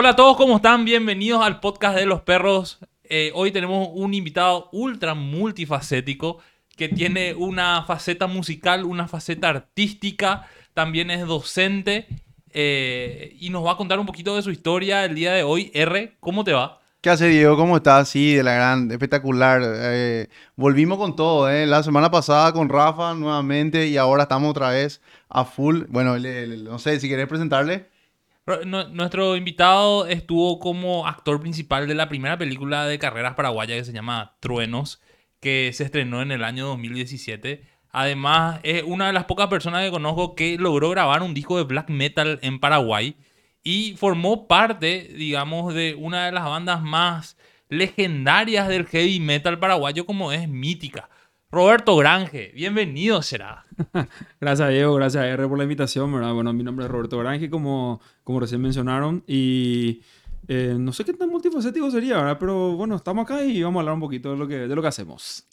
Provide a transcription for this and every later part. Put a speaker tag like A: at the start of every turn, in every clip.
A: Hola a todos, ¿cómo están? Bienvenidos al podcast de los perros. Eh, hoy tenemos un invitado ultra multifacético que tiene una faceta musical, una faceta artística, también es docente eh, y nos va a contar un poquito de su historia el día de hoy. R, ¿cómo te va?
B: ¿Qué hace Diego? ¿Cómo estás? Sí, de la gran, espectacular. Eh, volvimos con todo, ¿eh? La semana pasada con Rafa nuevamente y ahora estamos otra vez a full. Bueno, no sé si querés presentarle.
A: Ro- nu- Nuestro invitado estuvo como actor principal de la primera película de carreras paraguaya que se llama Truenos, que se estrenó en el año 2017. Además, es una de las pocas personas que conozco que logró grabar un disco de black metal en Paraguay y formó parte, digamos, de una de las bandas más legendarias del heavy metal paraguayo como es Mítica. Roberto Grange, bienvenido será.
C: Gracias Diego, gracias R por la invitación, ¿verdad? Bueno, mi nombre es Roberto Grange, como, como recién mencionaron, y eh, no sé qué tan multifacético sería, ¿verdad? Pero bueno, estamos acá y vamos a hablar un poquito de lo que, de lo que hacemos.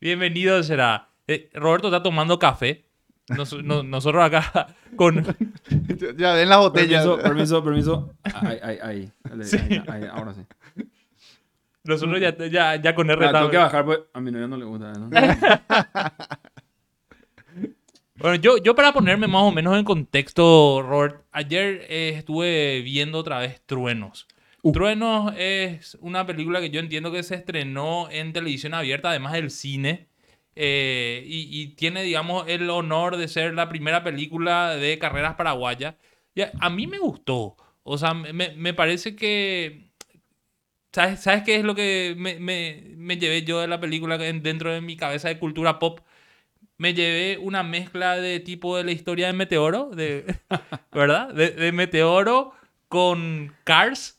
A: Bienvenido será. Eh, Roberto está tomando café. Nos- no- nosotros acá con...
B: Ya, den la botella.
C: Permiso, permiso, permiso. Ahí, ahí, ahí. Dale, ahí, ahí, ahora sí.
A: Nosotros ya, ya, ya con R
C: Ah, tengo que bajar, pues a mi novia no le gusta, ¿no?
A: Bueno, yo, yo para ponerme más o menos en contexto, Robert, ayer eh, estuve viendo otra vez Truenos.
C: Uh.
A: Truenos es una película que yo entiendo que se estrenó en televisión abierta, además del cine. eh, y, y tiene, digamos, el honor de ser la primera película de carreras paraguayas. Y a, a mí me gustó. O sea, me, me parece que... ¿Sabes, ¿Sabes qué es lo que me, me- me llevé yo de la película en- dentro de mi cabeza de cultura pop? me llevé una mezcla de tipo de la historia de Meteoro, de, ¿verdad? De, de Meteoro con Cars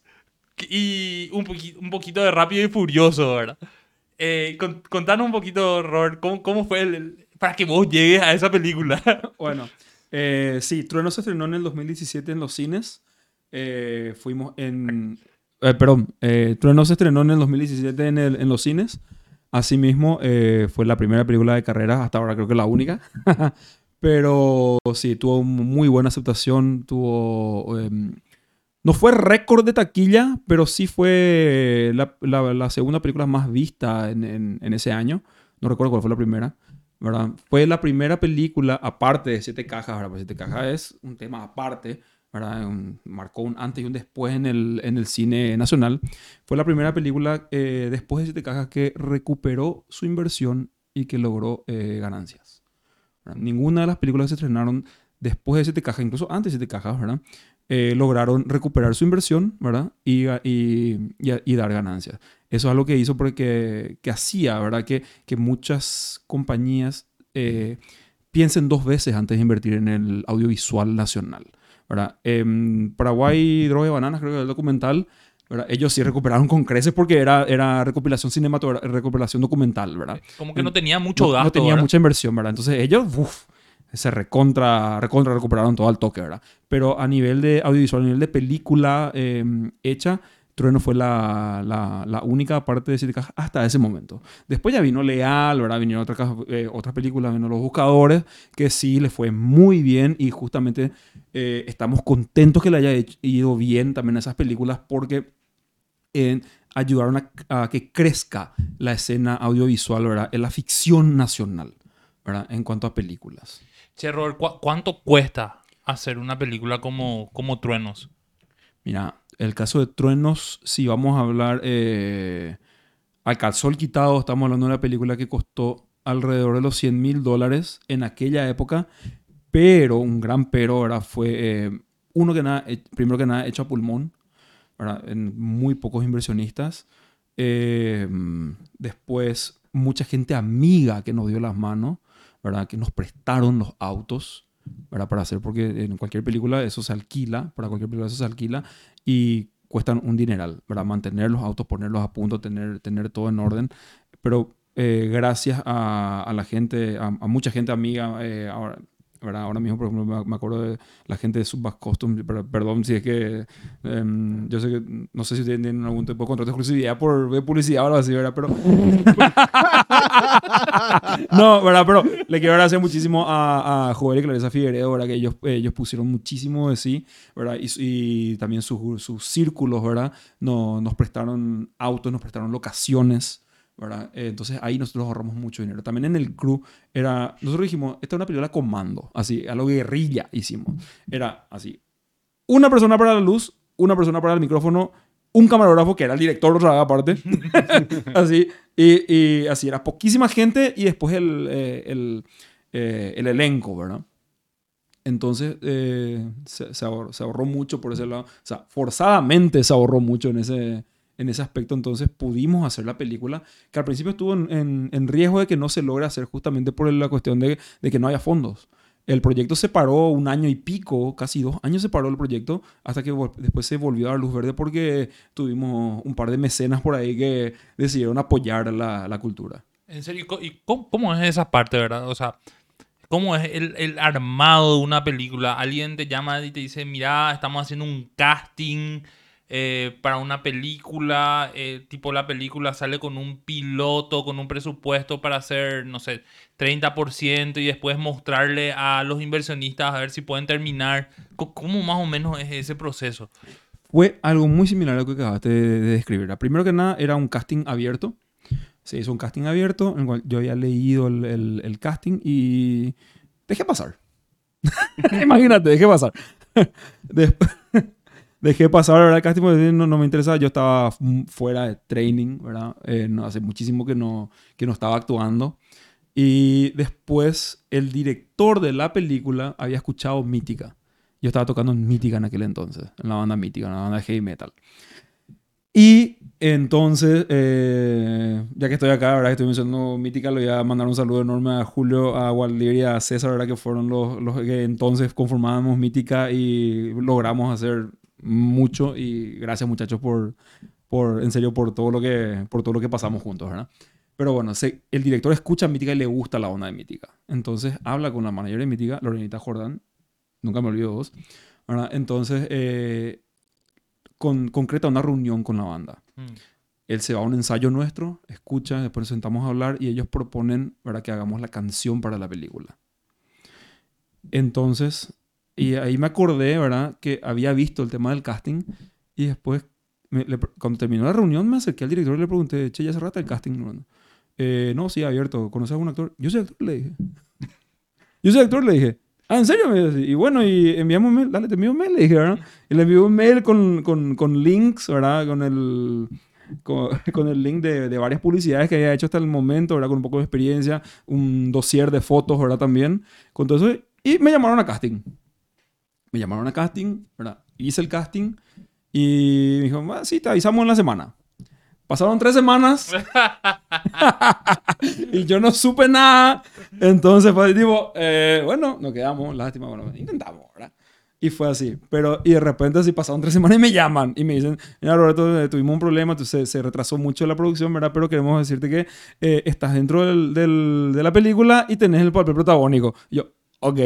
A: y un, poqui- un poquito de Rápido y Furioso, ¿verdad? Eh, con- contanos un poquito, Robert, ¿cómo, cómo fue el, el- para que vos llegues a esa película?
C: Bueno, eh, sí, Trueno se estrenó en el 2017 en los cines. Eh, fuimos en... eh, perdón, eh, Trueno se estrenó en el 2017 en, los cines. Asimismo, eh, fue la primera película de carreras, hasta ahora creo que la única. Pero sí, tuvo muy buena aceptación, tuvo... em, no fue récord de taquilla, pero sí fue la, segunda película más vista en ese año. No recuerdo cuál fue la primera. ¿verdad? Fue la primera película, aparte de Siete Cajas, ¿verdad? Pues Siete Cajas es un tema aparte, ¿verdad? Un- marcó un antes y un después en el, en el cine nacional. Fue la primera película eh, después de Siete Cajas que recuperó su inversión y que logró eh, ganancias. ¿verdad? Ninguna de las películas que se estrenaron después de Siete Cajas, incluso antes de Siete Cajas, ¿verdad? Eh, lograron recuperar su inversión, ¿verdad? Y, y- y- y dar ganancias. Eso es algo que hizo porque que hacía, ¿verdad? Que, que muchas compañías eh, piensen dos veces antes de invertir en el audiovisual nacional, ¿verdad? En Paraguay, Droga y Bananas, creo que el documental, ¿verdad? Ellos sí recuperaron con creces porque era, era recopilación cinematográfica, recopilación documental, ¿verdad?
A: Como que no tenía mucho
C: no,
A: gasto,
C: no tenía
A: ¿verdad?
C: mucha inversión, ¿verdad? Entonces ellos, se recontra, recontra recuperaron todo al toque, ¿verdad? Pero a nivel de audiovisual, a nivel de película eh, hecha, Trueno fue la, la, la única parte de Siete Cajas hasta ese momento. Después ya vino Leal, ¿verdad? Vinieron otras, eh, otras películas, vino Los Buscadores, que sí le fue muy bien y justamente eh, estamos contentos que le haya hecho- ido bien también a esas películas porque eh, ayudaron a, a que crezca la escena audiovisual, ¿verdad? En la ficción nacional, ¿verdad? En cuanto a películas.
A: Che, Robert, ¿cu- ¿cuánto cuesta hacer una película como, como Truenos?
C: Mira, el caso de Truenos, si vamos a hablar eh, al calzón quitado, estamos hablando de una película que costó alrededor de los 100 mil dólares en aquella época, pero un gran pero ¿verdad? fue, eh, uno que nada, eh, primero que nada, hecho a pulmón, ¿verdad? en muy pocos inversionistas. Eh, después, mucha gente amiga que nos dio las manos, ¿verdad? que nos prestaron los autos. Para hacer, porque en cualquier película eso se alquila, para cualquier película eso se alquila y cuestan un dineral, ¿verdad? Mantener los autos, ponerlos a punto, tener, tener todo en orden. Pero eh, gracias a, la gente, a, a mucha gente amiga, eh, ahora, ¿verdad? Ahora mismo, por ejemplo, me- acuerdo de la gente de Subback Custom, per- perdón si es que, em, yo sé que, no sé si ustedes tienen algún tipo de contrato de exclusividad por publicidad o algo así, ¿verdad? Pero... no, ¿verdad? Pero le quiero agradecer muchísimo a, a Joel y Clarisa Figueredo, ¿verdad? Que ellos, ellos pusieron muchísimo de sí, ¿verdad? Y, y también sus, sus círculos, ¿verdad? No, nos prestaron autos, nos prestaron locaciones, Eh, entonces ahí nosotros ahorramos mucho dinero. También en el crew era, nosotros dijimos, esta es una película comando, así, a lo guerrilla hicimos. Era así, una persona para la luz, una persona para el micrófono, un camarógrafo que era el director otra vez aparte, así, y, así, era poquísima gente y después el, eh, el, eh, el elenco, ¿verdad? Entonces se, se ahorró, se ahorró mucho por ese lado. O sea, forzadamente se ahorró mucho en ese, en ese aspecto. Entonces pudimos hacer la película que al principio estuvo en, en- en riesgo de que no se logre hacer justamente por la cuestión de, de que no haya fondos. El proyecto se paró un año y pico, casi dos años se paró el proyecto, hasta que después se volvió a dar luz verde porque tuvimos un par de mecenas por ahí que decidieron apoyar la, la cultura.
A: En serio, ¿y co- ¿y cómo, cómo es esa parte, verdad? O sea, ¿cómo es el, el armado de una película? Alguien te llama y te dice, mira, estamos haciendo un casting eh, para una película, eh, tipo la película sale con un piloto, con un presupuesto para hacer, no sé, 30% y después mostrarle a los inversionistas a ver si pueden terminar. ¿Cómo más o menos es ese proceso?
C: Fue algo muy similar a lo que acabaste de, de describir. Primero que nada, era un casting abierto. Se hizo un casting abierto en el cual yo había leído el, el- el casting y dejé pasar. Imagínate, dejé pasar. Después, dejé pasar ¿verdad? el casting porque no, no me interesaba. Yo estaba fu- fuera de training, ¿verdad? Eh, no, hace muchísimo que no, que no estaba actuando. Y después el director de la película había escuchado Mítica. Yo estaba tocando en Mítica en aquel entonces, en la banda Mítica, en la banda de heavy metal. Y entonces, eh, ya que estoy acá, ¿verdad? Que estoy mencionando Mítica, le voy a mandar un saludo enorme a Julio, a Waldir y a César, ¿verdad? Que fueron los, los que entonces conformábamos Mítica y logramos hacer mucho. Y gracias muchachos por, por en serio, por todo lo que, por todo lo que pasamos juntos, ¿verdad? Pero bueno, se- el director escucha Mítica y le gusta la onda de Mítica. Entonces habla con la manager de Mítica, Lorenita Jordán, nunca me olvido vos, ¿verdad? Entonces eh, con, concreta una reunión con la banda.
A: Mm.
C: Él se va a un ensayo nuestro, escucha, después nos sentamos a hablar y ellos proponen ¿verdad? que hagamos la canción para la película. Entonces, y ahí me acordé, ¿verdad? Que había visto el tema del casting y después, me- le- cuando terminó la reunión, me acerqué al director y le pregunté, che, ¿ya cerraste el casting? No, "Eh, no sí, abierto. ¿Conoces a algún actor? Yo soy actor, le dije. Yo soy actor, le dije. Ah, ¿en serio? Me dice, y bueno, y enviamos un mail. Dale, te envío un mail, le dije, ¿verdad? Y le envió un mail con, con, con links, ¿verdad? Con el, con, con el link de, de varias publicidades que había hecho hasta el momento, ¿verdad? Con un poco de experiencia, un dossier de fotos, ¿verdad? También, con todo eso. Y me llamaron a casting. Me llamaron a casting, ¿verdad? Hice el casting y me dijo, "Ah, sí, te avisamos en la semana. Pasaron tres semanas y yo no supe nada. Entonces fue tipo, eh, bueno, nos quedamos, lástima, bueno, intentamos, ¿verdad? Y fue así. Pero, y de repente así pasaron tres semanas y me llaman y me dicen, mira Roberto, eh, tuvimos un problema, entonces se retrasó mucho la producción, ¿verdad? Pero queremos decirte que eh, estás dentro del, del- de la película y tenés el papel protagónico. Y yo, ok.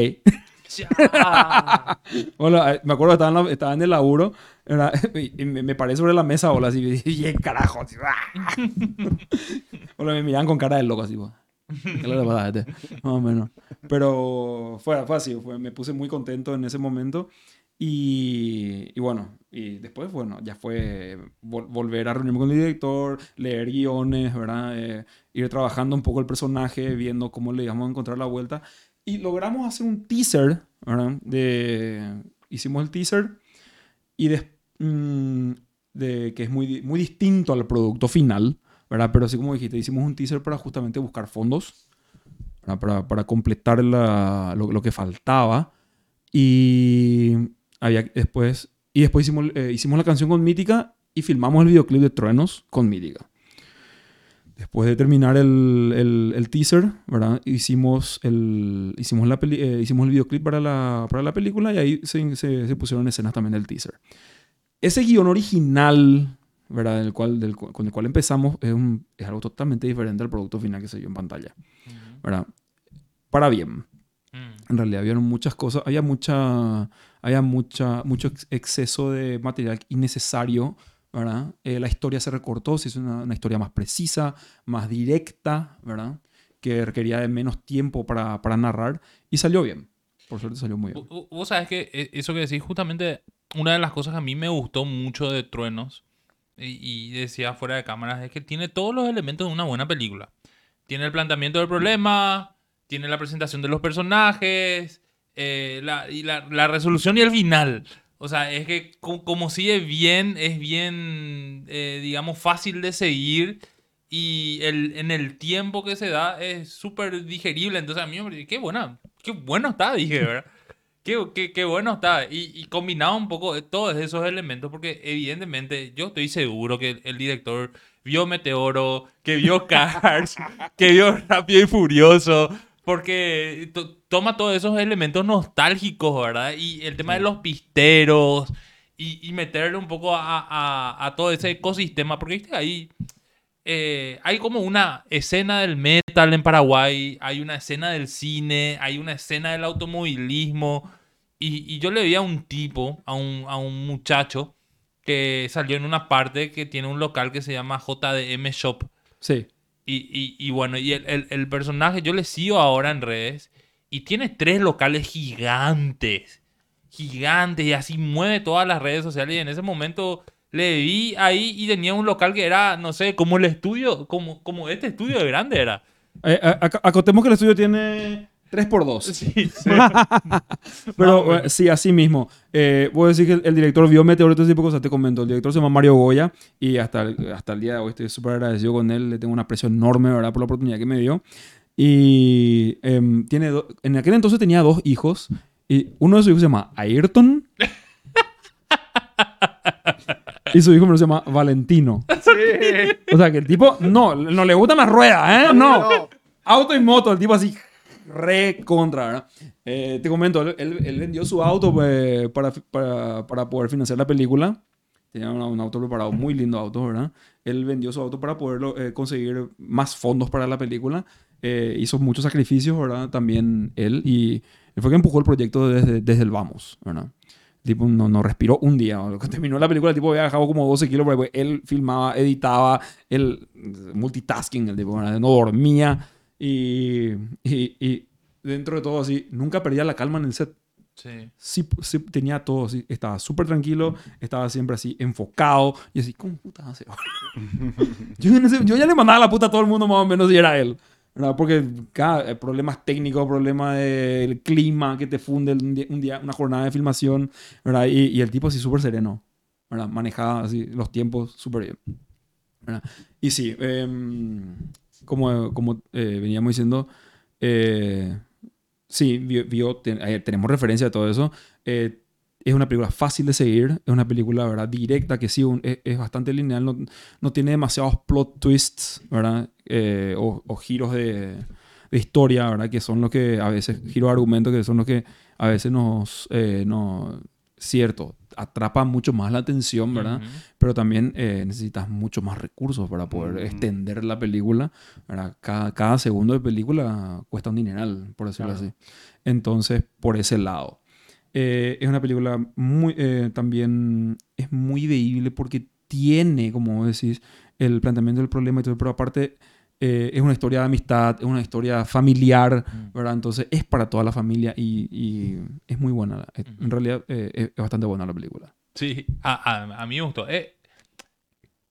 C: Bueno, eh, me acuerdo que estaba en, la- estaba en el laburo ¿verdad? y, y me, me paré sobre la mesa, hola, así, y "Ye, carajo! Así, ¡ah! Hola, me miraban con cara de loco, así. ¿Qué le pasa a este? Más o menos. Pero fue, fue así, fue- me puse muy contento en ese momento. Y, y bueno, y después, bueno, ya fue vol- volver a reunirme con el director, leer guiones, ¿verdad? Eh, ir trabajando un poco el personaje, viendo cómo le íbamos a encontrar la vuelta. Y logramos hacer un teaser, ¿verdad? Hicimos el teaser y mm, de, que es muy, muy distinto al producto final, ¿verdad? Pero así como dijiste, hicimos un teaser para justamente buscar fondos. Para, para completar lo, lo que faltaba. Y había después, y después hicimos, eh, hicimos la canción con Mítica y filmamos el videoclip de Truenos con Mítica. Después de terminar el, el- el teaser, ¿verdad? Hicimos el, hicimos la peli- eh, hicimos el videoclip para la, para la película y ahí se, se- se pusieron escenas también del teaser. Ese guion original, ¿verdad? Del cual, del con el cual empezamos es, un- es algo totalmente diferente al producto final que se vio en pantalla, ¿verdad? Para bien.
A: Mm.
C: En realidad, había muchas cosas, había mucha, había mucha, mucho ex- exceso de material innecesario, ¿verdad? Eh, la historia se recortó, se hizo una, historia más precisa, más directa, ¿verdad? Que requería menos tiempo para, para narrar y salió bien. Por suerte salió muy bien.
A: Vo- vo- Vos sabés que eh, eso que decís, justamente una de las cosas que a mí me gustó mucho de Truenos, y, decía fuera de cámaras, es que tiene todos los elementos de una buena película. Tiene el planteamiento del problema, tiene la presentación de los personajes, eh, y la, la resolución y el final. O sea, es que co- como sigue bien, es bien, eh, digamos, fácil de seguir. Y el, en el tiempo que se da es súper digerible. Entonces a mí me parece, qué buena, qué bueno está, dije, ¿verdad? Qué, qué, qué bueno está. Y, y combinado un poco todos esos elementos, porque evidentemente yo estoy seguro que el director vio Meteoro, que vio Cars, que vio Rápido y Furioso, porque to- toma todos esos elementos nostálgicos, ¿verdad? Y el tema de los pisteros y, y meterle un poco a, a- a todo ese ecosistema, porque ¿viste? ahí eh, hay como una escena del metal en Paraguay, hay una escena del cine, hay una escena del automovilismo. Y, y yo le vi a un tipo, a un, a un muchacho, que salió en una parte que tiene un local que se llama JDM Shop.
C: Sí.
A: Y, y- y bueno, y el, el- personaje, yo le sigo ahora en redes, y tiene tres locales gigantes. Gigantes, y así mueve todas las redes sociales. Y en ese momento le vi ahí y tenía un local que era, no sé, como el estudio, como, como este estudio de grande era.
C: Eh, ac- acotemos que el estudio tiene 3x2.
A: Sí,
C: Pero
A: Más o
C: eh, sí, así mismo. Eh, voy a decir que el, el director vio ese tipo de cosas, te comento. El director se llama Mario Goya y hasta el, hasta el día de hoy estoy súper agradecido con él. Le tengo un aprecio enorme, ¿verdad? Por la oportunidad que me dio. Y em, tiene do- en aquel entonces tenía dos hijos y uno de sus hijos se llama Ayrton. y su hijo menor se llama Valentino. O sea que el tipo no, no le gustan las ruedas, ¿eh? No. Auto y moto, el tipo así re contra, ¿verdad? Eh, te comento, él, él- vendió su auto eh, para, para, para poder financiar la película. Tenía un, un auto preparado, muy lindo auto, ¿verdad? Él vendió su auto para poder eh, conseguir más fondos para la película. Eh, hizo muchos sacrificios, ¿verdad? También él. Y fue que empujó el proyecto desde, desde el vamos, ¿verdad? El tipo no, no respiró un día. Cuando terminó la película, el tipo había bajado como 12 kilos, pero él filmaba, editaba, él multitasking, el tipo, ¿verdad? no dormía. Y, y, y dentro de todo así, nunca perdía la calma en el set.
A: sí.
C: Sí, sí tenía todo así, estaba súper tranquilo, estaba siempre así enfocado y así, ¿cómo puta hace? yo, ese- yo ya le mandaba la puta a todo el mundo más o menos y era él. ¿verdad? Porque cada, eh, problemas técnicos, problemas del clima que te funde un día, un día- una jornada de filmación, ¿verdad? Y, y el tipo así súper sereno, ¿verdad? Manejaba así los tiempos súper bien. ¿verdad? Y sí, em, como, como eh, veníamos diciendo, eh, sí, vio, eh, tenemos referencia a todo eso. Es una película fácil de seguir, es una película, ¿verdad? Directa, que sí, es, es bastante lineal, no, no tiene demasiados plot twists, ¿verdad? O, giros de, de historia, ¿verdad? Que son los que a veces, giros de argumento, que son los que a veces nos, no, cierto, atrapan mucho más la atención, ¿verdad? Pero también eh, necesitas mucho más recursos para poder
B: Ujú.
C: extender la película. ¿verdad? Cada, cada segundo de película cuesta un dineral, por decirlo
A: Claro.
C: así. Entonces, por ese lado. Eh, es una película muy, eh, también es muy veíble porque tiene, como decís, el planteamiento del problema y todo, pero aparte eh, es una historia de amistad, es una historia familiar,
A: Mm.
C: ¿verdad? Entonces es para toda la familia y, y es muy buena. Eh. En realidad eh, es, es bastante buena la película.
A: Sí, a, a, a mí me gustó. Eh,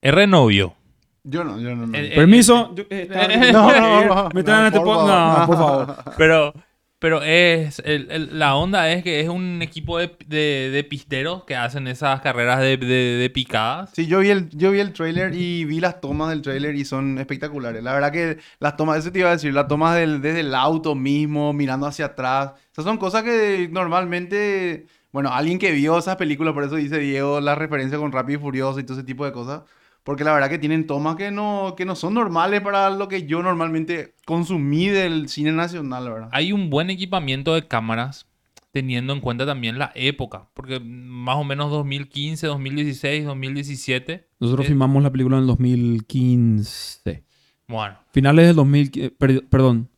A: es renovio.
B: Yo no, yo no. no.
A: Eh, eh,
C: Permiso. yo- eh,
B: No, no, no,
C: Me traen
B: no,
C: este
B: por
C: pod-
B: favor.
C: No, por favor.
A: Pero, pero es el- el- la onda es que es un equipo de, de- de pisteros que hacen esas carreras de, de- picadas.
B: Sí, yo vi el, yo vi el trailer y vi las tomas del trailer y son espectaculares. La verdad que las tomas, eso te iba a decir, las tomas del, desde el auto mismo, mirando hacia atrás. Esas son cosas que normalmente, bueno, alguien que vio esas películas, por eso dice Diego la referencia con Rápido y Furioso y todo ese tipo de cosas. Porque la verdad que tienen tomas que no, que no son normales para lo que yo normalmente consumí del cine nacional, la ¿verdad?
A: Hay un buen equipamiento de cámaras teniendo en cuenta también la época. Porque más o menos 2015, 2016, 2017.
C: Nosotros
A: Eh,
C: filmamos la película en el 2015.
A: Bueno,
C: Finales del 2000, eh, per- perdón,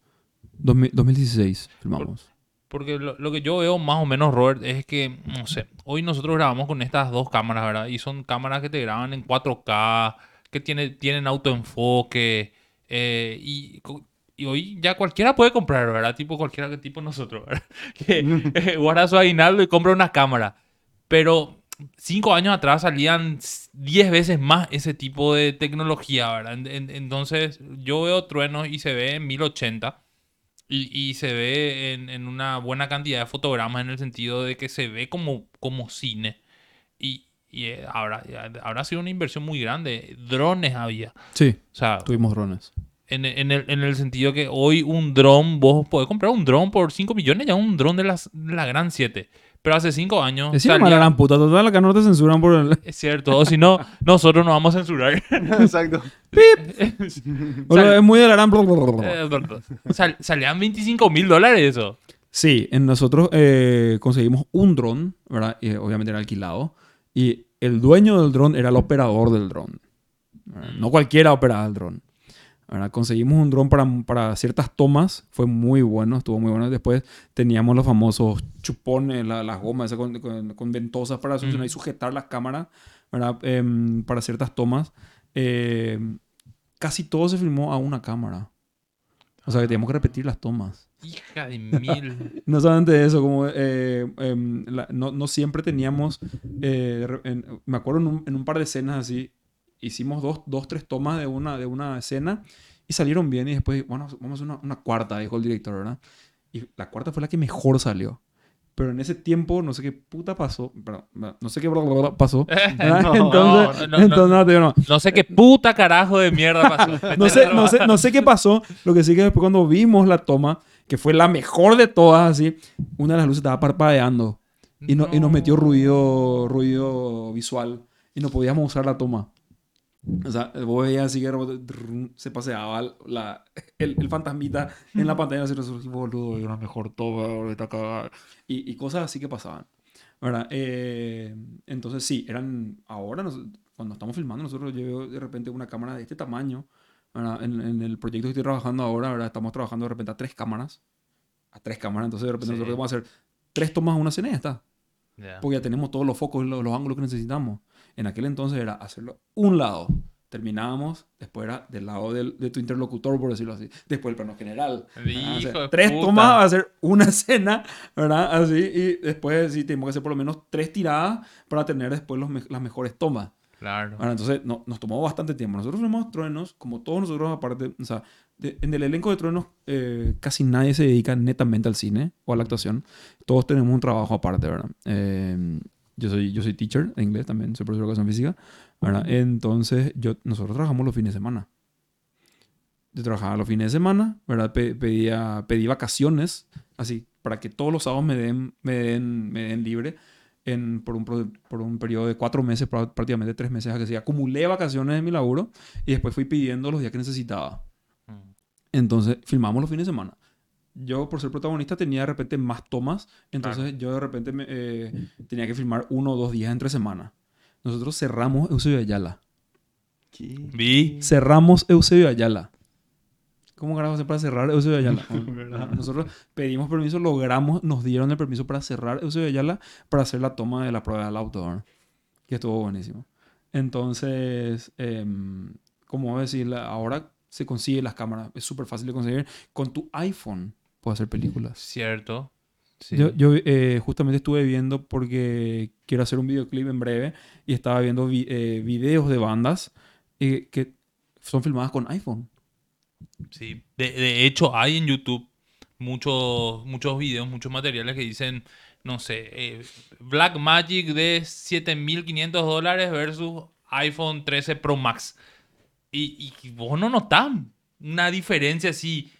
C: 2000 2016 filmamos.
A: Porque lo, lo que yo veo más o menos, Robert, es que, no sé, hoy nosotros grabamos con estas dos cámaras, ¿verdad? Y son cámaras que te graban en 4K, que tiene, tienen autoenfoque, eh, y, y hoy ya cualquiera puede comprar, ¿verdad? Tipo cualquiera que tipo nosotros, ¿verdad? Que eh, guarda su aguinaldo y compra una cámara. Pero cinco años atrás salían 10 veces más ese tipo de tecnología, ¿verdad? En- en- entonces yo veo truenos y se ve en 1080 y, y se ve en, en una buena cantidad de fotogramas en el sentido de que se ve como, como cine. Y, y eh, habrá, habrá sido una inversión muy grande. Drones había.
C: Sí,
A: O sea,
C: tuvimos drones.
A: en, en el, en el sentido que hoy un dron, vos podés comprar un dron por 5 millones, ya un dron de, las, de la gran 7. Pero hace 5 años. Salía-
C: la gran puta, total, acá no te censuran por el...
A: Es cierto, o si no, nosotros nos vamos a censurar.
B: Exacto.
C: Boludo,
A: Sal-
C: es muy de la gran...
A: Eh, sal- salían 25 mil dólares eso.
C: Sí, en nosotros eh, conseguimos un dron, ¿verdad? Y, obviamente era alquilado. Y el dueño del dron era el operador del dron. No cualquiera operaba el dron. ¿Verdad? Conseguimos un dron para, para ciertas tomas. Fue muy bueno, estuvo muy bueno. Después teníamos los famosos chupones, la- las gomas con, con- con ventosas para succionar y sujetar las cámaras, ¿verdad? Em, para ciertas tomas. Em, casi todo se filmó a una cámara. O sea que teníamos que repetir las tomas.
A: Hija de mil.
C: No solamente eso, como eh, em, la- no, no siempre teníamos, eh, en- me acuerdo en un, en un par de escenas así, hicimos dos, dos, tres tomas de una, de una escena y salieron bien y después, bueno, vamos a hacer una, una cuarta, dijo el director, ¿verdad? Y la cuarta fue la que mejor salió. Pero en ese tiempo, no sé qué puta pasó, perdón, no sé qué bla, bla, bla pasó. ¿verdad?
B: No,
C: entonces,
A: no, no,
C: entonces, no. No
A: sé qué puta carajo de mierda pasó.
C: No sé, no, sé, no sé qué pasó. Lo que sí que después cuando vimos la toma, que fue la mejor de todas, así, una de las luces estaba parpadeando. Y, no- y nos metió ruido, ruido visual. Y no podíamos usar la toma. O sea, vos veías así que se paseaba la, el, el fantasmita en la pantalla. Así, nosotros, boludo, una mejor boludo, está cagada". Y, y cosas así que pasaban. ¿Verdad? Eh, entonces sí, eran... Ahora, nos- cuando estamos filmando, nosotros yo veo de repente una cámara de este tamaño. En, en el proyecto que estoy trabajando ahora, ¿verdad? Estamos trabajando de repente a tres cámaras. A tres cámaras. Entonces de repente
A: Sí.
C: nosotros vamos a hacer tres tomas a una escena y ya está.
A: Ya.
C: Porque ya tenemos todos los focos y los, los ángulos que necesitamos. En aquel entonces era hacerlo un lado. Terminábamos, después era del lado del- de tu interlocutor, por decirlo así. Después el plano general. tres
A: puta.
C: tomas va a hacer una escena, ¿verdad? Así. Y después sí tenemos que hacer por lo menos tres tiradas para tener después los las mejores tomas.
A: Claro.
C: Ahora, entonces no- nos tomó bastante tiempo. Nosotros fuimos truenos, como todos nosotros, aparte, o sea, de- en el elenco de truenos eh, casi nadie se dedica netamente al cine o a la actuación. Todos tenemos un trabajo aparte, ¿verdad? Eh, yo, soy, yo soy teacher de inglés también, soy profesor de educación física, ¿verdad? Entonces, yo, nosotros trabajamos los fines de semana. Yo trabajaba los fines de semana, ¿verdad? Pe- pedía, pedí vacaciones, así, para que todos los sábados me den, me den, me den libre en, por, un, por un periodo de cuatro meses, prá- prácticamente tres meses, a que acumulé vacaciones de mi laburo y después fui pidiendo los días que necesitaba. Entonces, filmamos los fines de semana. Yo, por ser protagonista, tenía de repente más tomas. Entonces, yo de repente me, eh, tenía que filmar uno o dos días entre semana. Nosotros cerramos Eusebio Ayala.
A: Vi.
C: Cerramos Eusebio Ayala. ¿Cómo carajo se para cerrar Eusebio Ayala? Nosotros pedimos permiso, logramos, nos dieron el permiso para cerrar Eusebio Ayala para hacer la toma de la prueba del auto, ¿verdad? Que estuvo buenísimo. Entonces, em, como decir, ahora se consigue las cámaras. Es súper fácil de conseguir. Con tu iPhone puedes hacer películas.
A: Cierto. Sí.
C: Yo, yo, eh, justamente estuve viendo porque quiero hacer un videoclip en breve y estaba viendo vi- eh, videos de bandas eh, que son filmadas con iPhone.
A: Sí. De, de hecho, hay en YouTube muchos, muchos videos, muchos materiales que dicen, no sé, eh, Black Magic de 7.500 dólares versus iPhone 13 Pro Max. Y, y vos no notás una diferencia así,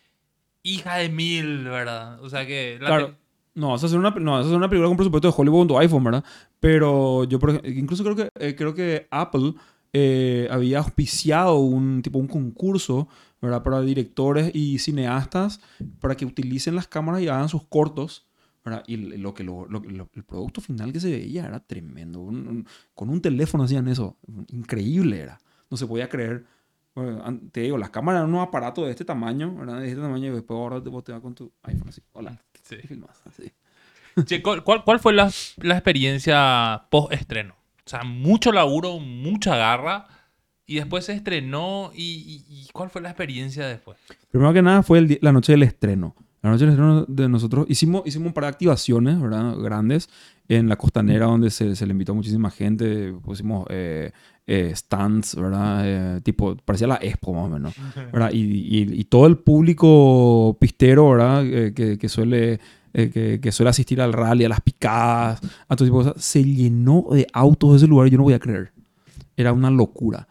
A: hija de mil, ¿verdad? O sea que... la
C: Claro. No, a hacer una, no, a hacer una película con presupuesto de Hollywood con tu iPhone, ¿verdad? Pero yo, por ej- incluso creo que, eh, creo que Apple eh, había auspiciado un tipo un concurso, ¿verdad? Para directores y cineastas para que utilicen las cámaras y hagan sus cortos, ¿verdad? Y lo que lo- lo- lo- el producto final que se veía era tremendo. Un- un- con un teléfono hacían eso. Increíble era. No se podía creer. Bueno, te digo, las cámaras eran unos aparatos de este tamaño, ¿verdad? De este tamaño y después ahora te- vos te vas con tu iPhone así. Hola.
A: Sí.
C: y filmás, así.
A: Che, ¿cuál, cuál- fue la, la experiencia post-estreno? O sea, mucho laburo, mucha garra. Y después se estrenó. Y, y- y cuál fue la experiencia después?
C: Primero que nada fue el la noche del estreno. La noche del estreno de nosotros hicimos, hicimos un par de activaciones, ¿verdad? Grandes en la costanera donde se, se le invitó a muchísima gente. Pusimos eh, eh, stands, ¿verdad? Eh, tipo, parecía la expo más o menos, ¿verdad? Y, todo el público pistero, ¿verdad? Eh, que, suele... eh, que, suele asistir al rally, a las picadas, a todo tipo de cosas, se llenó de autos ese lugar, yo no voy a creer. Era una locura.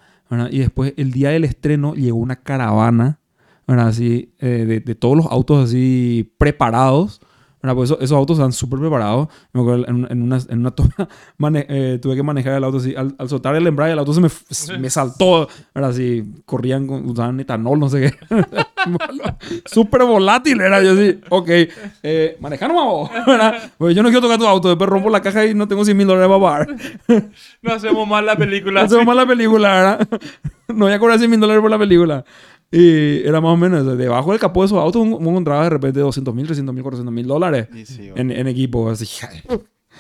C: Y después, el día del estreno, llegó una caravana ¿verdad? Así, eh, de todos los autos así preparados. ¿Verdad? Pues eso- esos autos están súper preparados. Me acuerdo en, en una, en una toma mane- eh, tuve que manejar el auto así. Al, al soltar el embrague, el auto se me, me saltó. ¿verdad? Así, corrían, usaban etanol, no sé qué. súper volátil era yo así. Ok, eh, manejar. ¿verdad? Pues yo no quiero tocar tu auto. Después rompo la caja y no tengo 100 mil dólares para pagar.
A: No hacemos mal la película.
C: No hacemos mal la película, ¿verdad? No voy a cobrar 100 mil dólares por la película. Y era más o menos. Debajo del capó de esos autos uno encontraba de repente 200 mil, 300 mil, 400 mil dólares
B: sí,
C: en, en equipo. Así.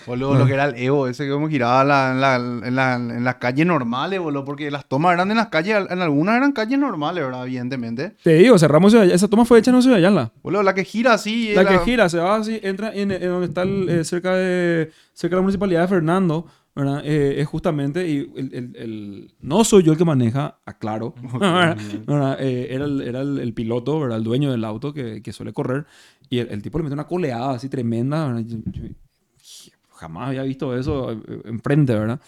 B: Boludo, lo que era el Evo, ese que como giraba la- en, la, en, la, en las calles normales, boludo, porque las tomas eran en las calles, en algunas eran calles normales, ¿verdad? Evidentemente.
C: Te digo, cerramos Ciudad. Esa toma fue hecha en Ciudad Ayala.
B: Boludo, la que gira así.
C: La
B: era-
C: que gira, se va así, entra en, en donde está el, eh, cerca, de, cerca de la municipalidad de Fernando. ¿Verdad? Eh, es justamente, y el, el- el- no soy yo el que maneja, aclaro, ¿verdad? ¿verdad? Eh, era, el, era el, piloto, ¿verdad? el dueño del auto que, que suele correr, y el, tipo le metió una coleada así tremenda, ¿verdad? Yo- yo- jamás había visto eso eh, enfrente, ¿verdad?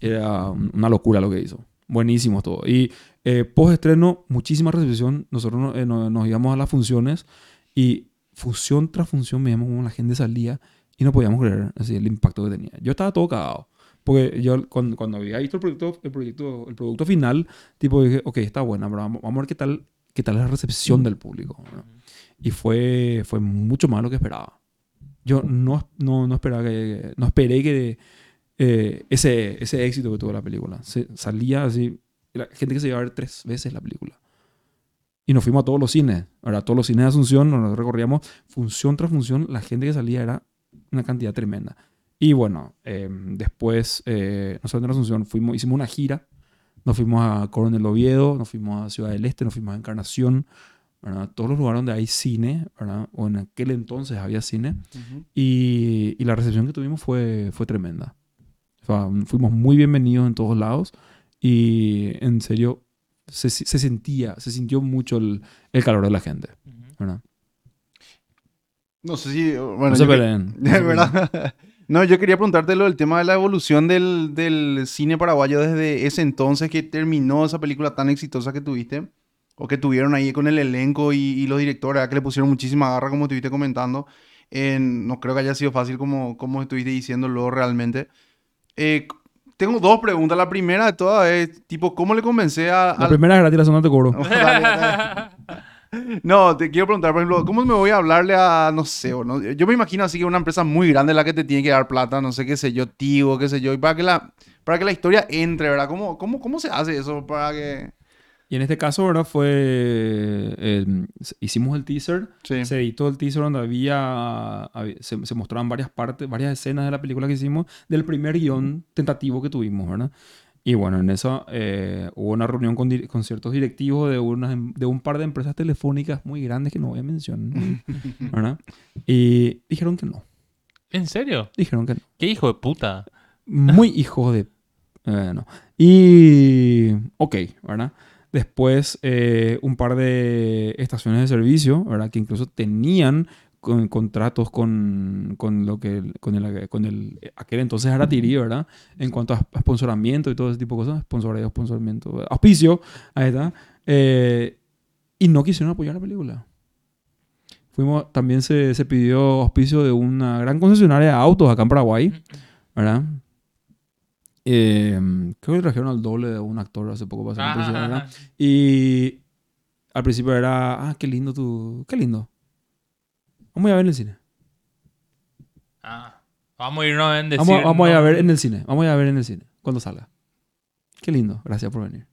C: Era un- una locura lo que hizo. Buenísimo todo. Y eh, post estreno, muchísima recepción. Nosotros no- eh, no- nos íbamos a las funciones y función tras función veíamos cómo la gente salía y no podíamos creer así, el impacto que tenía. Yo estaba todo cagado. Porque yo cuando, cuando había visto el proyecto, el, proyecto, el producto final, tipo dije, ok, está buena, pero vamos, vamos a ver qué tal, qué tal es la recepción del público. ¿no? Y fue, fue mucho más lo que esperaba. Yo no, no, no esperaba que, no esperé que eh, ese, ese éxito que tuvo la película. Se, salía así, la gente que se iba a ver tres veces la película. Y nos fuimos a todos los cines, a todos los cines de Asunción, nos recorríamos función tras función, la gente que salía era una cantidad tremenda. Y bueno, eh, después, eh, nosotros en Asunción fuimos, hicimos una gira, nos fuimos a Coronel Oviedo, nos fuimos a Ciudad del Este, nos fuimos a Encarnación, ¿verdad? todos los lugares donde hay cine, ¿verdad? o en aquel entonces había cine,
B: Ujú.
C: y, y la recepción que tuvimos fue, fue tremenda. O sea, fuimos muy bienvenidos en todos lados y en serio se, se sentía, se sintió mucho el, el calor de la gente. ¿verdad?
B: No sé si. Bueno,
C: no se
B: yo que-
C: peleen. no se peleen.
B: ¿verdad? No, yo quería preguntarte lo del tema de la evolución del, del cine paraguayo desde ese entonces que terminó esa película tan exitosa que tuviste, o que tuvieron ahí con el elenco y, y los directores, que le pusieron muchísima garra, como estuviste comentando. En- no creo que haya sido fácil como, como estuviste diciéndolo realmente. Eh, tengo dos preguntas. La primera de todas es, tipo, ¿cómo le comencé a...
C: La primera es gratis, la segunda te cobro.
B: Dale, dale. No, te quiero preguntar, por ejemplo, ¿cómo me voy a hablarle a, no sé, o no? yo me imagino así que una empresa muy grande la que te tiene que dar plata, no sé qué sé yo, Tigo, qué sé yo, y para que la, para que la historia entre, ¿verdad? ¿Cómo, cómo, cómo se hace eso para que...
C: Y en este caso, ¿verdad? Fue. eh, hicimos el teaser.
B: Sí.
C: Se editó el teaser donde había. había- se, se mostraban varias partes, varias escenas de la película que hicimos del primer guion tentativo que tuvimos, ¿verdad? Y bueno, en eso eh, hubo una reunión con, con ciertos directivos de, unas em- de un par de empresas telefónicas muy grandes que no voy a mencionar, ¿verdad? Y dijeron que no.
A: ¿En serio?
C: Dijeron que no.
A: ¿Qué hijo de puta?
C: Muy hijo de... eh, no. Y... Ok, ¿verdad? Después eh, un par de estaciones de servicio, ¿verdad? Que incluso tenían con- contratos con, con lo que con el, con el aquel entonces era Tiri, ¿verdad? En cuanto a sponsoramiento y todo ese tipo de cosas, sponsoreo, sponsoramiento, auspicio, ahí está. Eh, y no quisieron apoyar la película. Fuimos, también se, se pidió auspicio de una gran concesionaria de autos acá en Paraguay, ¿verdad? Eh, creo que trajeron al doble de un actor hace poco para hacer un
A: Ah,
C: ¿verdad? Y al principio era, ah, qué lindo tu, qué lindo. Vamos a ir a ver en el cine.
A: ah. Vamos a irnos a decir...
C: Vamos, vamos a ir a ver en el cine. Vamos a ir a ver en el cine. Cuando salga. Qué lindo. Gracias por venir.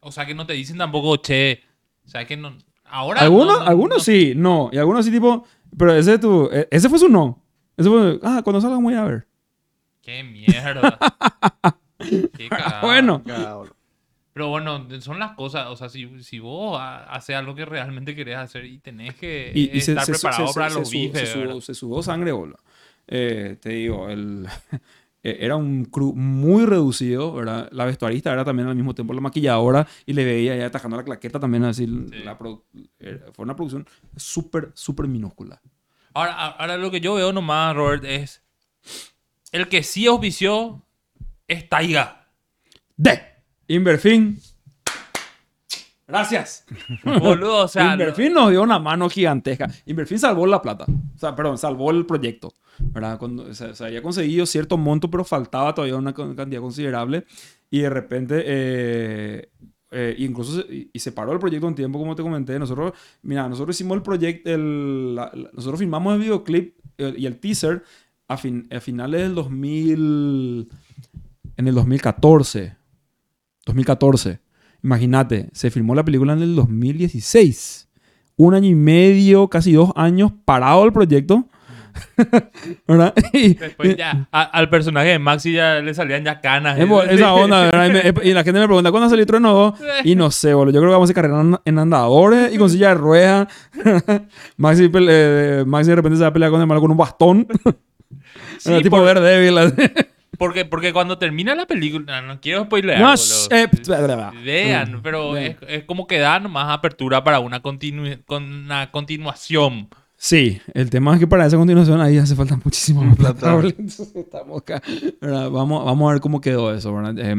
A: O sea, que no te dicen tampoco, che, o sea, que no... Ahora.
C: Algunos,
A: no, no,
C: algunos
A: no.
C: sí, no. Y algunos sí, tipo. Pero ese, tu, e- ese fue su no. Ese fue. Ah, cuando salga voy a ver.
A: Qué mierda. Qué cagada.
C: Bueno.
B: Cagada, boludo.
A: Pero bueno, son las cosas. O sea, si, si vos ha- haces algo que realmente querés hacer y tenés que
C: Y, y se,
A: estar
C: se-
A: preparado
C: se-
A: para
C: se-
A: los bifes.
C: se, sudó, se sudó sangre, boludo. Eh, te digo, el, eh, era un crew muy reducido, ¿verdad? La vestuarista era también al mismo tiempo la maquilladora y le veía ya atajando la claqueta también así. La produ- eh, fue una producción súper, súper minúscula.
A: Ahora, ahora lo que yo veo nomás, Robert, es. El que sí auspició es Taiga.
C: De Inverfin. Gracias.
A: Boludo, o sea.
C: Inverfin nos dio una mano gigantesca. Inverfin salvó la plata. O sea, perdón, salvó el proyecto. ¿verdad? Cuando, se, se había conseguido cierto monto, pero faltaba todavía una cantidad considerable. Y de repente, eh, eh, incluso, se, y, se paró el proyecto un tiempo, como te comenté. Nosotros, mira, nosotros hicimos el proyecto, el, nosotros filmamos el videoclip eh, y el teaser a, fin- a finales del 2000, en el 2014. 2014. Imagínate, se filmó la película en el 2016. Un año y medio, casi dos años parado el proyecto. ¿Verdad? Y,
A: Después ya, a- al personaje de Maxi ya le salían ya canas.
C: es esa onda, ¿verdad? Y, me- y la gente me pregunta, ¿cuándo salió Trueno 2? Y no sé, boludo. Yo creo que vamos a hacer carrera en- andadores y con silla de ruedas. Maxi, eh, Maxi de repente se va a pelear con el malo con un bastón.
A: Sí,
C: tipo
A: por-
C: Daredevil. así.
A: Porque, porque cuando termina la película, no quiero spoilear.
C: No, eh.
A: Vean,
C: Mm,
A: pero
C: vean.
A: es, es como que dan más apertura para una, continu- con una continuación.
C: Sí, el tema es que para esa continuación ahí hace falta muchísimo más plata. Entonces, estamos acá. Vamos, vamos a ver cómo quedó eso, ¿verdad? Eh,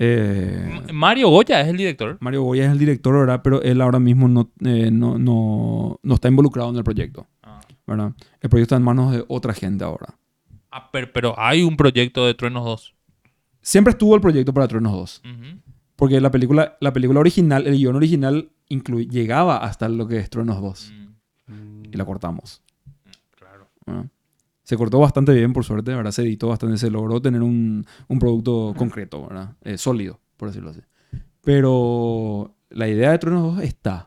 A: M- Mario Goya es el director.
C: Mario Goya es el director, ¿verdad? Pero él ahora mismo no, eh, no, no, no está involucrado en el proyecto,
A: Ah.
C: ¿verdad? El proyecto está en manos de otra gente ahora.
A: Ah, pero, pero hay un proyecto de Truenos 2.
C: Siempre estuvo el proyecto para Truenos 2.
A: Ujú.
C: Porque la película, la película original, el guion original, llegaba hasta lo que es Truenos 2.
A: Mm,
C: Y la cortamos.
A: claro.
C: ¿verdad? Se cortó bastante bien, por suerte, ¿verdad? Se editó bastante, se logró tener un, un producto concreto, ¿verdad? Eh, sólido, por decirlo así. Pero la idea de Truenos 2 está.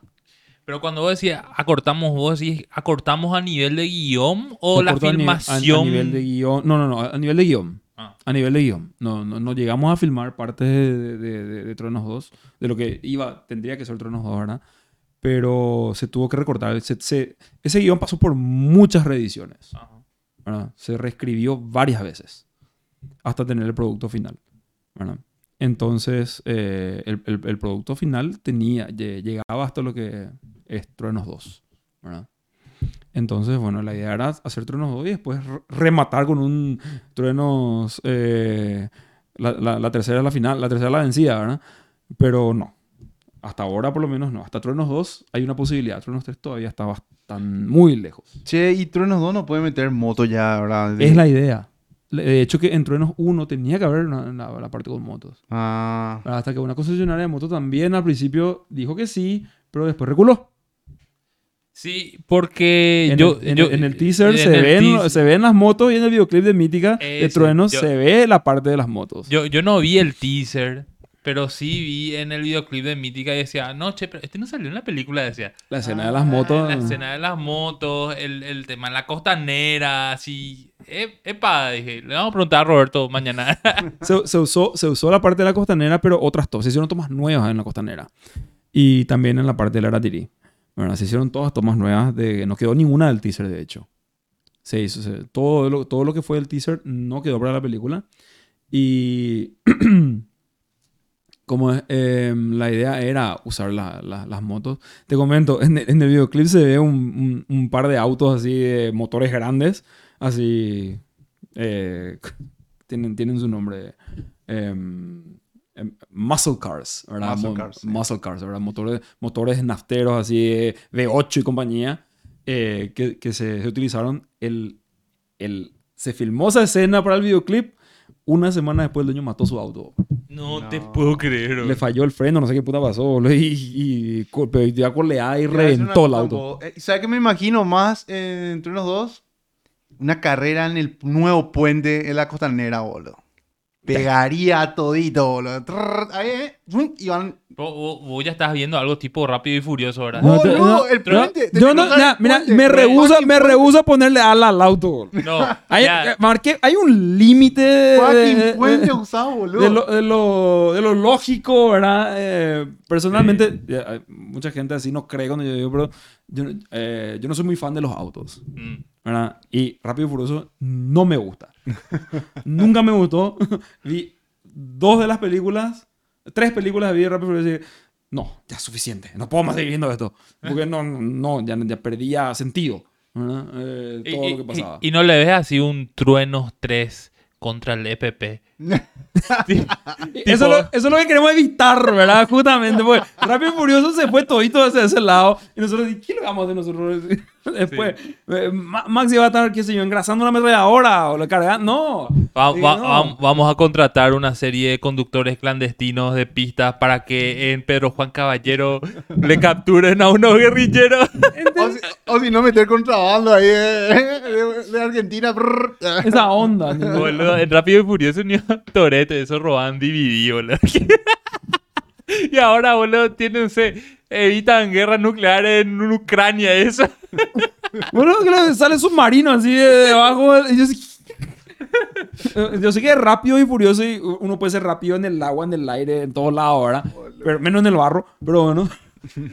A: Pero cuando vos decís acortamos, vos decís acortamos a nivel de guion o la
C: a a-
A: filmación.
C: A, nivel de guion. No, no, no, a nivel de guion.
A: Ah.
C: A nivel de guion. No, no, no llegamos a filmar partes de, de, de- de Truenos 2, de lo que iba, tendría que ser Truenos 2, ¿verdad? Pero se tuvo que recortar. Se- se- ese guion pasó por muchas reediciones. Se reescribió varias veces hasta tener el producto final. ¿verdad? Entonces, eh, el, el- el producto final tenía, lle- llegaba hasta lo que es Truenos 2. ¿verdad? Entonces, bueno, la idea era hacer Truenos 2 y después re- rematar con un Truenos... eh, la, la- la tercera la final, la tercera la vencida, ¿verdad? Pero no. Hasta ahora, por lo menos, no. Hasta Truenos 2 hay una posibilidad. Truenos 3 todavía está bastante, muy lejos.
B: Che, y Truenos 2 no puede meter moto ya, ¿verdad?
C: Es la idea. De hecho, que en Truenos 1 tenía que haber una- una- la parte con motos.
B: Ah,
C: Hasta que una concesionaria de motos también al principio dijo que sí, pero después reculó.
A: Sí, porque
C: En,
A: yo,
C: el,
A: yo-
C: en el teaser se,
A: el
C: ven, se ven las motos y en el videoclip de Mítica de
A: yo-
C: se ve la parte de las motos.
A: Yo, yo no vi el teaser, pero sí vi en el videoclip de Mítica y decía, no, che, pero este no salió en la película, decía.
C: la escena de las
A: Ah,
C: motos.
A: La escena de las motos, el, el tema en la costanera, así. Eh, epa, dije, le vamos a preguntar a Roberto mañana.
C: Se, se usó, se usó la parte de la costanera, pero otras tomas. Se hicieron tomas nuevas en la costanera. Y también en la parte de la Aratirí. Bueno, se hicieron todas tomas nuevas. De, no quedó ninguna del teaser, de hecho. Se hizo, todo, lo, todo lo que fue el teaser no quedó para la película. Y como eh, la idea era usar la- la- las motos. Te comento, en el, en el videoclip se ve un, un- par de autos así de motores grandes. Así... eh, tienen, tienen su nombre. em, muscle cars, ¿verdad?
B: Muscle
C: Mo-
B: cars, sí.
C: muscle cars, ¿verdad? Motores, motores nafteros así de V8 y compañía eh, que, que se, se utilizaron. El, el, se filmó esa escena para el videoclip. Una semana después el dueño mató su auto.
A: no,
B: No.
A: te puedo creer.
C: Le falló el freno, no sé qué puta pasó, Y, y, co- pero ya coleada y reventó el auto.
B: Eh, ¿Sabes qué me imagino más eh, entre los dos? Una carrera en el nuevo puente en la costanera, boludo. Pegaría todito, boludo. Trrr, ahí, eh, y van.
A: Vos, ya estás viendo algo tipo rápido y furioso, ¿verdad?
C: No,
B: Boludo,
C: no,
B: el
C: no,
B: puente, te
C: yo no, mira,
B: puente,
C: me rehuso, me rehuso a ponerle ala al auto. boludo.
A: No,
C: Hay,
A: ya-
C: eh, marqué- hay un límite de,
B: puente usado, boludo.
C: de lo, de, lo, de lo lógico, ¿verdad? Eh, personalmente, ya, hay mucha gente así no cree cuando yo digo, pero yo, no- eh, yo no soy muy fan de los autos,
A: Mm.
C: ¿verdad? Y Rápido y Furioso no me gusta. Nunca me gustó. Vi dos de las películas, tres películas vi de Rápido y dije, no, ya es suficiente, no puedo más seguir viendo esto. Porque no, no, ya, ya perdía sentido. Eh,
A: Y-
C: todo
A: y,
C: lo que pasaba.
A: y- y no le ves así un Truenos 3 contra el EPP.
C: Eso, es lo, eso es lo que queremos evitar, ¿verdad? Justamente, porque Rápido y Furioso se fue todito hacia ese lado. Y nosotros, ¿y ¿qué lo vamos a hacer nosotros? Después, eh, Ma- Max iba a estar, qué sé yo, engrasando una ametralladora o la carga. No.
A: Va-
C: Digo,
A: va-
C: no.
A: va- vamos a contratar una serie de conductores clandestinos de pistas para que en Pedro Juan Caballero le capturen a unos guerrilleros.
B: O si, o si no meter contrabando ahí de, de- de Argentina. brrr.
C: Esa onda.
A: en Rápido y Furioso ni a Toreto, eso roban DVD, boludo. y ahora, boludo, tienen, se evitan guerra nuclear en Ucrania, eso.
C: Bueno, que le sale submarino así de debajo. yo, Eh, yo sé que es rápido y furioso y uno puede ser rápido en el agua, en el aire, en todos lados, ¿verdad? Pero, menos en el barro, pero bueno.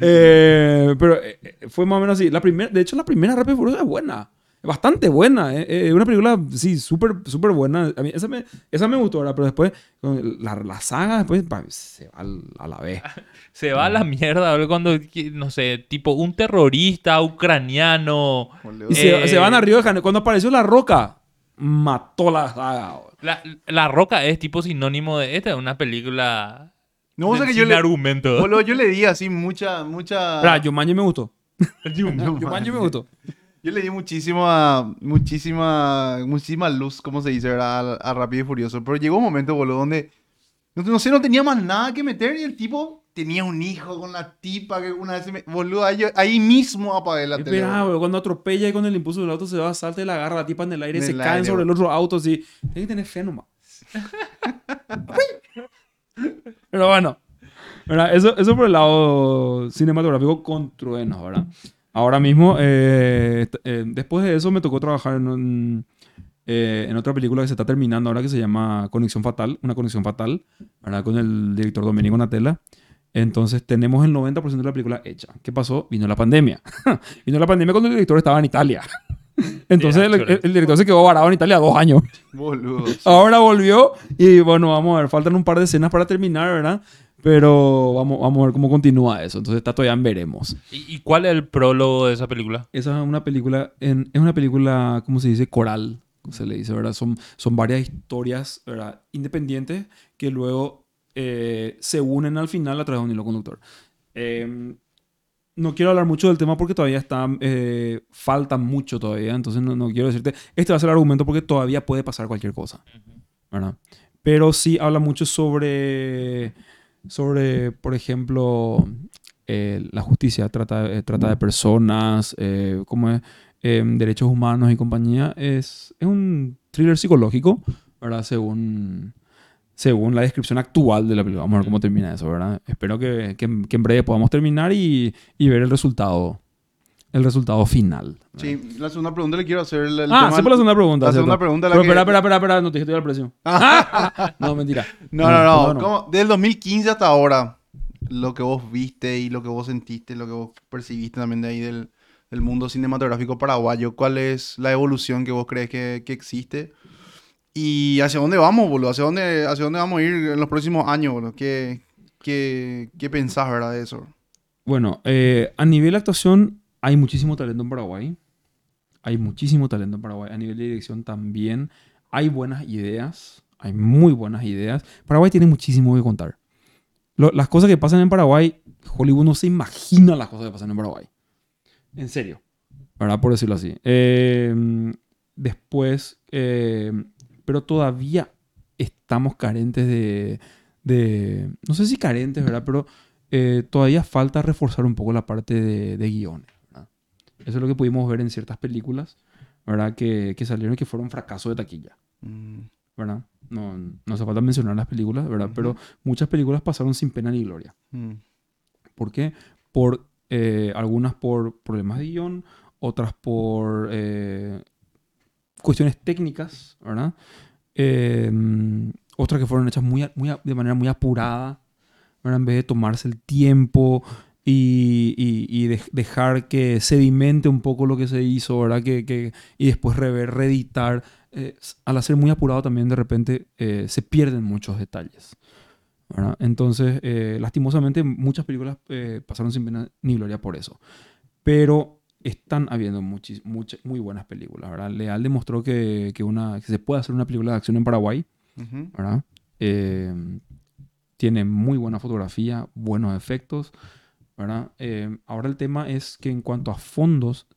C: Eh, pero eh, eh, fue más o menos así. La primera, de hecho, la primera Rápido y Furioso es buena. Bastante buena. eh, Es una película, sí, súper, súper buena. A mí esa me, esa me gustó, ¿verdad? Pero después, la, la saga, después pa, se va a la vez.
A: Se va a la mierda, cuando, no sé, tipo un terrorista ucraniano.
C: Y se,
A: Eh,
C: se van a Río de Janeiro. Cuando apareció La Roca, mató la saga.
A: La, la Roca es tipo sinónimo de esta, una película
B: No, que yo
A: sin
B: le,
A: argumento.
B: boludo, yo le di así mucha, mucha.
C: Espera, Jumanji me gustó.
B: Jumanji
C: me gustó.
B: Yo le di muchísima, muchísima, muchísima luz, como se dice, ¿verdad? A, a Rápido y Furioso. Pero llegó un momento, boludo, donde, no, no sé, no tenía más nada que meter y el tipo tenía un hijo con la tipa que una vez me... Boludo, ahí, ahí mismo apagué la tele.
C: Bro, cuando atropella y con el impulso del auto se va, salta y la agarra la tipa en el aire y se
B: aire,
C: sobre el otro auto así. Tiene que tener fe nomás. Pero bueno. ¿verdad? Eso, eso por el lado cinematográfico con truenos, ¿verdad? Ahora mismo, eh, eh, después de eso me tocó trabajar en, un- eh, en otra película que se está terminando ahora que se llama Conexión Fatal, una conexión fatal, ¿verdad? Con el director Domenico Natella. Entonces tenemos el 90% de la película hecha. ¿Qué pasó? Vino la pandemia. Vino la pandemia cuando el director estaba en Italia. Entonces el, el- el director se quedó varado en Italia dos años.
B: Boludo.
C: Ahora volvió y bueno, vamos a ver, faltan un par de escenas para terminar, ¿verdad? Pero vamos, vamos a ver cómo continúa eso. Entonces está todavía en veremos.
A: ¿Y, y cuál es el prólogo de esa película?
C: Esa es una película, en- es una película, ¿cómo se dice? Coral, se le dice, ¿verdad? Son, son varias historias, ¿verdad? Independientes que luego eh, se unen al final a través de un hilo conductor. Eh, no quiero hablar mucho del tema porque todavía está, eh, falta mucho todavía, entonces no, no quiero decirte, este va a ser el argumento porque todavía puede pasar cualquier cosa, ¿verdad? Pero sí habla mucho sobre, sobre por ejemplo, eh, la justicia trata, eh, trata de personas, eh, como es, eh, derechos humanos y compañía. Es, es un thriller psicológico, ¿verdad? Según, según la descripción actual de la película. Vamos a ver cómo termina eso, ¿verdad? Espero que, que en- que en breve podamos terminar y, y ver el resultado, el resultado final.
B: Sí, la segunda pregunta le quiero hacer. El, el
C: ah,
B: tema-
C: sí, por la segunda pregunta.
B: La segunda pregunta. La
C: Pero
B: que-
C: espera, espera, espera, espera, no te dije que te iba al precio. no, mentira.
B: No, no, no.
C: perdón,
B: ¿Cómo? Del 2015 hasta ahora, lo que vos viste y lo que vos sentiste, lo que vos percibiste también de ahí del, del mundo cinematográfico paraguayo, ¿cuál es la evolución que vos crees que, que existe? ¿Y hacia dónde vamos, boludo? ¿Hacia dónde, hacia dónde vamos a ir en los próximos años, boludo? ¿Qué, qué, qué pensás, verdad, de eso?
C: Bueno, eh, a nivel de actuación hay muchísimo talento en Paraguay. Hay muchísimo talento en Paraguay. A nivel de dirección también. Hay buenas ideas. Hay muy buenas ideas. Paraguay tiene muchísimo que contar. Las cosas que pasan en Paraguay, Hollywood no se imagina las cosas que pasan en Paraguay. En serio. ¿Verdad? Por decirlo así. Eh, después, eh, pero todavía estamos carentes de, de- No sé si carentes, ¿verdad? Pero eh, todavía falta reforzar un poco la parte de, de guiones. Eso es lo que pudimos ver en ciertas películas, ¿verdad? Que, que salieron y que fueron fracaso de taquilla,
B: Mm,
C: ¿verdad? no, no hace falta mencionar las películas, ¿verdad? Pero muchas películas pasaron sin pena ni gloria.
B: Mm.
C: ¿Por qué? Por, eh, algunas por problemas de guion, otras por eh, cuestiones técnicas, ¿verdad? Eh, otras que fueron hechas muy, muy de manera muy apurada, ¿verdad? En vez de tomarse el tiempo y, y- y dej- dejar que sedimente un poco lo que se hizo, ¿verdad? Que, que- y después rever, reeditar. Eh, al hacer muy apurado también de repente eh, se pierden muchos detalles. ¿verdad? Entonces, eh, lastimosamente, muchas películas eh, pasaron sin pena ni gloria por eso. Pero están habiendo muchis- muchas, muy buenas películas, ¿verdad? Leal demostró que, que una, que se puede hacer una película de acción en Paraguay. ¿verdad? Eh, tiene muy buena fotografía, buenos efectos, ¿verdad? Eh, ahora el tema es que en cuanto a fondos,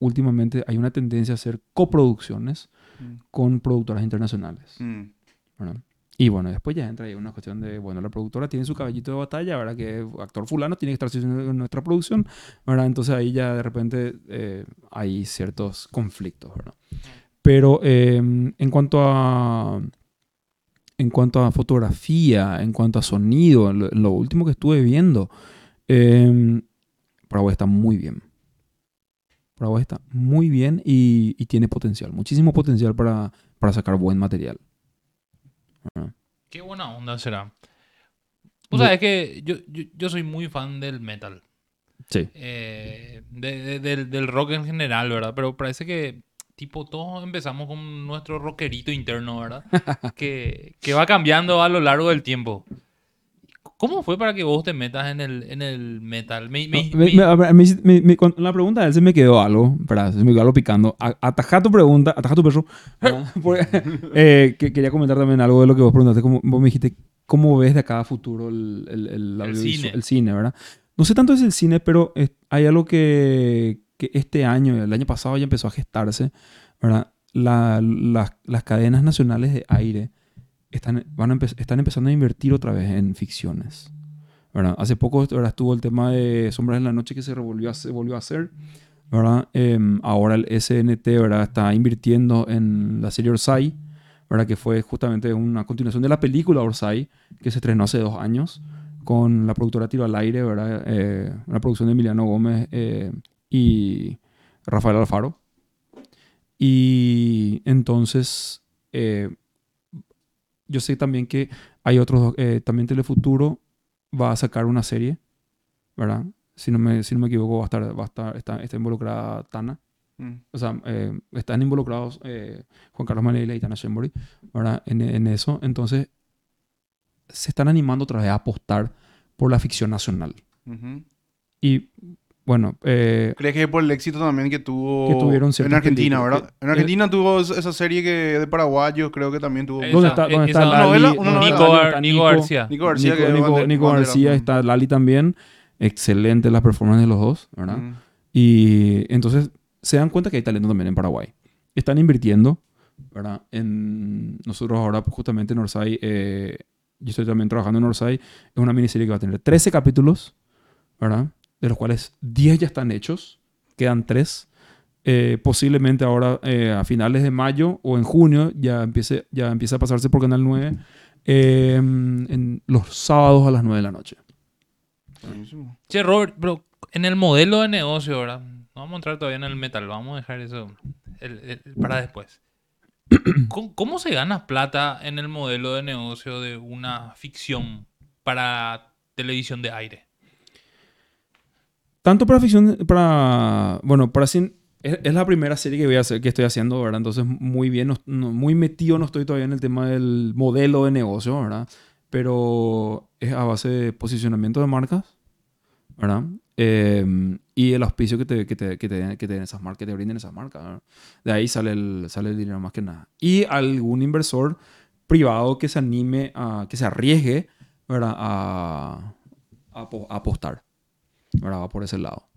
C: últimamente hay una tendencia a hacer coproducciones
B: Mm.
C: con productoras internacionales.
B: Mm.
C: ¿verdad? Y bueno, después ya entra ahí una cuestión de, bueno, la productora tiene su caballito de batalla, ¿verdad? Que actor fulano tiene que estar haciendo en nuestra producción, ¿verdad? Entonces ahí ya de repente eh, hay ciertos conflictos, ¿verdad? Pero eh, en cuanto a... En cuanto a fotografía, en cuanto a sonido, lo, lo último que estuve viendo, eh, Paraguay está muy bien. Paraguay está muy bien y, y tiene potencial, muchísimo potencial para, para sacar buen material. Ajá.
A: Qué buena onda será. O sea, es que yo, yo, yo soy muy fan del metal.
C: Sí.
A: eh, de- de- del, del rock en general, ¿verdad? Pero parece que, tipo, todos empezamos con nuestro rockerito interno, ¿verdad? que, que va cambiando a lo largo del tiempo. ¿Cómo fue para que vos te metas en el, en el metal? Me- me-
C: No, me-
A: me-
C: con la pregunta de él se me quedó algo, espera, se me quedó algo picando. A- Ataja tu pregunta, ataja tu perro. ¿verdad? Porque, eh, que quería comentar también algo de lo que vos preguntaste. Como, vos me dijiste, ¿cómo ves de acá a futuro el, el, el, audiovisual-
A: cine.
C: el cine, verdad? No sé tanto es el cine, pero es- hay algo que, que este año, el año pasado ya empezó a gestarse, ¿verdad? La- las, las cadenas nacionales de aire están, van a empe- están empezando a invertir otra vez en ficciones. ¿verdad? Hace poco ¿verdad? estuvo el tema de Sombras en la Noche que se revolvió se volvió a hacer. ¿verdad? Em, ahora el SNT ¿verdad? está invirtiendo en la serie Orsay, ¿verdad? que fue justamente una continuación de la película Orsay, que se estrenó hace dos años, con la productora Tiro al Aire, ¿verdad? Eh, una producción de Emiliano Gómez eh, y Rafael Alfaro. Y entonces, eh, yo sé también que hay otros, eh, también Telefuturo va a sacar una serie, ¿verdad? Si no me, si no me equivoco, va a estar, va a estar, está, está involucrada Tana.
B: Mm.
C: O sea, eh, están involucrados eh, Juan Carlos Manela y Tana Shembori, ¿verdad? En, en eso. Entonces, se están animando otra vez a apostar por la ficción nacional. Y, bueno, eh,
B: ¿Crees que por el éxito también que tuvo
C: Que tuvieron
B: en Argentina,
C: películas.
B: verdad? En Argentina tuvo esa serie que de paraguayos, creo que también tuvo.
A: Esa-
C: ¿dónde está, dónde está Lali?
B: novela,
C: ¿Dónde
B: una
C: está
B: novela.
A: Nico,
C: Está
A: Nico García.
B: Nico García,
C: Nico,
B: que
C: Nico- Nico
B: bandera,
C: García, está Lali también. Excelente la performance de los dos, ¿verdad?
B: Mm.
C: Y entonces se dan cuenta que hay talento también en Paraguay. Están invirtiendo, ¿verdad? En nosotros ahora justamente en Orsay, eh, yo estoy también trabajando en Orsay, es una miniserie que va a tener 13 capítulos, ¿verdad? De los cuales 10 ya están hechos, quedan 3. Eh, posiblemente ahora eh, a finales de mayo o en junio ya empiece, ya empieza a pasarse por Canal 9 eh, en los sábados a las 9 de la noche.
B: Buenísimo.
A: Che, Robert, pero en el modelo de negocio, ¿verdad? No vamos a entrar todavía en el metal, vamos a dejar eso el- el- para después. ¿Cómo, cómo se gana plata en el modelo de negocio de una ficción para televisión de aire?
C: Tanto para ficción, para, bueno, para cine, es, es la primera serie que voy a hacer, que estoy haciendo, ¿verdad? Entonces, muy bien, no- no- muy metido no estoy todavía en el tema del modelo de negocio, ¿verdad? Pero es a base de posicionamiento de marcas, ¿verdad? Eh, y el auspicio que te, que te, que te, que te den esas marcas, que te brinden esas marcas, ¿verdad? De ahí sale el, sale el dinero más que nada. Y algún inversor privado que se anime a, que se arriesgue, ¿verdad? A, a a apostar. ¿Verdad? Va por ese lado.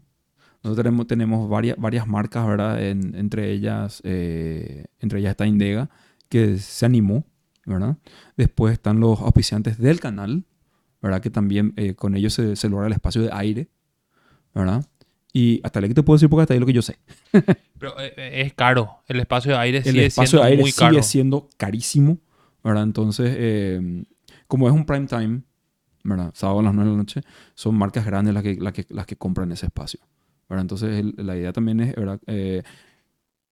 C: Nosotros tenemos, tenemos varias, varias marcas, ¿verdad? En- entre, ellas, eh, entre ellas está Indega, que se animó, ¿verdad? Después están los auspiciantes del canal, ¿verdad? Que también eh, con ellos se, se logra el espacio de aire, ¿verdad? Y hasta ahí que te puedo decir porque hasta ahí lo que yo sé.
A: Pero eh, eh, es caro. El espacio de aire
C: El
A: sigue
C: espacio
A: siendo
C: de aire
A: muy
C: sigue
A: caro.
C: siendo carísimo, ¿verdad? Entonces, eh, como es un prime time, ¿verdad? Sábado a las 9 de la noche, son marcas grandes las que, las que, las que compran ese espacio, ¿verdad? Entonces, el- la idea también es, ¿verdad? Eh,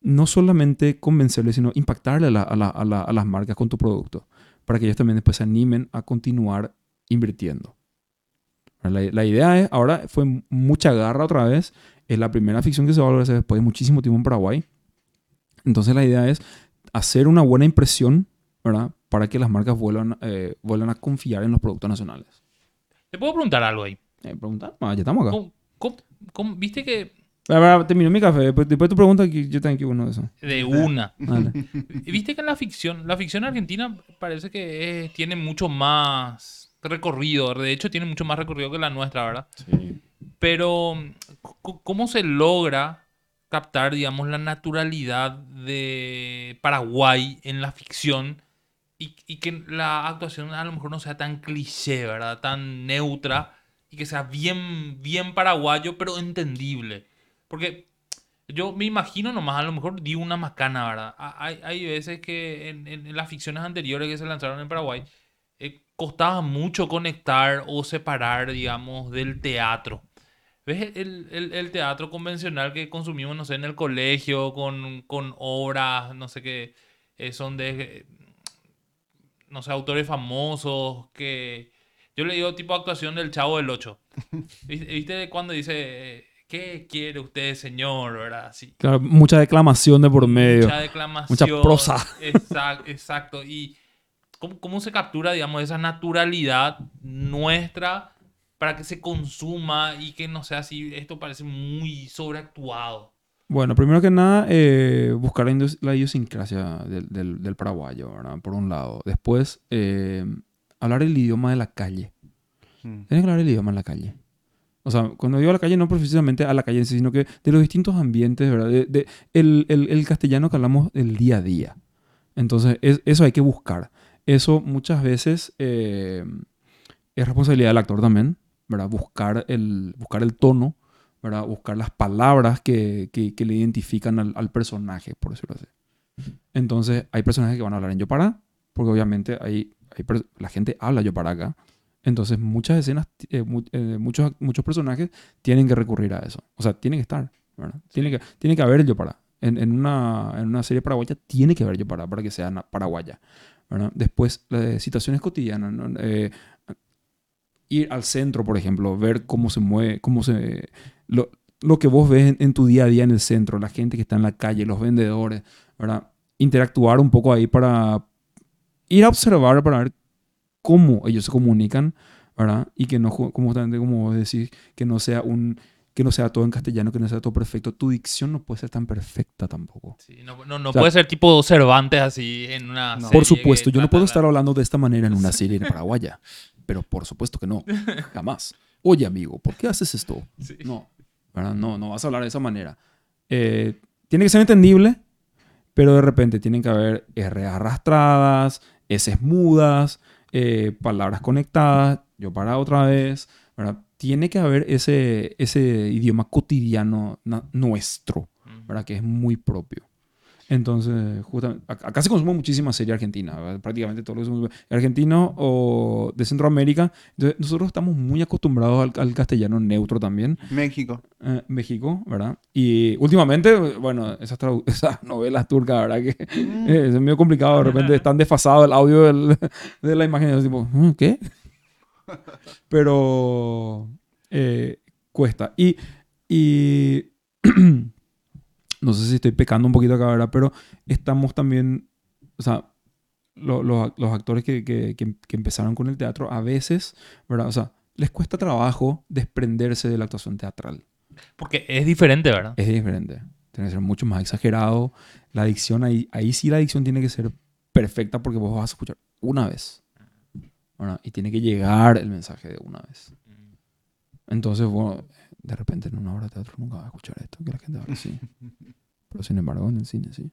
C: no solamente convencerles, sino impactarle a, la- a la- a la- a las marcas con tu producto, para que ellos también después se animen a continuar invirtiendo. La idea es, ahora fue mucha garra otra vez, es la primera ficción que se va a volver a hacer después de muchísimo tiempo en Paraguay. Entonces la idea es hacer una buena impresión, ¿verdad? Para que las marcas vuelvan, eh, vuelvan a confiar en los productos nacionales.
A: Te puedo preguntar algo ahí.
C: Eh, pregunta, Ah, ya estamos acá.
A: ¿Cómo- cómo- cómo- viste que
C: A ver, termino mi café, después, después tu pregunta, que yo también quiero uno de esos.
A: de una. Viste que en la ficción, la ficción argentina parece que es- tiene mucho más recorrido. De hecho, tiene mucho más recorrido que la nuestra, ¿verdad?
C: Sí.
A: Pero, ¿cómo se logra captar, digamos, la naturalidad de Paraguay en la ficción y, que la actuación a lo mejor no sea tan cliché, ¿verdad? Tan neutra y que sea bien, bien paraguayo, pero entendible. Porque yo me imagino nomás, a lo mejor di una macana, ¿verdad? Ha- Hay, hay veces que en, las ficciones anteriores que se lanzaron en Paraguay, eh, costaba mucho conectar o separar, digamos, del teatro. ¿Ves el, el- teatro convencional que consumimos, no sé, en el colegio, con, con obras, no sé qué, eh, son de, no sé, autores famosos, que yo le digo tipo actuación del Chavo del Ocho. ¿Viste, viste cuando dice, eh, ¿qué quiere usted, señor? ¿Verdad? Así.
C: Claro, mucha declamación de por medio.
A: Mucha declamación.
C: mucha prosa.
A: Exacto, exacto. Y cómo, cómo se captura, digamos, esa naturalidad nuestra para que se consuma y que no sea así, esto parece muy sobreactuado.
C: Bueno, primero que nada, eh, buscar la, idiosincrasia del, del- del paraguayo, ¿verdad? Por un lado. Después, eh, hablar el idioma de la calle.
B: Mm.
C: Tienes que hablar el idioma en la calle. O sea, cuando digo a la calle, no precisamente a la calle en sí, sino que de los distintos ambientes, ¿verdad? De, de- el, el- el castellano que hablamos del día a día. Entonces, es- eso hay que buscar. Eso muchas veces eh, es responsabilidad del actor también, ¿verdad? Buscar el, buscar el tono, ¿verdad? Buscar las palabras que, que- que le identifican al, al personaje, por decirlo así. Entonces, hay personajes que van a hablar en Yopará, porque obviamente hay, hay la gente habla Yopará acá. Entonces, muchas escenas, eh, mu- eh, muchos, muchos personajes tienen que recurrir a eso. O sea, tienen que estar, ¿verdad? Tiene, que, tiene que haber el Yopará. En, en, una, en una serie paraguaya tiene que haber Yopará para que sea paraguaya. ¿verdad? Después, las situaciones cotidianas. ¿no? Eh, ir al centro, por ejemplo, ver cómo se mueve, cómo se... Lo, lo que vos ves en, en tu día a día en el centro, la gente que está en la calle, los vendedores, ¿verdad? Interactuar un poco ahí para ir a observar, para ver cómo ellos se comunican, ¿verdad? Y que no, como, justamente como vos decís, que no sea un... Que no sea todo en castellano, que no sea todo perfecto. Tu dicción no puede ser tan perfecta tampoco.
A: Sí, no no, no
C: O sea-
A: puede ser tipo Cervantes así en una.
B: No.
A: serie
C: Por supuesto, yo no puedo estar
A: la-
C: hablando de esta manera en una serie paraguaya. Pero por supuesto que no. Jamás. Oye, amigo, ¿por qué haces esto?
A: Sí.
C: No, ¿verdad? No, no vas a hablar de esa manera. Eh, tiene que ser entendible, pero de repente tienen que haber R arrastradas, S mudas, eh, palabras conectadas, yo para otra vez, ¿verdad? Tiene que haber ese, ese idioma cotidiano nuestro,
A: Mm.
C: ¿verdad? Que es muy propio. Entonces, justamente, ac- acá se consume muchísima serie argentina, ¿verdad? prácticamente todo lo que consume argentino o de Centroamérica. Entonces, nosotros estamos muy acostumbrados al, al castellano neutro también.
B: México.
C: Eh, México, ¿verdad? Y últimamente, bueno, esas, esas novelas turcas, ¿verdad? Que eh, es medio complicado, de repente están desfasados el audio del- de la imagen, es tipo, "Mm, ¿qué? Pero eh, cuesta. Y, y no sé si estoy pecando un poquito acá, ¿verdad? Pero estamos también, o sea, lo- los, los actores que, que- que- que empezaron con el teatro, a veces, ¿verdad? O sea, les cuesta trabajo desprenderse de la actuación teatral.
A: Porque es diferente, ¿verdad?
C: Es diferente. Tiene que ser mucho más exagerado. La adicción, ahí, ahí sí la adicción tiene que ser perfecta porque vos vas a escuchar una vez. ¿verdad? Y tiene que llegar el mensaje de una vez. Entonces, bueno, de repente en una obra de teatro nunca vas a escuchar esto, que la gente habla así. Pero sin embargo, en el cine sí.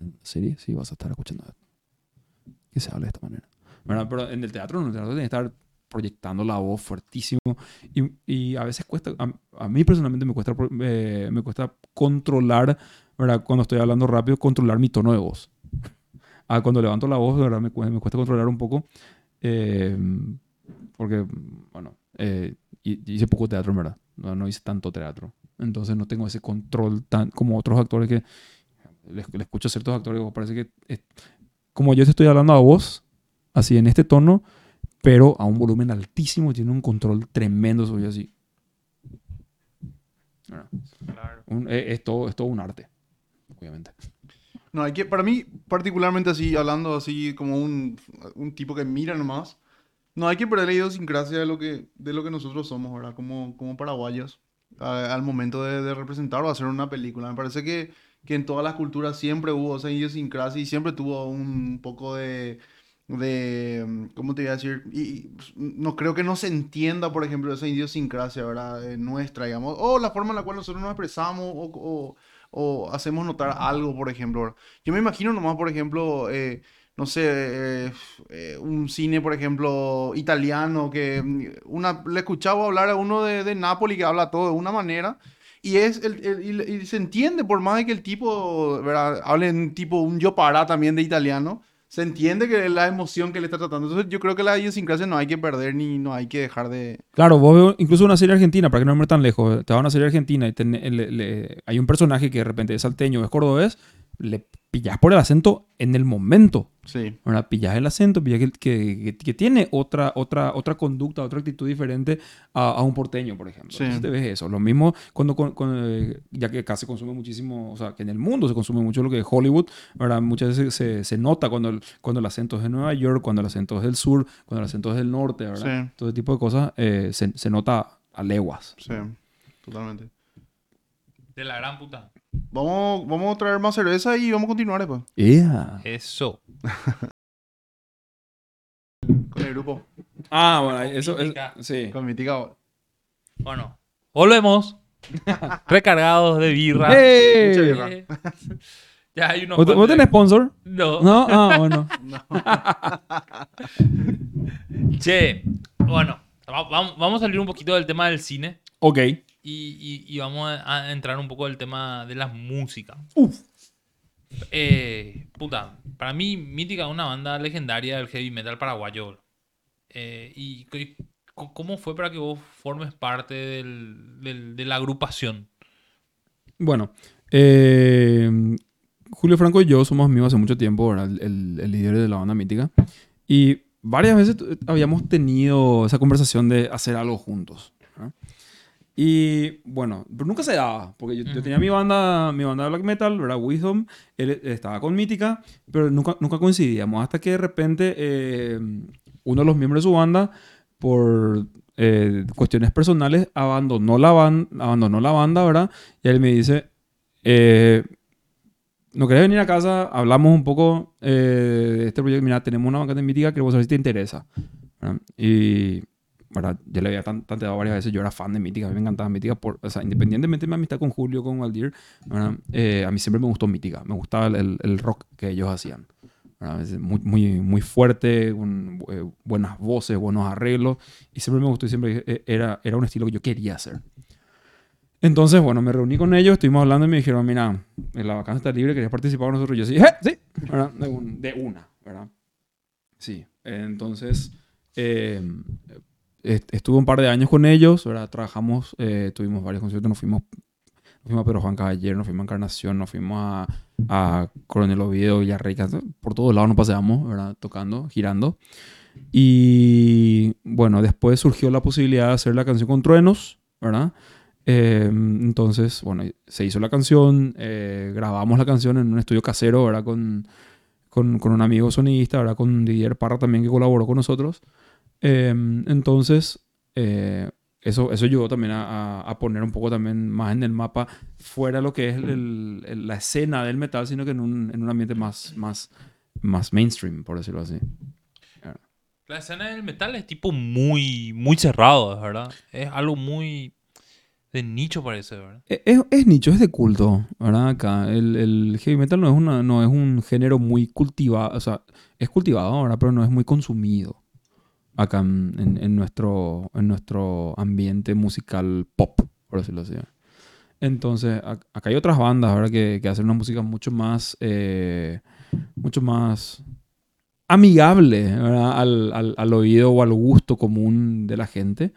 C: En la serie sí vas a estar escuchando esto. Que se hable de esta manera. ¿verdad? Pero en el teatro, en el teatro tiene que estar proyectando la voz fuertísimo. Y, y a veces cuesta, a, a mí personalmente me cuesta, eh, me cuesta controlar, ¿verdad? Cuando estoy hablando rápido, controlar mi tono de voz. Ah, cuando levanto la voz, verdad, me, me cuesta controlar un poco. eh, porque, bueno, eh, hi- hice poco teatro, en verdad. No, no hice tanto teatro. Entonces no tengo ese control tan como otros actores que... Le, le escucho a ciertos actores y parece que... es- como yo te estoy hablando a vos, así en este tono, pero a un volumen altísimo, tiene un control tremendo sobre así. Un- eh, es, todo, es todo un arte, obviamente.
B: No, hay que, para mí, particularmente así, hablando así como un, un tipo que mira nomás, no hay que perder la idiosincrasia de lo que, de lo que nosotros somos, ¿verdad? Como, como paraguayos, al momento de, representar o hacer una película. Me parece que, que en todas las culturas siempre hubo esa idiosincrasia y siempre tuvo un poco de, de, ¿cómo te voy a decir? Y, pues, no creo que no se entienda, por ejemplo, esa idiosincrasia, ¿verdad? Eh, nuestra, digamos, o la forma en la cual nosotros nos expresamos o, o- hacemos notar algo, por ejemplo. Yo me imagino nomás, por ejemplo, eh, no sé, eh, eh, un cine, por ejemplo, italiano, que mm, una, le escuchaba hablar a uno de, de Nápoles que habla todo de una manera. Y, es el, y, se entiende, por más de que el tipo, ¿verdad? hable en tipo un yo para también de italiano, se entiende que la emoción que le está tratando. Entonces yo creo que la idiosincrasia no hay que perder ni no hay que dejar de...
C: Claro, vos incluso una serie argentina, para que no me tan lejos, te va a una serie argentina y ten- le- hay un personaje que de repente es salteño es cordobés, le pillas por el acento en el momento.
B: Sí.
C: ¿verdad? Pillas el acento, pillas que, que- que- tiene otra, otra, otra conducta, otra actitud diferente a, a un porteño, por ejemplo.
B: Sí.
C: Entonces te ves eso. Lo mismo cuando, con- con, eh, ya que acá se consume muchísimo, o sea, que en el mundo se consume mucho lo que es Hollywood, ¿verdad? Muchas veces se, se nota cuando el, cuando el acento es de Nueva York, cuando el acento es del sur, cuando el acento es del norte, ¿verdad?
B: Sí.
C: Todo ese tipo de cosas eh, se, se nota a leguas.
B: Sí, totalmente.
A: De la gran puta.
B: Vamos, vamos a traer más cerveza y vamos a continuar después
A: Eso.
B: con el grupo.
C: Ah, bueno, eso es... Sí.
B: Con Mítica.
A: Bueno, volvemos. Recargados de birra.
C: ¡Ey!
B: Mucha birra.
A: Eh, ya hay unos
C: ¿Vos, tenés sponsor?
A: No.
C: No, ah, bueno.
A: Che, bueno, va- vam- vamos a salir un poquito del tema del cine
C: Ok.
A: Y, y- y vamos a, a entrar un poco del tema de la música.
C: Uf.
A: Eh, puta, para mí Mítica es una banda legendaria del heavy metal paraguayo. Eh, y, ¿Cómo fue para que vos formes parte del- del- de la agrupación?
C: Bueno, eh, Julio Franco y yo somos amigos hace mucho tiempo. El, el- el líder de la banda mítica. Y varias veces habíamos tenido esa conversación de hacer algo juntos. Y bueno, pero nunca se daba, porque yo, yo
A: Ujú.
C: tenía mi banda, mi banda de black metal, ¿verdad? Wisdom, él estaba con Mítica, pero nunca, nunca coincidíamos. Hasta que de repente eh, uno de los miembros de su banda, por eh, cuestiones personales, abandonó la, ban- abandonó la banda, ¿verdad? Y él me dice, eh, ¿no querés venir a casa? Hablamos un poco eh, de este proyecto. Mira, tenemos una banca de mítica, queremos saber si te interesa. ¿verdad? Y, ¿verdad? Yo le había tan- tanteado varias veces. Yo era fan de mítica, a mí me encantaba mítica. Por, o sea, independientemente de mi amistad con Julio, con ¿verdad? Eh, a mí siempre me gustó mítica. Me gustaba el, el- rock que ellos hacían. muy, muy, muy fuerte, con eh, buenas voces, buenos arreglos. Y siempre me gustó y siempre eh, era, era un estilo que yo quería hacer. Entonces, bueno, me reuní con ellos, estuvimos hablando y me dijeron, mira, la vacancia está libre, ¿querías participar con nosotros? Y yo sí, "Eh, sí. De, un- de una, ¿verdad? Sí, entonces eh, estuve un par de años con ellos, ¿verdad? Trabajamos, eh, tuvimos varios conciertos, nos fuimos, nos fuimos a Pedro Juan Caballero, nos fuimos a Encarnación, nos fuimos a, a Coronel Oviedo, Villarrica, por todos lados nos paseamos, ¿verdad? Tocando, girando. Y bueno, después surgió la posibilidad de hacer la canción con Truenos, ¿verdad? Eh, entonces, bueno, se hizo la canción, eh, grabamos la canción en un estudio casero, ¿verdad? Con, con, con un amigo sonidista, ¿verdad? Con Didier Parra también que colaboró con nosotros. Eh, entonces, eh, eso, eso ayudó también a, poner un poco también más en el mapa, fuera lo que es el- el- la escena del metal, sino que en un, en un ambiente más, más, más mainstream, por decirlo así.
A: La escena del metal es tipo muy, muy cerrado, ¿verdad? Es algo muy de nicho parece, ¿verdad?
C: E- Es, es nicho, es de culto, ¿verdad? Acá el, el heavy metal no es, una, no es un género muy cultivado, o sea, es cultivado, ¿verdad? Pero no es muy consumido acá en, en- nuestro, en nuestro ambiente musical pop, por decirlo así. Entonces, ac- acá hay otras bandas, ¿verdad? Que, que hacen una música mucho más, eh, mu- mucho más amigable. Al, al- al oído o al gusto común de la gente.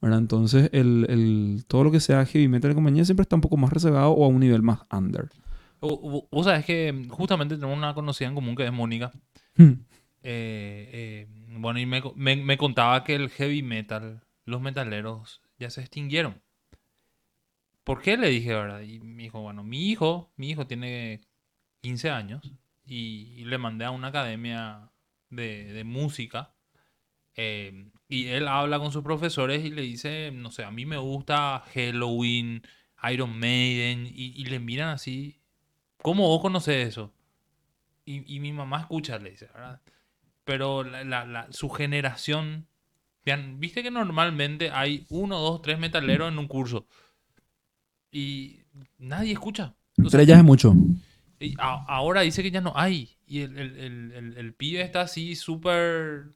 C: ¿verdad? Entonces, el, el- todo lo que sea heavy metal de compañía siempre está un poco más reservado o a un nivel más under.
A: O- o- Vos sabés que justamente tenemos una conocida en común que es Mónica.
C: Hmm.
A: Eh, eh, bueno, y me, me- me contaba que el heavy metal, los metaleros ya se extinguieron. ¿Por qué? Le dije, ¿verdad? Y me dijo, bueno, mi hijo, mi hijo tiene 15 años y, y le mandé a una academia de, de música. eh, y él habla con sus profesores y le dice, no sé, a mí me gusta Halloween, Iron Maiden, y, y le miran así, ¿cómo vos conoces eso? Y, y mi mamá escucha, le dice, ¿verdad? Pero la, la- la- su generación, vean, viste que normalmente hay uno, dos, tres metaleros en un curso y nadie escucha. Sea,
C: Pero ya es mucho.
A: y a- ahora dice que ya no hay. Y el, el- el- el- el pibe está así súper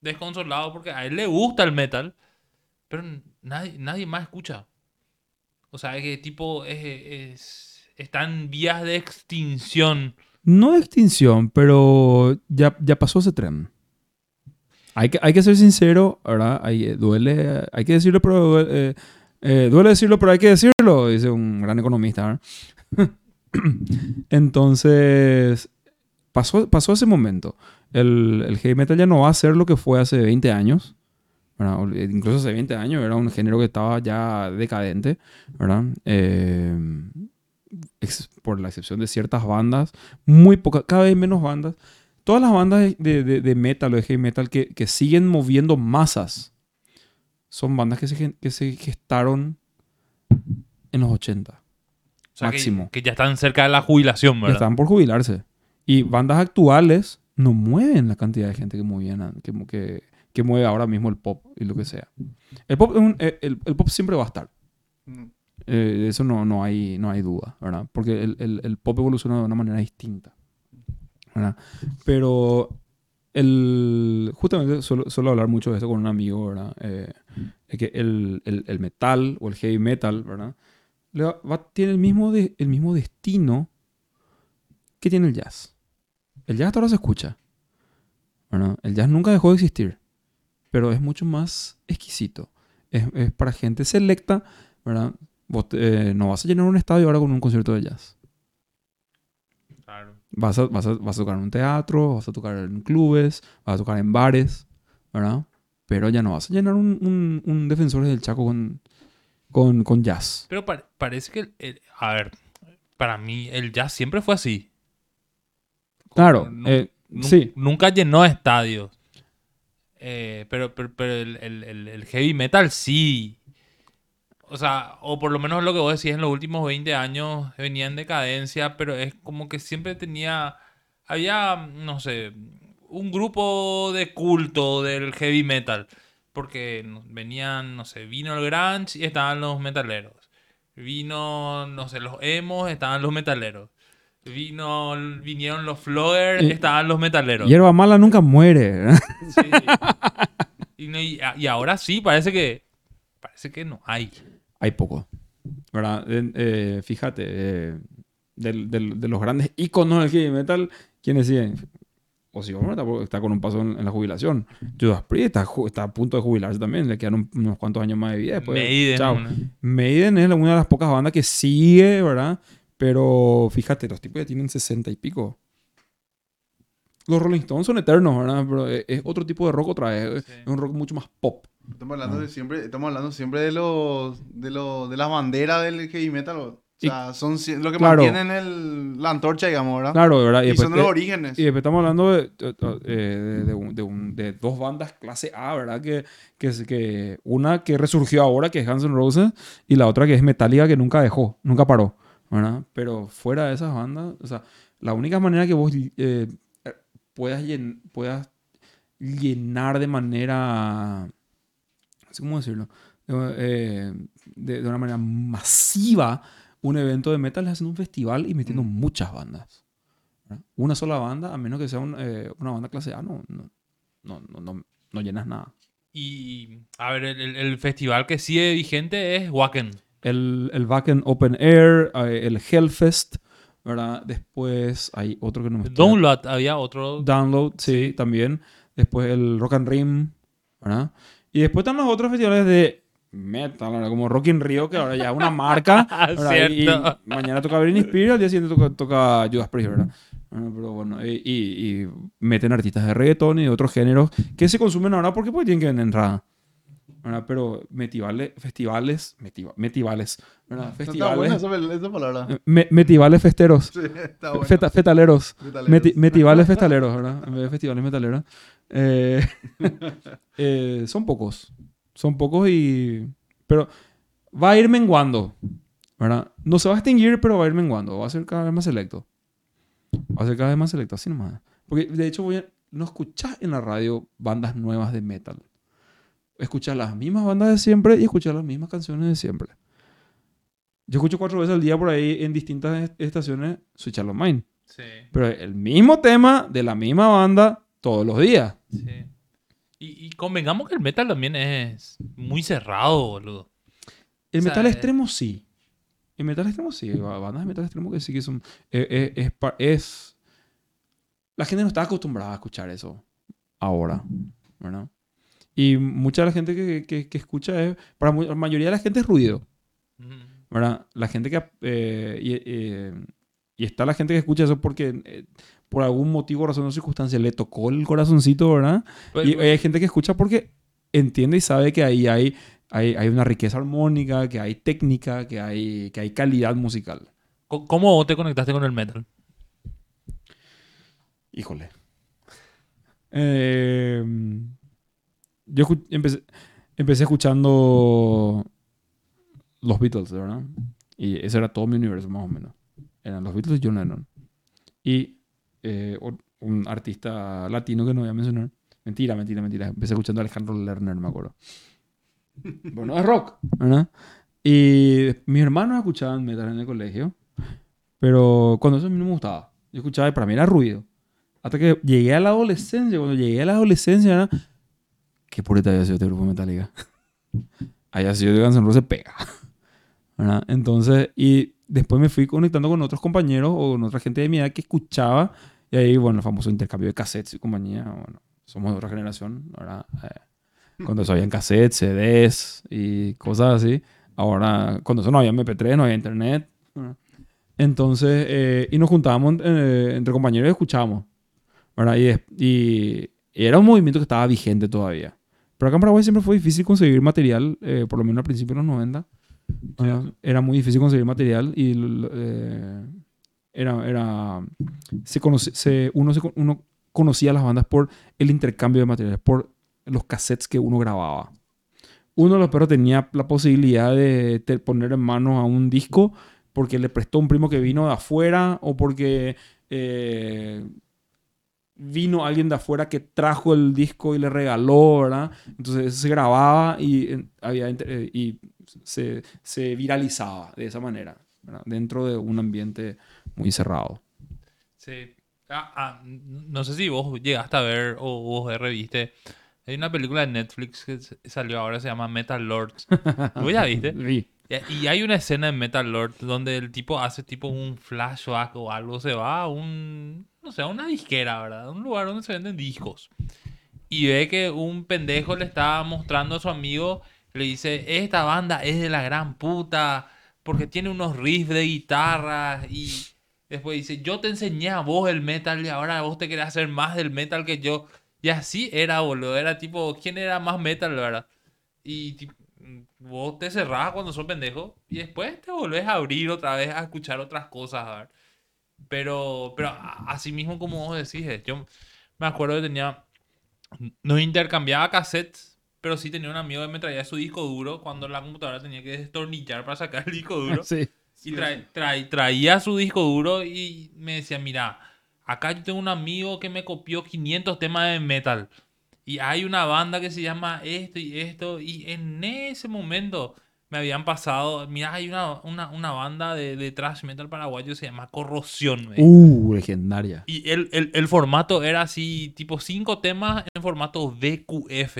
A: desconsolado porque a él le gusta el metal, pero nadie, nadie más escucha. O sea, es que tipo es, es- está en vías de extinción.
C: No de extinción, pero ya, ya pasó ese tren. Hay que, hay que ser sincero, ¿verdad? Hay, eh, duele, hay que decirlo, pero duele, eh, eh, duele decirlo, pero hay que decirlo, dice un gran economista. Entonces, pasó, pasó ese momento. El, el heavy metal ya no va a ser lo que fue hace 20 años. ¿verdad? Eh, Incluso hace 20 años era un género que estaba ya decadente, ¿verdad? Eh, por la excepción de ciertas bandas, muy pocas, cada vez menos bandas. Todas las bandas de, de- de- metal o de heavy metal que, que siguen moviendo masas son bandas que se, que se gestaron en los 80.
A: O sea, que-
C: Máximo.
A: Que, ya están cerca de la jubilación,
C: Ya
A: ¿verdad?
C: están por jubilarse. Y bandas actuales no mueven la cantidad de gente que movían, an- que, que, que mueve ahora mismo el pop y lo que sea. El pop, es un- eh, el, el pop siempre va a estar. Eh, eso no, no, hay, no hay duda, ¿verdad? Porque el, el- el pop evoluciona de una manera distinta, ¿verdad? Pero el, justamente suelo, suelo hablar mucho de esto con un amigo, ¿verdad? Eh, de que el, el- el metal o el heavy metal, ¿verdad? Le va- va- tiene el mismo, de- el mismo destino que tiene el jazz. El jazz hasta ahora se escucha, ¿verdad? El jazz nunca dejó de existir, pero es mucho más exquisito. Es, es para gente selecta, ¿verdad? Vos te- eh, no vas a llenar un estadio ahora con un concierto de jazz.
A: Claro.
C: Vas a, vas, a, vas a tocar en un teatro, vas a tocar en clubes, vas a tocar en bares, ¿verdad? Pero ya no vas a llenar un, un, un Defensores del Chaco con, con, con jazz.
A: Pero pa- parece que, el- el- a ver, para mí el jazz siempre fue así.
C: Claro, eh, sí.
A: Nunca llenó estadios. Eh, pero pero, pero el- el- el heavy metal sí. O sea, o por lo menos lo que vos decís en los últimos 20 años venía en decadencia, pero es como que siempre tenía. Había, no sé, un grupo de culto del heavy metal. Porque venían, no sé, vino el grunge y estaban los metaleros. Vino, no sé, los emos, estaban los metaleros. Vino, vinieron los floggers,
C: Y-
A: estaban los metaleros.
C: Hierba mala nunca muere.
A: Sí. Y ahora sí, parece que parece que no hay.
C: Hay poco. ¿Verdad? Eh, eh, fíjate, eh, del- del- de los grandes íconos del heavy metal, ¿quiénes siguen? Ozzy Osbourne está, está con un paso en, en la jubilación. Judas Priest está, está a punto de jubilarse también. Le quedan un- unos cuantos años más de vida. Después,
A: Maiden,
C: chao.
A: una-
C: Maiden es una de las pocas bandas que sigue, ¿verdad? Pero fíjate, los tipos ya tienen 60 y pico. Los Rolling Stones son eternos, ¿verdad? Pero es, es otro tipo de rock otra vez.
A: Sí.
C: Es un rock mucho más pop.
B: Estamos hablando
C: Ah.
B: de siempre, estamos hablando siempre de los, de los, de las banderas del heavy metal. O
C: Y-
B: sea, son lo que
C: Claro.
B: mantienen el, la antorcha, digamos, ¿verdad?
C: Claro, ¿verdad?
B: y
C: después
B: son los orígenes.
C: Y después estamos hablando de, de- eh, de- un- un- de dos bandas clase A, ¿verdad? Que, que, que una que resurgió ahora, que es Guns N' Roses, y la otra que es Metallica, que nunca dejó, nunca paró, ¿verdad? Pero fuera de esas bandas, o sea, la única manera que vos eh, puedas, llen- puedas llenar de manera, cómo decirlo, eh, de, de una manera masiva un evento de metal haciendo un festival y metiendo
B: Mm.
C: muchas bandas. ¿verdad? Una sola banda, a menos que sea un, eh, una banda clase A, no, no, no, no, no- llenas nada.
A: Y a ver, el, el- festival que sigue vigente es Wacken.
C: El, el Wacken Open Air, eh, el Hellfest, ¿verdad? Después hay otro que no me estoy-
A: Download, había otro.
C: Download, sí, también. Después el Rock and Rim, ¿verdad? Y después están los otros festivales de metal, ¿verdad? Como Rock in Rio, que ahora ya es una marca. ¿verdad? Y-
A: Cierto.
C: Y mañana toca Britney Spears, al día siguiente toca, toca Judas Priest, ¿verdad? Bueno, pero bueno, y, y- y meten artistas de reggaetón y de otros géneros que se consumen ahora porque pues tienen que vender entrada. ¿verdad? Pero metivales, festivales, metiva- metivales, ¿verdad?
B: Está buena
C: Festivales,
B: esa, esa palabra.
C: eh, me- metivales festeros,
B: Sí, está buena.
C: feta- fetaleros.
B: Metaleros.
C: Meti- metivales festaleros, ¿verdad? En vez de festivales metaleros. Eh, eh, son pocos. Son pocos y... Pero va a ir menguando, ¿verdad? No se va a extinguir, pero va a ir menguando. Va a ser cada vez más selecto. Va a ser cada vez más selecto, así nomás. Porque de hecho voy a... no escuchás en la radio bandas nuevas de metal. Escuchas las mismas bandas de siempre y escuchas las mismas canciones de siempre. Yo escucho cuatro veces al día por ahí en distintas est- estaciones Switch Mine.
A: Sí,
C: Pero el mismo tema de la misma banda todos los días.
A: sí. Y, y convengamos que el metal también es muy cerrado, boludo.
C: El
A: O sea,
C: metal
A: eh,
C: extremo sí. El metal extremo sí. Bandas de metal extremo que sí que son... eh, eh, es, es- La gente no está acostumbrada a escuchar eso ahora. ¿verdad? Y mucha de la gente que, que- que escucha es... Para la mayoría de la gente es ruido. ¿verdad? La gente que... eh, y, eh, y está la gente que escucha eso porque... eh, por algún motivo, razón o circunstancia le tocó el corazoncito, ¿verdad?
A: Pues,
C: Y hay gente que escucha porque entiende y sabe que ahí hay, hay, hay una riqueza armónica, que hay técnica, que hay, que hay calidad musical.
A: ¿Cómo- ¿Cómo vos te conectaste con el metal?
C: Híjole. Eh, yo empecé, empecé escuchando los Beatles, ¿verdad? Y ese era todo mi universo, más o menos. Eran los Beatles y John Lennon. Y eh, un artista latino que no voy a mencionar. Mentira, mentira, mentira. Empecé escuchando a Alejandro Lerner, me acuerdo. bueno, es rock, ¿verdad? Y mis hermanos escuchaban metal en el colegio. Pero cuando eso a mí no me gustaba. Yo escuchaba y para mí era ruido. Hasta que llegué a la adolescencia. Cuando llegué a la adolescencia era... Qué pureta había sido este grupo Metallica. Haya sido de Guns N' Roses pega. ¿Verdad? Entonces, y después me fui conectando con otros compañeros o con otra gente de mi edad que escuchaba. Y ahí, bueno, el famoso intercambio de cassettes y compañía. Bueno, somos de otra generación, ¿verdad? Eh, cuando eso había cassettes, CDs y cosas así. Ahora, cuando eso no había MP3, no había internet. ¿verdad? Entonces, eh, y nos juntábamos eh, entre compañeros y escuchábamos. ¿verdad? Y, y- y era un movimiento que estaba vigente todavía. Pero acá en Paraguay siempre fue difícil conseguir material, eh, por lo menos al principio de los 90. ¿verdad? Era muy difícil conseguir material y eh, era, era, se conoce- se- uno, se uno conocía las bandas por el intercambio de materiales, por los cassettes que uno grababa. Uno de los perros tenía la posibilidad de poner en manos a un disco porque le prestó un primo que vino de afuera o porque eh, vino alguien de afuera que trajo el disco y le regaló, ¿verdad? Entonces se grababa y, eh, había, eh, y se, se viralizaba de esa manera, ¿verdad? Dentro de un ambiente muy cerrado.
A: Sí. Ah, ah, no sé si vos llegaste a ver o vos reviste. Hay una película de Netflix que salió ahora, se llama Metal Lords. ¿Vos ya viste?
C: Vi.
A: Y hay una escena en Metal Lord donde el tipo hace tipo un flashback o algo, se va a un, no sé, a una disquera, ¿verdad? Un lugar donde se venden discos. Y ve que un pendejo le está mostrando a su amigo, le dice, esta banda es de la gran puta, porque tiene unos riffs de guitarra y después dice, yo te enseñé a vos el metal y ahora vos te querés hacer más del metal que yo. Y así era, boludo, era tipo, ¿quién era más metal, verdad? Y vos te cerrás cuando sos pendejo y después te volvés a abrir otra vez a escuchar otras cosas, a ver. Pero, pero así mismo como vos decís, eh, yo me acuerdo que tenía, no intercambiaba cassettes, pero sí tenía un amigo que me traía su disco duro cuando la computadora tenía que destornillar para sacar el disco duro.
C: Sí.
A: Y trae- trae- traía su disco duro y me decía, mira, acá yo tengo un amigo que me copió 500 temas de metal. Y hay una banda que se llama esto y esto. Y en ese momento me habían pasado, mira, hay una, una, una banda de, de thrash metal paraguayo que se llama Corrosión.
C: Uh, legendaria.
A: Y el, el- el formato era así, tipo cinco temas en formato VQF.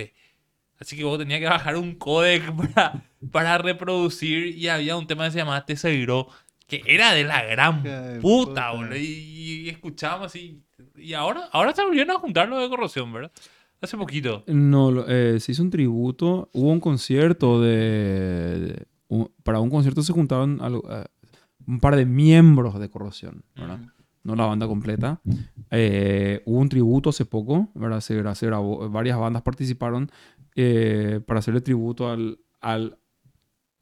A: Así que vos tenías que bajar un codec para, para reproducir y había un tema que se llamaba Te Seguiró, que era de la gran puta,
B: puta.
A: boludo. Y, y escuchábamos así. Y ahora, ahora se volvieron a juntar los de corrosión, ¿verdad? Hace poquito.
C: No, eh, se hizo un tributo. Hubo un concierto de... de- un- para un concierto se juntaron algo- un par de miembros de Corrosión, ¿verdad? No la banda completa. Eh, hubo un tributo hace poco, ¿verdad? Se, se grabó, varias bandas participaron eh, para hacerle tributo al, al-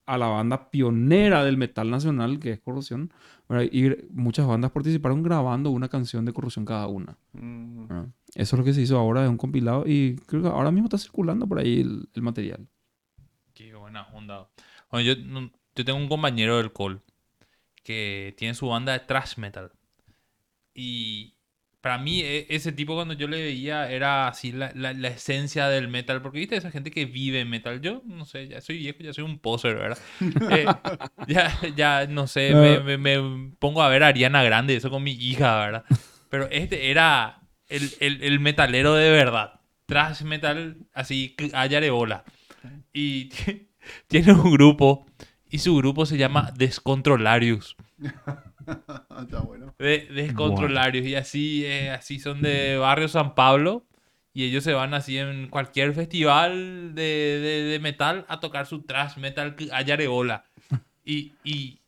C: a la banda pionera del metal nacional, que es Corrosión. ¿verdad? Y muchas bandas participaron grabando una canción de Corrosión cada una.
B: Mm.
C: ¿verdad? Eso es lo que se hizo ahora, es un compilado y creo que ahora mismo está circulando por ahí el, el material.
A: Qué buena onda. Bueno, yo, no- yo tengo un compañero del Col que tiene su banda de thrash metal. Y para mí, e- ese tipo cuando yo le veía era así la, la- la esencia del metal. Porque viste, esa gente que vive metal. Yo, no sé, ya soy viejo, ya soy un poser, ¿verdad? Eh, ya, ya, no sé, me, me- me pongo a ver a Ariana Grande, eso con mi hija, ¿verdad? Pero este era el, el- el metalero de verdad. Thrash metal, así, de bola. Y ti- tiene un grupo. Y su grupo se llama Descontrolarius.
B: Está bueno.
A: De, Descontrolarius. Y así, eh, así son de Barrio San Pablo. Y ellos se van así en cualquier festival de, de- de metal a tocar su thrash metal bola. Y, y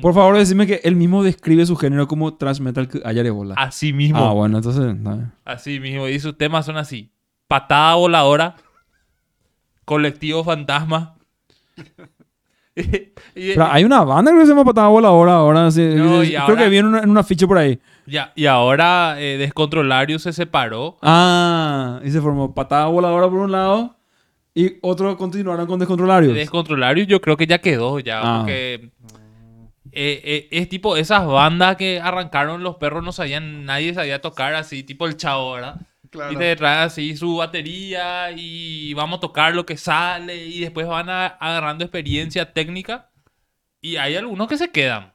C: Por favor, decime que él mismo describe su género como thrash metal bola.
A: así mismo.
C: Ah, bueno, entonces... bien.
A: Así mismo. Y sus temas son así. Patada voladora. Colectivo fantasma. y, y-
C: Pero hay una banda que se llama Patada Voladora ahora. sí,
A: No,
C: creo
A: ahora-
C: que viene en una, en una ficha por ahí.
A: ya, y ahora eh, Descontrolarius se separó.
C: Ah, y se formó Patada Voladora por un lado y otros continuaron con Descontrolarios.
A: Descontrolarius yo creo que ya quedó ya.
C: Ah.
A: Porque eh, eh, es tipo esas bandas que arrancaron los perros, no sabían, nadie sabía tocar así, tipo el chavo, ¿verdad?
B: Claro.
A: Y te trae así su batería y vamos a tocar lo que sale y después van a- agarrando experiencia técnica y hay algunos que se quedan.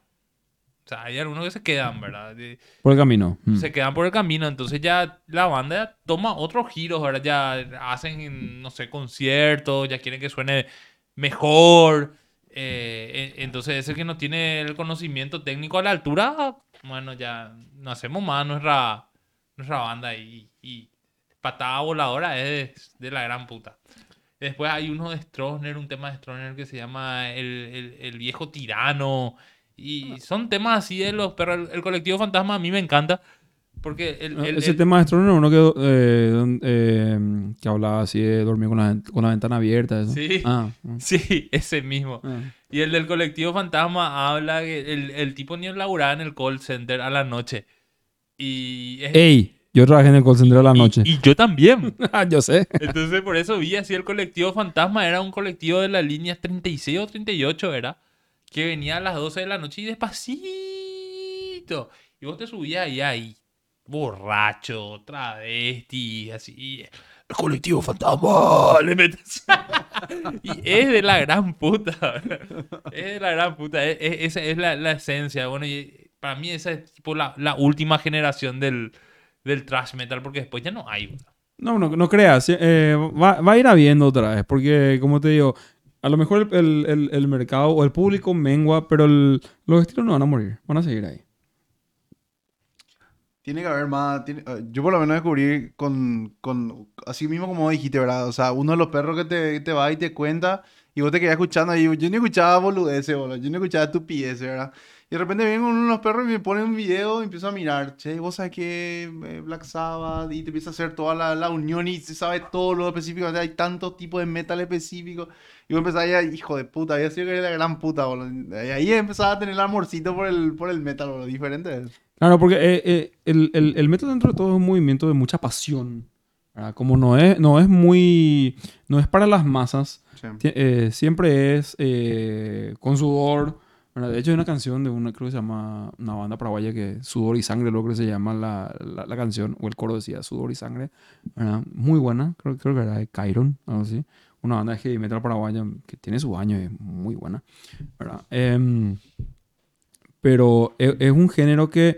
A: O sea, hay algunos que se quedan, ¿verdad?
C: Por el camino. Mm.
A: se quedan por el camino. Entonces ya la banda ya toma otros giros, ahora ya hacen, no sé, conciertos, ya quieren que suene mejor. Eh, entonces ese que no tiene el conocimiento técnico a la altura, bueno, ya no hacemos más nuestra, nuestra banda y, y patada voladora es de la gran puta. Después hay uno de Stroessner, un tema de Stroessner que se llama El, el- el viejo tirano. Y son temas así de los perros. El, el colectivo fantasma a mí me encanta. Porque el, el-
C: Ese
A: el-
C: tema de Stroner, uno que, eh, eh, que hablaba así de dormir con la, con la ventana abierta. eso.
A: Sí.
C: Ah, ah,
A: Sí, ese mismo.
C: ah.
A: Y el del colectivo fantasma habla que el, el tipo ni laburaba en el call center a la noche. Y, es-
C: Ey, yo trabajé en el call center a la
A: y-
C: noche.
A: y yo también.
C: Ah, yo sé.
A: Entonces por eso vi así el colectivo fantasma. Era un colectivo de la línea 36 o 38, era. Que venía a las 12 de la noche y despacito. Y vos te subías ahí, ahí, borracho, travesti, así. El colectivo fantasma, le metes. y es de la gran puta. es de la gran puta. es- es- esa es la, la esencia. Bueno, y para mí esa es tipo la, la última generación del, del thrash metal, porque después ya no hay.
C: No, no, no creas. eh, va, va a ir habiendo otra vez. Porque, como te digo, a lo mejor el, el- el- el mercado o el público mengua, pero el- los estilos no van a morir. Van a seguir ahí.
B: Tiene que haber más. tiene- eh, yo por lo menos descubrí con, con. Así mismo como dijiste, ¿verdad? O sea, uno de los perros que te, te va y te cuenta. Y vos te quedás escuchando. Y yo, yo no escuchaba boludeces, boludo. Yo no escuchaba estupideces, ¿verdad? Y de repente vienen uno de los perros y me ponen un video y empiezo a mirar. Che, vos sabés que eh, Black Sabbath. Y te empieza a hacer toda la, la unión y se sabe todo lo específico. O sea, hay tantos tipos de metal específicos. Y vos empezás a hijo de puta. Había sido que era la gran puta, boludo. Y ahí empezaba a tener el amorcito por el, por el metal, boludo. Diferente.
C: Claro, porque eh, eh, el, el, el metal dentro de todo es un movimiento de mucha pasión. ¿verdad? Como no es, no es muy... No es para las masas.
B: Sí.
C: Eh, siempre es con sudor. ¿Verdad? De hecho, hay una canción de una, creo que se llama, una banda paraguaya que Sudor y Sangre, lo que se llama la, la, la canción, o el coro decía Sudor y Sangre. ¿verdad? Muy buena, creo, creo que era de Cairon, algo así. Una banda de heavy metal paraguaya que tiene su año es muy buena. ¿verdad? Em, pero e- es, un género que,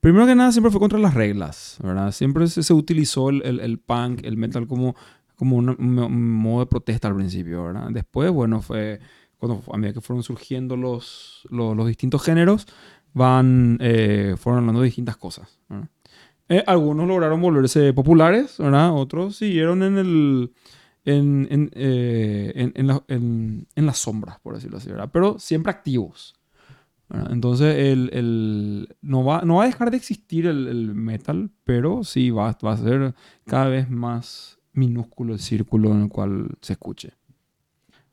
C: primero que nada, siempre fue contra las reglas, ¿verdad? Siempre se, se utilizó el, el- el punk, el metal como, como un, un modo de protesta al principio, ¿verdad? Después, bueno, fue cuando, a medida que fueron surgiendo los, los, los distintos géneros, van, eh, fueron hablando de distintas cosas. Eh, algunos lograron volverse populares, ¿verdad? Otros siguieron en el... En, en, eh, en, la- en- las sombras, por decirlo así, ¿verdad? Pero siempre activos. Entonces, el, el- no, va, no va a dejar de existir el, el metal, pero sí va, va a ser cada vez más minúsculo el círculo en el cual se escuche.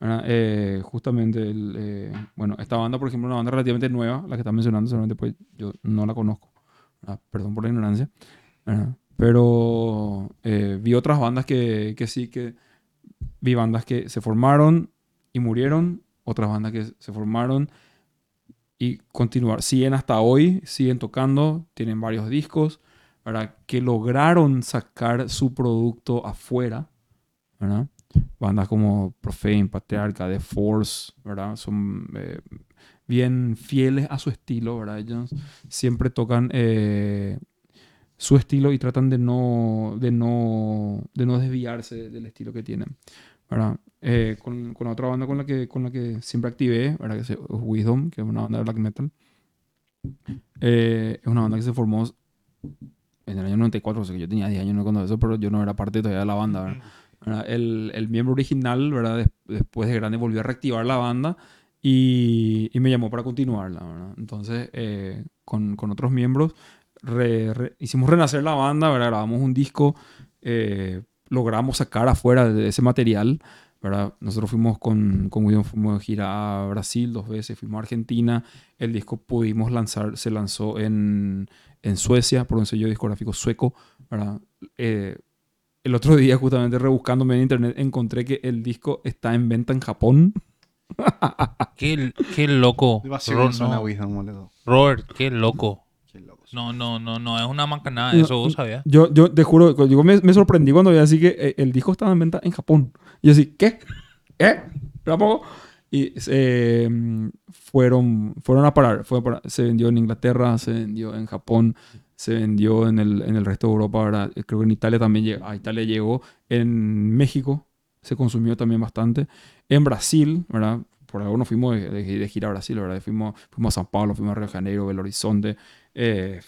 C: Eh, justamente, el, eh, bueno, esta banda, por ejemplo, una banda relativamente nueva, la que estás mencionando, seguramente pues yo no la conozco. ¿verdad? Perdón por la ignorancia. ¿verdad? Pero eh, vi otras bandas que, que sí, que vi bandas que se formaron y murieron, otras bandas que se formaron y continuar. Siguen hasta hoy, siguen tocando, tienen varios discos, ¿verdad? Que lograron sacar su producto afuera, ¿verdad? Bandas como Profane, Patriarca, The Force, ¿verdad? Son eh, bien fieles a su estilo, ¿verdad? Ellos siempre tocan eh, su estilo y tratan de no, de no, de no desviarse del estilo que tienen, ¿verdad? Eh, con, con la otra banda con la que, con la que siempre activé, ¿verdad? Que es Wisdom, que es una banda de black metal. Eh, es una banda que se formó en el año 94, o sea que yo tenía 10 años no cuando eso, pero yo no era parte todavía de la banda, ¿verdad? El, el miembro original, ¿verdad? Des- después de grande volvió a reactivar la banda y, y me llamó para continuarla, ¿verdad? Entonces, eh, con, con otros miembros, re- re- hicimos renacer la banda, ¿verdad? Grabamos un disco, eh, logramos sacar afuera de ese material, ¿verdad? Nosotros fuimos con, con William, fuimos de gira a Brasil dos veces, fuimos a Argentina, el disco pudimos lanzar, se lanzó en, en Suecia por un sello discográfico sueco, ¿verdad? Eh, el otro día, justamente rebuscándome en internet, encontré que el disco está en venta en Japón.
A: Qué, qué loco. Ro- no. Robert, qué loco.
B: Qué loco.
A: No, no, no, no, es una macanada
C: No,
A: eso, vos sabías.
C: Yo, yo te juro, yo me, me sorprendí cuando vi así que eh, el disco estaba en venta en Japón. Y yo así, ¿qué? ¿Eh? ¿Tampoco? Y eh, fueron, fueron a parar. Fue a parar. Se vendió en Inglaterra, se vendió en Japón, se vendió en el, en el resto de Europa. ¿verdad? Eh, Creo que en Italia también llegó. A Italia llegó. En México se consumió también bastante. En Brasil, ¿verdad? Por algo nos fuimos de, de- de gira a Brasil, ¿verdad? Fuimos, fuimos a San Pablo, fuimos a Río de Janeiro, Belo Horizonte. Eh,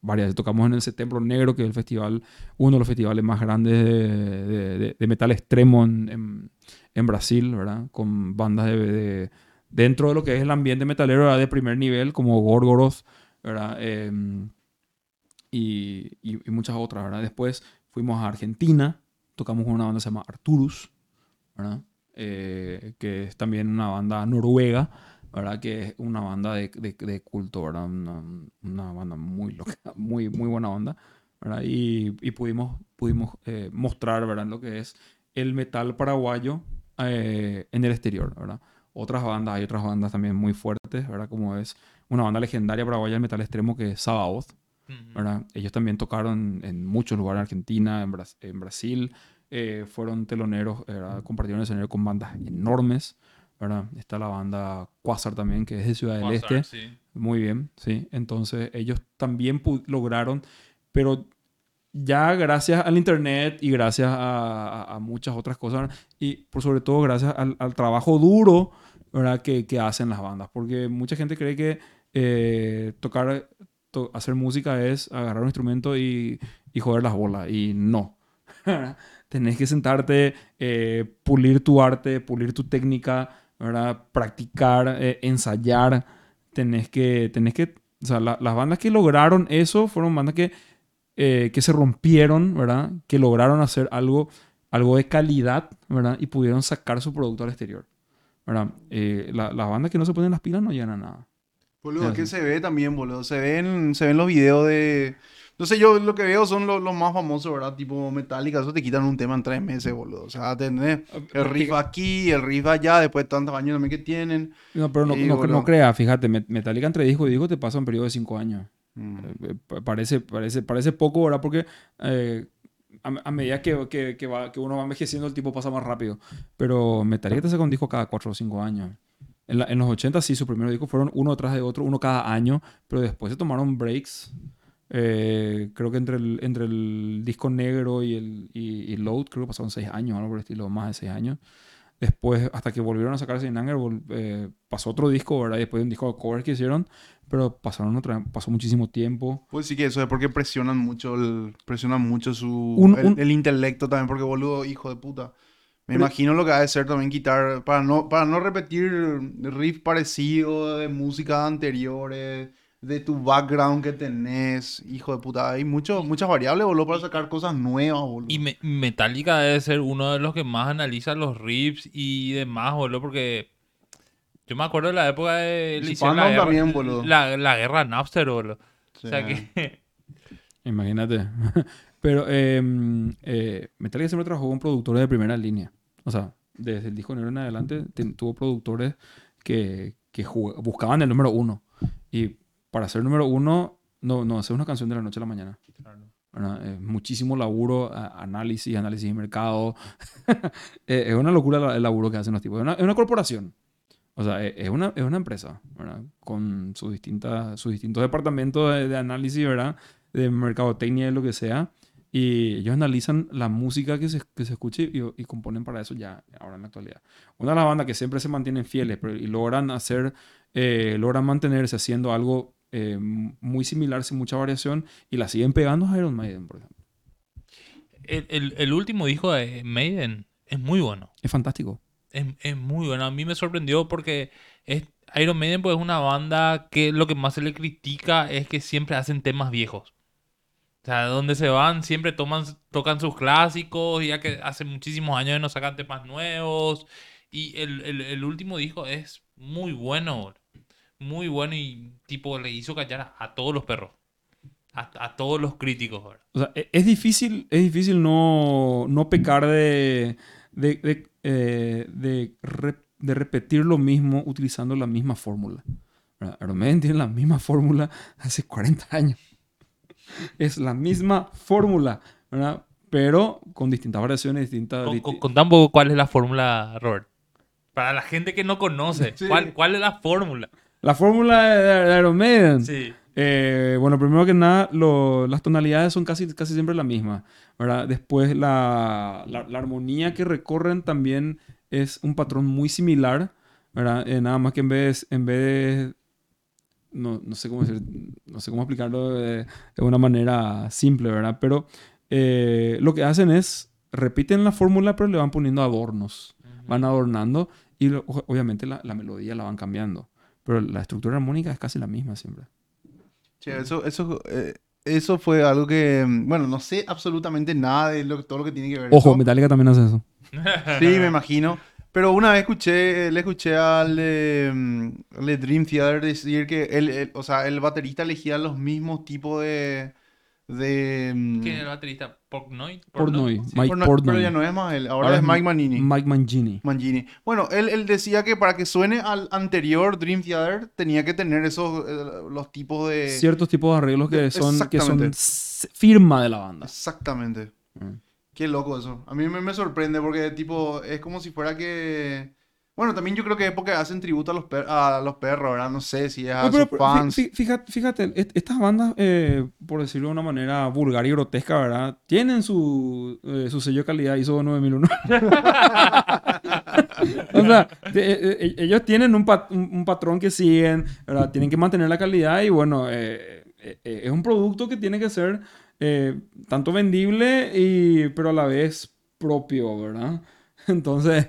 C: varias. Tocamos en el Septiembre Negro, que es el festival, uno de los festivales más grandes de, de- metal extremo en, en- en Brasil, ¿verdad? Con bandas de, de- dentro de lo que es el ambiente metalero ¿verdad? de primer nivel, como Gorgoroth, ¿verdad? Em, y, muchas otras, ¿verdad? Después fuimos a Argentina, tocamos con una banda que se llama Arturus, ¿verdad? Eh, que es también una banda noruega, ¿verdad? Que es una banda de, de- culto, ¿verdad? Una, una banda muy muy, muy buena onda, ¿verdad? Y, y pudimos, pudimos eh, mostrar, ¿verdad? Lo que es el metal paraguayo eh, en el exterior, ¿verdad? Otras bandas, hay otras bandas también muy fuertes, ¿verdad? Como es una banda legendaria paraguaya del metal extremo que es Sabaoth, ¿verdad? Ellos también tocaron en muchos lugares en Argentina, en, Bras- en Brasil, eh, fueron teloneros, ¿verdad? compartieron escenario con bandas enormes, ¿verdad? Está la banda Quasar también, que es de Ciudad del
A: Quasar,
C: Este,
A: sí.
C: muy bien, sí. Entonces ellos también lograron, pero ya gracias al internet y gracias a, a- a muchas otras cosas, y por sobre todo gracias al, al trabajo duro, ¿verdad? Que, que hacen las bandas, porque mucha gente cree que eh, tocar, to- hacer música es agarrar un instrumento y, y joder las bolas, y no. Tenés que sentarte, eh, pulir tu arte, pulir tu técnica, ¿verdad? Practicar, eh, ensayar. Tenés que, tenés que, o sea, la- las bandas que lograron eso fueron bandas que, eh, que se rompieron, ¿verdad? Que lograron hacer algo, algo de calidad, ¿verdad? Y pudieron sacar su producto al exterior, ¿verdad? La- las bandas que no se ponen las pilas no llegan nada.
B: Boludo,
C: Ah,
B: que se ve también, boludo. Se ven, se ven los videos de. No sé, yo lo que veo son los, los más famosos, ¿verdad? Tipo Metallica, eso te quitan un tema en tres meses, boludo. O sea, tenés el riff aquí, el riff allá, después de tantos años también que tienen.
C: No, pero no, no, no creas, fíjate, Met- Metallica entre disco y disco te pasa un periodo de cinco años.
B: Mm.
C: Eh, pa- Parece, parece, parece poco, ¿verdad? Porque eh, a, a medida que, que, que, va- que uno va envejeciendo, el tiempo pasa más rápido. Pero Metallica te saca un disco cada 4 o 5 años. En, la- en los 80 sí, sus primeros discos fueron uno tras de otro, uno cada año, pero después se tomaron breaks. Eh, creo que entre el, entre el disco negro y el y, y Load, creo que pasaron 6 años, algo por el estilo, más de 6 años. Después, hasta que volvieron a sacar Sin Anger, eh, pasó otro disco, ¿verdad? Después un disco de cover que hicieron, pero pasaron otra, pasó muchísimo tiempo.
B: Pues sí que eso es porque presionan mucho el, presionan mucho su
C: Un-
B: el,
C: un-
B: el intelecto también, porque boludo, hijo de puta. Me
C: Pero-
B: imagino lo que ha de ser también quitar, para no, para no repetir riff parecidos de músicas anteriores, de tu background que tenés, hijo de puta. Hay mucho, muchas variables, boludo, para sacar cosas nuevas, boludo.
A: Y Me- Metallica debe ser uno de los que más analiza los riffs y demás, boludo, porque yo me acuerdo de la época de la guerra,
B: también, boludo.
A: La, la guerra Napster, boludo.
B: Sí.
A: O sea que
C: Imagínate. Pero eh, eh, Metallica siempre trabajó con productores de primera línea. O sea, desde el disco negro en adelante tuvo productores que, que buscaban el número uno. Y para ser número uno, no, no hacer una canción de la noche a la mañana. ¿verdad? Es muchísimo laburo, análisis, análisis de mercado. Eh, es una locura el laburo que hacen los tipos. Es una, es una corporación. O sea, es es una, es una empresa, ¿verdad? Con sus, distintas, sus distintos departamentos de, de análisis, ¿verdad? De mercadotecnia y lo que sea. Y ellos analizan la música que se, que se escuche y, y componen para eso ya, ahora en la actualidad. Una de las bandas que siempre se mantienen fieles pero, y logran hacer, eh, logran mantenerse haciendo algo eh, muy similar, sin mucha variación, y la siguen pegando a Iron Maiden, por ejemplo.
A: el, el- el último disco de Maiden es muy bueno.
C: Es fantástico.
A: Es, es muy bueno. A mí me sorprendió porque es, Iron Maiden pues, es una banda que lo que más se le critica es que siempre hacen temas viejos. O sea, donde se van siempre toman, tocan sus clásicos, ya que hace muchísimos años no sacan temas nuevos. Y el, el- último disco es muy bueno. Muy bueno y tipo le hizo callar a, a todos los perros. A, todos los críticos.
C: O sea, e- es difícil, es difícil no, no pecar de, de, de, eh, de re- de repetir lo mismo utilizando la misma fórmula. Maiden tiene la misma fórmula hace 40 años. Es la misma fórmula, ¿verdad? Pero con distintas variaciones, distintas...
A: Con- con- Contá un poco cuál es la fórmula, Robert. Para la gente que no conoce,
B: Sí.
A: ¿cuál, ¿cuál es la fórmula?
C: La fórmula de, Iron Maiden.
A: Sí.
C: Eh, bueno, primero que nada, lo- las tonalidades son casi, casi siempre la misma, ¿verdad? Después, la, la- la armonía que recorren también es un patrón muy similar, ¿verdad? Eh, nada más que en vez, en vez de... No, no sé cómo decir, no sé cómo explicarlo de, de una manera simple, ¿verdad? Pero eh, lo que hacen es, repiten la fórmula, pero le van poniendo adornos, van adornando y lo- obviamente la, la melodía la van cambiando. Pero la estructura armónica es casi la misma siempre.
B: Che, eso, eso, eh, eso fue algo que, mm, bueno, no sé absolutamente nada de lo- todo lo que tiene que ver
C: Ojo,
B: eso.
C: Metallica también hace eso.
B: Sí, me imagino. Pero una vez escuché, le escuché al al de Dream Theater decir que él, él- o sea, el baterista elegía los mismos tipos de... de mm,
A: ¿Quién es el baterista? ¿Portnoy?
C: Portnoy,
A: Sí.
C: Mike
B: Portnoy,
C: Portnoy.
B: Pero ya no es más él, ahora,
C: Ahora
B: es Mike Manini.
C: Mike Mangini.
B: Mangini. Bueno, él, él decía que para que suene al anterior Dream Theater tenía que tener esos, eh, los tipos de...
C: Ciertos tipos de arreglos que son, que son firma de la banda.
B: Exactamente.
C: Mm.
B: Qué loco eso. A mí me, me sorprende porque, tipo, es como si fuera que... Bueno, también yo creo que es porque hacen tributo a los, per- a los perros, ¿verdad? No sé si es a
C: No, pero-
B: sus fans.
C: fí- Fíjate, fíjate, est- estas bandas, eh, por decirlo de una manera vulgar y grotesca, ¿verdad? Tienen su, eh, su sello de calidad ISO 9001. o sea, eh, eh, ellos tienen un, pat- un- patrón que siguen, ¿verdad? Tienen que mantener la calidad y bueno, eh, eh, es un producto que tiene que ser eh, tanto vendible y, pero a la vez propio, ¿verdad? Entonces,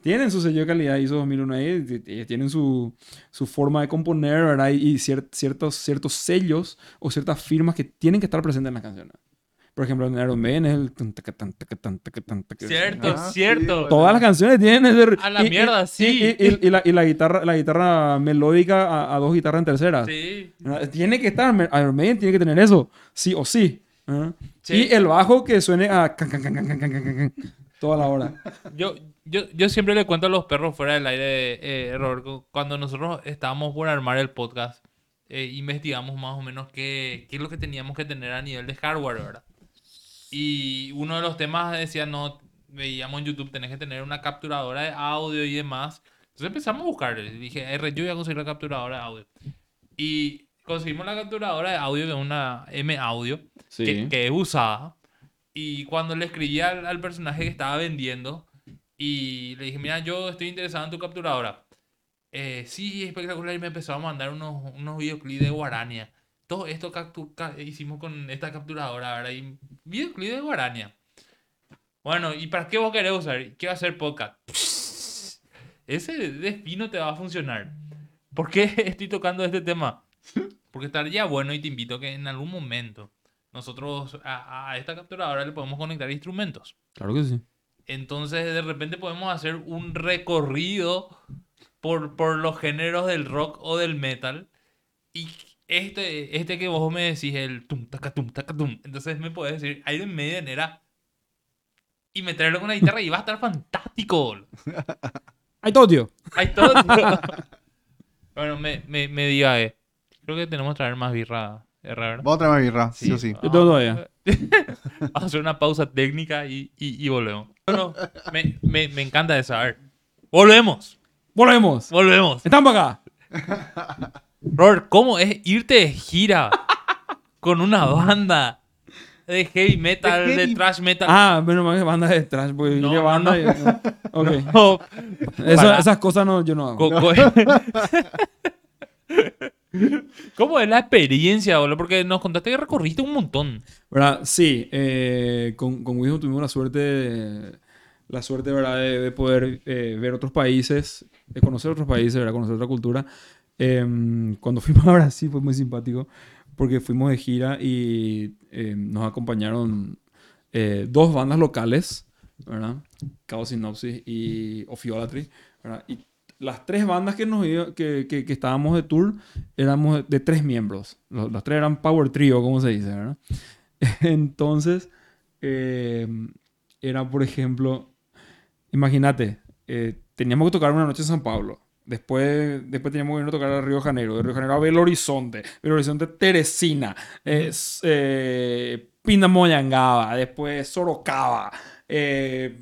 C: tienen su sello de calidad ISO 2001 ahí, tienen su, su forma de componer, ¿verdad? Y, y cier- ciertos, ciertos sellos o ciertas firmas que tienen que estar presentes en las canciones. Por ejemplo, en Iron Maiden es el...
A: Cierto,
B: ah,
A: cierto.
C: Todas las canciones tienen ese...
A: A la
C: y,
A: mierda,
C: y,
A: sí.
C: Y, y, la, y la guitarra la guitarra melódica a, a dos guitarras en tercera.
A: Sí.
C: Ah, tiene que estar... Iron Maiden tiene que tener eso. Sí o sí.
A: Sí.
C: Y el bajo que suene a... Toda la hora.
A: Yo, yo, yo siempre le cuento a los perros fuera del aire, eh, error, cuando nosotros estábamos por armar el podcast, eh, investigamos más o menos qué, qué, es lo que teníamos que tener a nivel de hardware, ¿verdad? Y uno de los temas decía, no, veíamos en YouTube, tenés que tener una capturadora de audio y demás. Entonces empezamos a buscar. Dije, R, yo voy a conseguir la capturadora de audio. Y conseguimos la capturadora de audio de una M Audio que, que es usada. Y cuando le escribí al, al personaje que estaba vendiendo, Y le dije, mira, yo estoy interesado en tu capturadora. Eh, sí, espectacular. Y me empezó a mandar unos, unos videoclips de Guarania. Todo esto hicimos con esta capturadora, ¿verdad? Y videoclip de Guarania. Bueno, ¿y para qué vos querés usar? ¿Qué va a hacer podcast? Ese despino te va a funcionar. ¿Por qué estoy tocando este tema? Porque estaría bueno y te invito a que en algún momento nosotros a, a esta capturadora le podemos conectar instrumentos.
C: Claro que sí.
A: Entonces de repente podemos hacer un recorrido por, por los géneros del rock o del metal. Y este, este que vos me decís, el tum, taca, tum, taca, tum. Entonces me podés decir Iron Maiden era... Y meterlo con la guitarra y va a estar fantástico.
C: Ahí todo, tío.
A: Hay todo. tío. bueno, me, me, me diga, eh. Creo que tenemos que traer más birra, ¿verdad?
B: Vamos a traer más birra, sí, o sí.
C: Yo tengo todavía.
A: Vamos a hacer una pausa técnica y, y, y volvemos. Bueno, me, me, me encanta esa. A ver. Volvemos.
C: Volvemos.
A: Volvemos.
C: Para acá.
A: Robert, ¿cómo es irte de gira con una banda de heavy metal,
B: De
A: de,
B: heavy-
A: thrash metal?
C: Ah, menos mal que banda de trash, porque
A: No,
C: yo banda.
A: no.
C: y- Ok.
A: No,
C: Eso-
A: Pará.
C: esas cosas no, yo no hago.
A: Co- ¿Cómo es la experiencia, boludo? Porque nos contaste que recorriste un montón.
C: ¿Verdad? Sí, eh, con, con Wisdom tuvimos la suerte, la suerte, ¿verdad? De, de poder eh, ver otros países, de conocer otros países, ¿verdad? Conocer otra cultura. Em, cuando fuimos a Brasil fue muy simpático porque fuimos de gira y em, nos acompañaron eh, dos bandas locales, ¿verdad? Chaos Synopsis y Ophiolatry, ¿verdad? Y las tres bandas que, nos que, que, que estábamos de tour éramos de, de tres miembros. Los, los tres eran Power Trio, como se dice, ¿verdad? Entonces, eh, era, por ejemplo, imagínate, eh, teníamos que tocar una noche en San Pablo. Después, después teníamos que ir a tocar a Río Janeiro. De Río Janeiro a Belo Horizonte. Belo Horizonte, Teresina. eh, eh. Después Sorocaba. eh,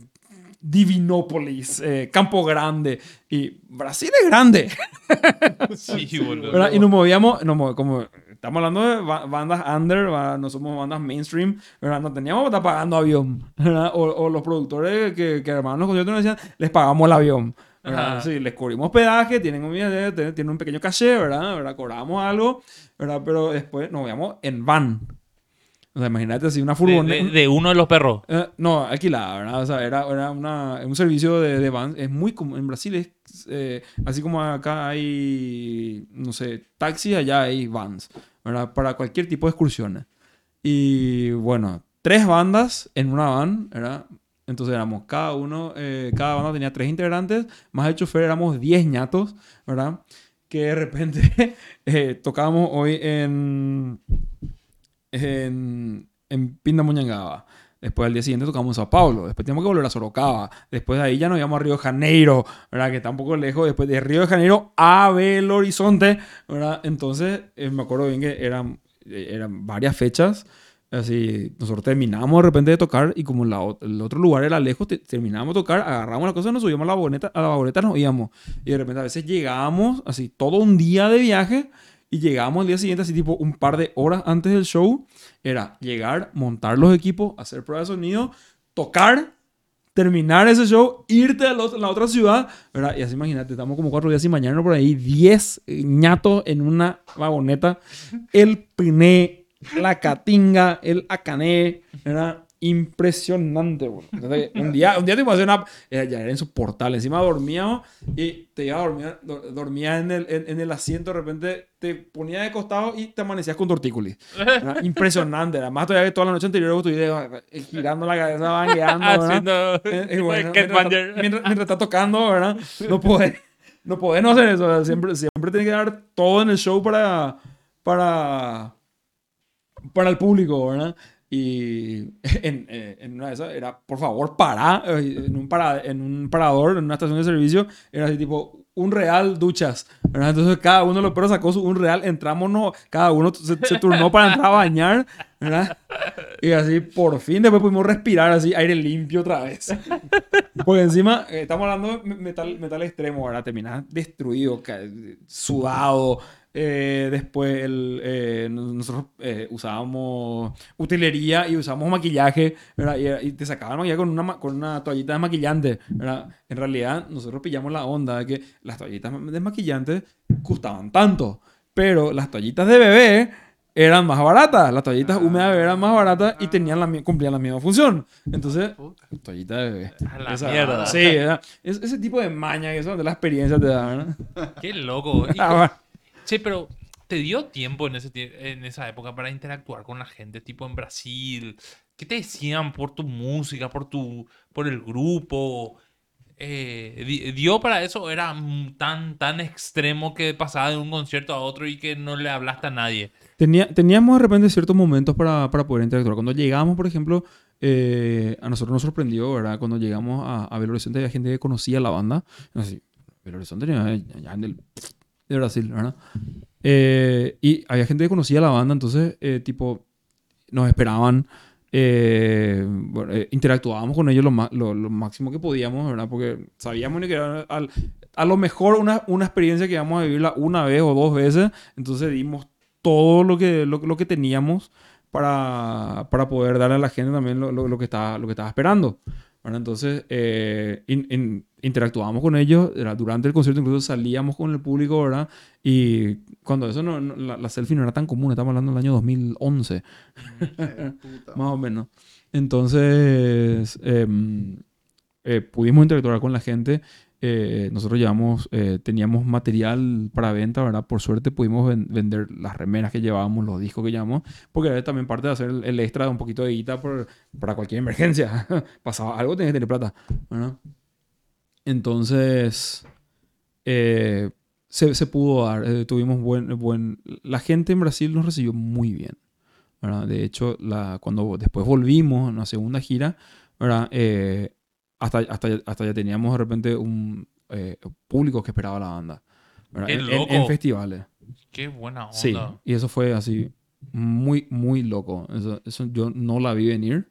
C: Divinópolis. eh, Campo Grande. Y Brasil es grande.
A: Sí, boludo.
C: Y nos movíamos, nos move- como estamos hablando de ba- bandas under, no somos bandas mainstream, ¿verdad? no teníamos que estar pagando avión, ¿verdad? O, o los productores que, que armaban los conciertos nos decían, les pagamos el avión. ¿Verdad? Sí, les cubrimos pedaje, tienen un, tienen, un pequeño caché, ¿verdad? ¿verdad? Cobramos algo, ¿verdad? Pero después nos veíamos en van. O sea, imagínate así una
A: De,
C: furgoneta.
A: de- de uno de los perros.
C: Eh, no, alquilada, ¿verdad? O sea, era, era una, un servicio de, de van. Es muy común. En Brasil es eh, así como acá hay, no sé, taxis, allá hay vans, ¿verdad? Para cualquier tipo de excursiones. Y bueno, tres bandas en una van, ¿verdad? Entonces éramos cada uno, eh, cada banda tenía tres integrantes, más el chofer éramos diez ñatos, ¿verdad? Que de repente eh, tocábamos hoy en, en, en Pindamonhangaba. Después al día siguiente tocamos en Sao Paulo. Después teníamos que volver a Sorocaba. Después de ahí ya nos íbamos a Río de Janeiro, ¿verdad? Que está un poco lejos. Después de Río de Janeiro a Belo Horizonte, ¿verdad? Entonces, eh, me acuerdo bien que eran, eh, eran varias fechas. Así, nosotros terminamos de repente de tocar y como la, el otro lugar era lejos, te- terminamos de tocar, agarramos la cosa, nos subíamos a la vagoneta, a la vagoneta nos íbamos. Y de repente a veces llegábamos, así, todo un día de viaje y llegábamos al día siguiente, así tipo un par de horas antes del show. Era llegar, montar los equipos, hacer pruebas de sonido, tocar, terminar ese show, irte a la otra- la otra ciudad, ¿verdad? Y así imagínate, estamos como cuatro días sin mañana por ahí, 10 ñatos en una vagoneta, el piné, la catinga, el acané, era impresionante, güey. Entonces, un día, un día te iba a hacer una, era- ya era insoportable, encima dormíamos y te iba a dormir, do- dormía en el, en, en el asiento, de repente te ponía de costado y te amanecías con tortícolis. Era impresionante, además todavía que toda la noche anterior estuve eh, girando la cabeza, bangueando.
A: Haciendo.
C: Eh, y bueno,
A: Cat
C: mientras,
A: Banger.
C: está, mientras- mientras está tocando, ¿verdad? No puede, no puede no hacer eso. Siempre, siempre tiene que dar todo en el show para, para, para el público, ¿verdad? Y en, eh, en una de esas era, por favor, para en un, para, en un parador, en una estación de servicio, era así tipo, un real duchas, ¿verdad? Entonces cada uno de los perros sacó su un real, entrámonos, cada uno se, se turnó para entrar a bañar, ¿verdad? Y así, por fin, después pudimos respirar así, aire limpio otra vez. Porque encima, eh, estamos hablando de metal, metal extremo, ¿verdad? Terminas destruido, sudado, Eh, después el, eh, nos- nosotros eh, usábamos utilería y usábamos maquillaje, ¿verdad? Y, y te sacaban maquillaje con una, con una toallita desmaquillante, ¿verdad? En realidad, nosotros pillamos la onda de que las toallitas desmaquillantes costaban tanto, pero las toallitas de bebé eran más baratas. Las toallitas húmedas de bebé eran más baratas y tenían la, cumplían la misma función. Entonces, toallita de bebé.
A: A la
C: Esa-
A: mierda.
C: Sí. Es- ese tipo de maña, eso de la experiencia te da, ¿verdad?
A: Qué loco. Che, pero ¿te dio tiempo en, ese, en esa época para interactuar con la gente, tipo en Brasil? ¿Qué te decían por tu música, por tu por el grupo? Eh, di- ¿Dio para eso? ¿Era tan, tan extremo que pasaba de un concierto a otro y que no le hablaste a nadie?
C: Tenía- teníamos de repente ciertos momentos para, para poder interactuar. Cuando llegamos, por ejemplo, eh, a nosotros nos sorprendió, ¿verdad? Cuando llegamos a, a Belo Horizonte había gente que conocía la banda. Así, Belo Horizonte ya- ya en el- de Brasil, ¿verdad? Eh, y había gente que conocía la banda, entonces, eh, tipo, nos esperaban. eh, bueno, eh, interactuábamos con ellos lo, lo- lo máximo que podíamos, ¿verdad? Porque sabíamos que era al- a lo mejor una, una experiencia que íbamos a vivirla una vez o dos veces, entonces dimos todo lo que, lo, lo que teníamos para, para poder darle a la gente también lo que, estaba, lo que estaba esperando. ¿verdad? Entonces, eh, in- in- interactuábamos con ellos, era durante el concierto incluso salíamos con el público, ¿verdad? Y cuando eso no, no- la, la selfie no era tan común, estamos hablando del año 2011,
B: Puta.
C: más o menos. Entonces, em, eh, pudimos interactuar con la gente. Eh, nosotros llevamos, eh, teníamos material para venta, ¿verdad? Por suerte pudimos ven- vender las remeras que llevábamos, los discos que llevamos, porque era también parte de hacer el, el extra de un poquito de guita por- para cualquier emergencia. Pasaba algo, tenías que tener plata, ¿verdad? Entonces, eh, se, se pudo dar, eh, tuvimos buen, buen... La gente en Brasil nos recibió muy bien, ¿verdad? De hecho, la, cuando después volvimos en una segunda gira, ¿verdad? Eh, hasta, hasta, hasta ya teníamos de repente un eh, público que esperaba la banda.
A: ¡Qué
C: En- en- en festivales.
A: Qué buena onda.
C: Sí, y eso fue así muy, muy loco. Eso, eso yo no la vi venir,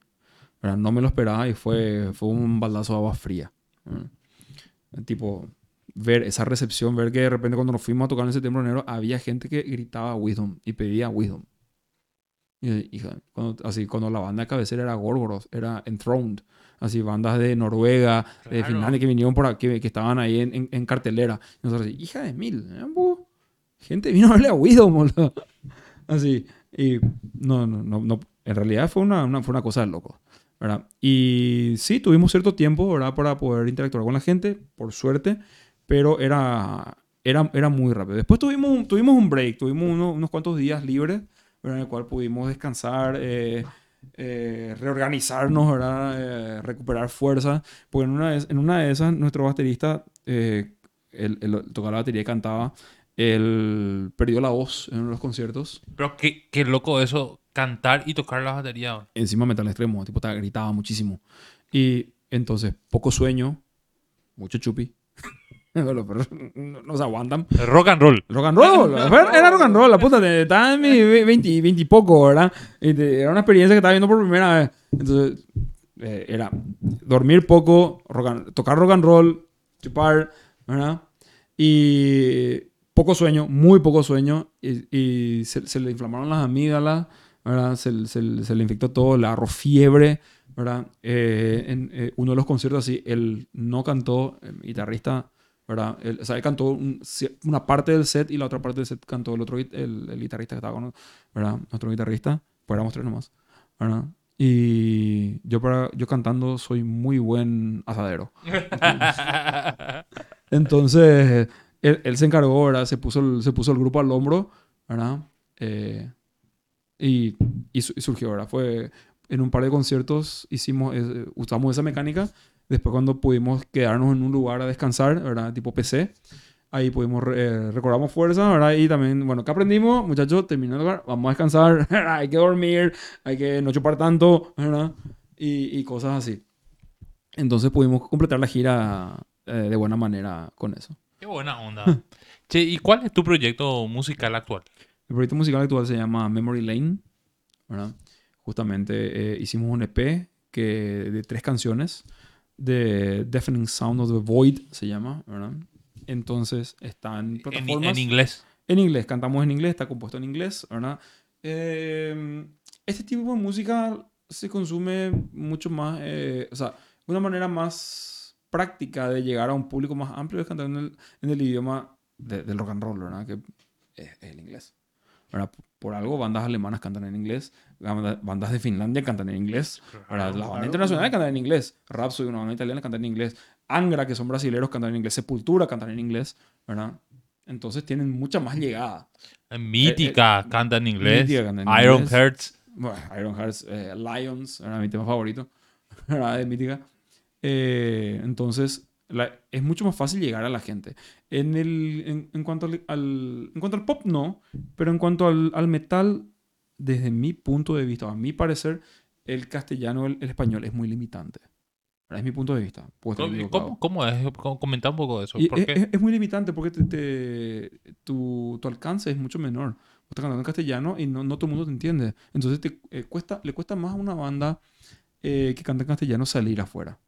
C: ¿verdad? no me lo esperaba y fue, fue un baldazo de agua fría. ¿verdad? Tipo, ver esa recepción, ver que de repente cuando nos fuimos a tocar en septiembre enero había gente que gritaba Wisdom y pedía Wisdom. Y hija, cuando, así, cuando la banda de cabecera era Gorgoroth, era Enthroned, así bandas de Noruega, de
A: Claro.
C: Finlandia que vinieron por aquí, que estaban ahí en, en- en cartelera. Y nosotros así, hija de mil, ¿eh, gente vino a verle a Wisdom, boludo. Así, y no, no, no, no, en realidad fue una, una- fue una cosa de loco, ¿verdad? Y sí, tuvimos cierto tiempo, ¿verdad? Para poder interactuar con la gente, por suerte, pero era, era, era muy rápido. Después tuvimos, un- tuvimos un break, tuvimos uno- unos cuantos días libres, ¿verdad? En el cual pudimos descansar, eh, eh, reorganizarnos, ¿verdad? Eh, recuperar fuerza, porque en una, de, en una de esas, nuestro baterista, eh, él, él tocaba la batería y cantaba, él perdió la voz en uno de los conciertos.
A: Pero qué, qué loco eso, cantar y tocar la batería. bro.
C: Encima metal extremo, tipo, ta- gritaba muchísimo. Y entonces, poco sueño, mucho chupi. Bueno, pero no, no se aguantan.
A: Rock and roll.
C: Rock and roll. Era rock and roll, la puta. te- Estaba en mi 20, 20 y poco, ¿verdad? Y te- era una experiencia que estaba viendo por primera vez. Entonces, eh, era dormir poco, rock and- tocar rock and roll, chupar, ¿verdad? Y poco sueño, muy poco sueño. Y, y se, se le inflamaron las amígdalas, ¿verdad? Se, se- se le infectó todo, le agarró fiebre, ¿verdad? Eh, en eh, uno de los conciertos así, él no cantó, el guitarrista, ¿verdad? Él, o sea, él cantó un- una parte del set y la otra parte del set cantó el otro el, el guitarrista que estaba con ¿verdad? Nuestro guitarrista, pues éramos tres nomás, ¿verdad? Y yo, para, yo cantando soy muy buen asadero. Entonces, él, él se encargó, ¿verdad? Se puso el, se puso el grupo al hombro, ¿verdad? Eh, y, y su- y surgió, ¿verdad? Fue en un par de conciertos hicimos, eh, usamos esa mecánica. Después cuando pudimos quedarnos en un lugar a descansar, ¿verdad? Tipo PC. Ahí pudimos, eh, recobramos fuerza, ¿verdad? Y también, bueno, ¿qué aprendimos? Muchachos, terminó el lugar, vamos a descansar, hay que dormir, hay que no chupar tanto, ¿verdad? Y, y cosas así. Entonces pudimos completar la gira eh, de buena manera con eso.
A: Qué buena onda. che, ¿y cuál es tu proyecto musical actual?
C: El proyecto musical actual se llama Memory Lane, ¿verdad? Justamente eh, hicimos un EP que, de tres canciones, de Deafening Sound of the Void se llama, ¿verdad? Entonces está en
A: En,
C: plataformas.
A: en inglés.
C: En inglés, cantamos en inglés, está compuesto en inglés, ¿verdad? Eh, este tipo de música se consume mucho más, eh, o sea, una manera más práctica de llegar a un público más amplio es cantar en el, en el idioma de- del rock and roll, ¿verdad? Que es, es el inglés. ¿Verdad? Por algo, bandas alemanas cantan en inglés, banda- bandas de Finlandia cantan en inglés, ¿verdad? las bandas internacionales cantan en inglés, Rhapsody, una banda italiana, cantan en inglés, Angra, que son brasileros, cantan en inglés, Sepultura cantan en inglés, ¿verdad? Entonces tienen mucha más llegada.
A: Mítica, canta en inglés.
C: Mítica canta en
A: Iron
C: inglés.
A: Hearts.
C: Bueno, Iron Hearts, eh, Lions, era mi tema favorito, ¿verdad? De Mítica. Eh, entonces, la- es mucho más fácil llegar a la gente. En, el, en, en cuanto al, al- en cuanto al pop, no, pero en cuanto al, al metal, desde mi punto de vista, a mi parecer, el castellano, el, el español es muy limitante. Es mi punto de vista.
A: ¿Cómo, cómo es? ¿Cómo- Comenta un poco de eso.
C: Y
A: ¿Por
C: es,
A: qué?
C: es- es muy limitante porque te- te- tu, tu alcance es mucho menor. Vos estás cantando en castellano y no, no todo el mundo te entiende. Entonces te, eh, cuesta, le cuesta más a una banda eh, que canta en castellano salir afuera.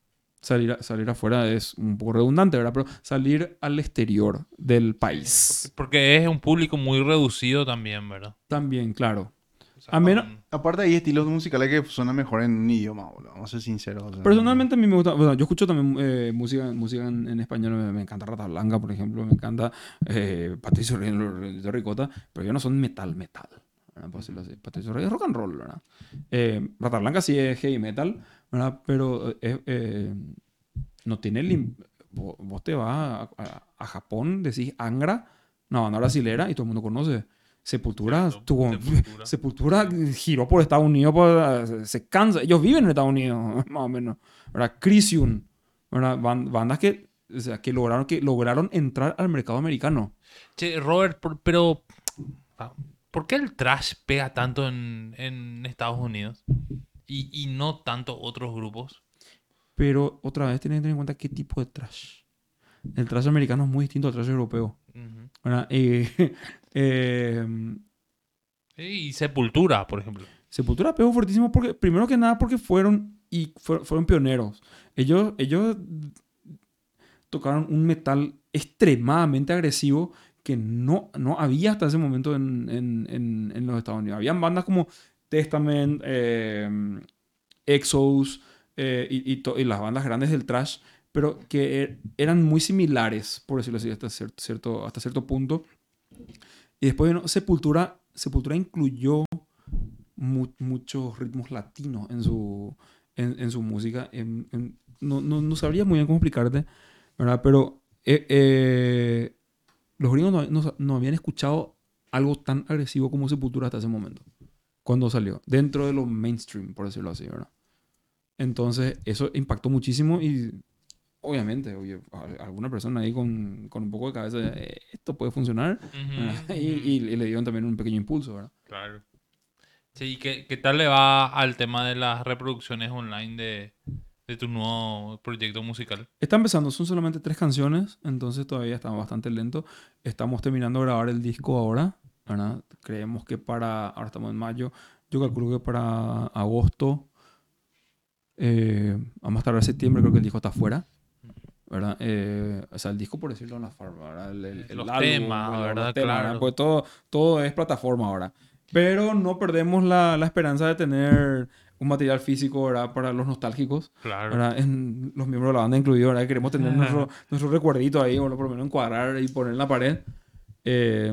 C: Salir, a- salir afuera es un poco redundante, ¿verdad? Pero salir al exterior del país.
A: Porque es un público muy reducido también, ¿verdad?
C: También, claro.
A: O sea,
C: A menos-
A: con-
B: Aparte hay estilos musicales que suenan mejor en un idioma, boludo. Vamos a ser sinceros. o sea,
C: Personalmente a mí me gusta, bueno, yo escucho también eh, música, música en, en español, me, me encanta Rata Blanca, por ejemplo, me encanta eh, Patricio Rey de Ricota, pero ellos no son metal, metal, ¿verdad? Por decirlo así. Patricio Rey es rock and roll, ¿verdad? Eh, Rata Blanca sí es heavy metal, ¿verdad? Pero eh, eh, no tiene... lim- Vos, te vas a, a- a Japón, decís Angra, una banda brasilera, y todo el mundo conoce. Sepultura,
A: Cierto,
C: tuvo-
A: Sepultura.
C: Sepultura giró por Estados Unidos, por- se cansa. Ellos viven en Estados Unidos, más o menos. ¿verdad? Crisium, ¿verdad? Ban- bandas que, o sea, que, lograron, que lograron entrar al mercado americano.
A: Che, Robert, por- pero ah, ¿por qué el trash pega tanto en, en Estados Unidos y, y no tanto otros grupos?
C: Pero otra vez tienen que tener en cuenta qué tipo de trash. El trash americano es muy distinto al trash europeo. Eh, eh,
A: Y Sepultura, por ejemplo.
C: Sepultura pegó fuertísimo porque, primero que nada, porque fueron y fue- fueron pioneros. Ellos, ellos tocaron un metal extremadamente agresivo que no, no había hasta ese momento en, en- en- en los Estados Unidos. Habían bandas como Testament, eh, Exos eh, y, y las bandas grandes del trash, pero que er- eran muy similares, por decirlo así, hasta cierto, hasta cierto punto. Y después Sepultura, Sepultura incluyó mu- muchos ritmos latinos en su, en, su música. No, no, no sabría muy bien cómo explicarte, ¿verdad? Pero eh, eh, los gringos no- no habían escuchado algo tan agresivo como Sepultura hasta ese momento, cuando salió, dentro de lo mainstream, por decirlo así, ¿verdad? Entonces, eso impactó muchísimo y obviamente, oye, a- alguna persona ahí con, con un poco de cabeza, eh, esto puede funcionar, ¿verdad?
A: Ujú,
C: y, y- y le dieron también un pequeño impulso, ¿verdad?
A: Claro. Sí, ¿qué, qué tal le va al tema de las reproducciones online de, de tu nuevo proyecto musical?
C: Está empezando, son solamente tres canciones, entonces todavía está bastante lento. Estamos terminando de grabar el disco ahora, ¿verdad? Creemos que para, ahora estamos en mayo, yo calculo que para agosto, eh, a más tardar septiembre, creo que el disco está afuera. ¿verdad? Eh, o sea, el disco, por decirlo en la forma, ¿verdad? El, el- el
A: Los
C: álbum,
A: temas,
C: bueno, los
A: ¿verdad?
C: temas,
A: Claro.
C: Pues todo, todo es plataforma ahora. Pero no perdemos la, la esperanza de tener un material físico, ¿verdad? Para los nostálgicos.
A: Claro.
C: ¿verdad? En los miembros de la banda incluidos, ¿verdad? Queremos tener nuestro, nuestro recuerdito ahí, o por lo menos encuadrar y poner en la pared. Eh,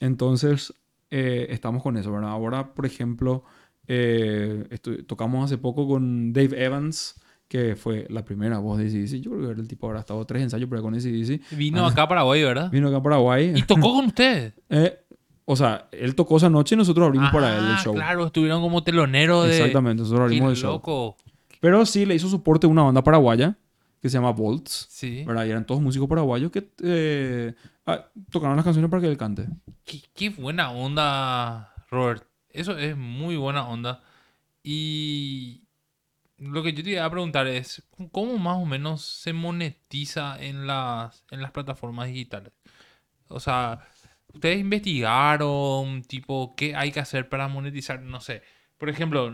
C: entonces, eh, estamos con eso, ¿verdad? Ahora, por ejemplo, eh, tocamos hace poco con Dave Evans, que fue la primera voz de ACDC. Yo creo que el tipo habrá estado tres ensayos ahí con ACDC.
A: Vino
C: Ah.
A: acá a Paraguay, ¿verdad?
C: Vino acá a Paraguay.
A: Y tocó con ustedes.
C: Eh, o sea, él tocó esa noche y nosotros abrimos para él el
A: Ah,
C: show.
A: Claro, estuvieron como telonero de.
C: Exactamente, nosotros abrimos el show.
A: loco.
C: Pero sí le hizo soporte una banda paraguaya que se llama Volts.
A: Sí.
C: ¿verdad? Y eran todos músicos paraguayos que eh, ah, tocaron las canciones para que él cante.
A: Qué, qué buena onda, Robert. Eso es muy buena onda. Y lo que yo te iba a preguntar es, ¿cómo más o menos se monetiza en las, en las plataformas digitales? O sea, ¿ustedes investigaron, tipo, qué hay que hacer para monetizar? No sé. Por ejemplo,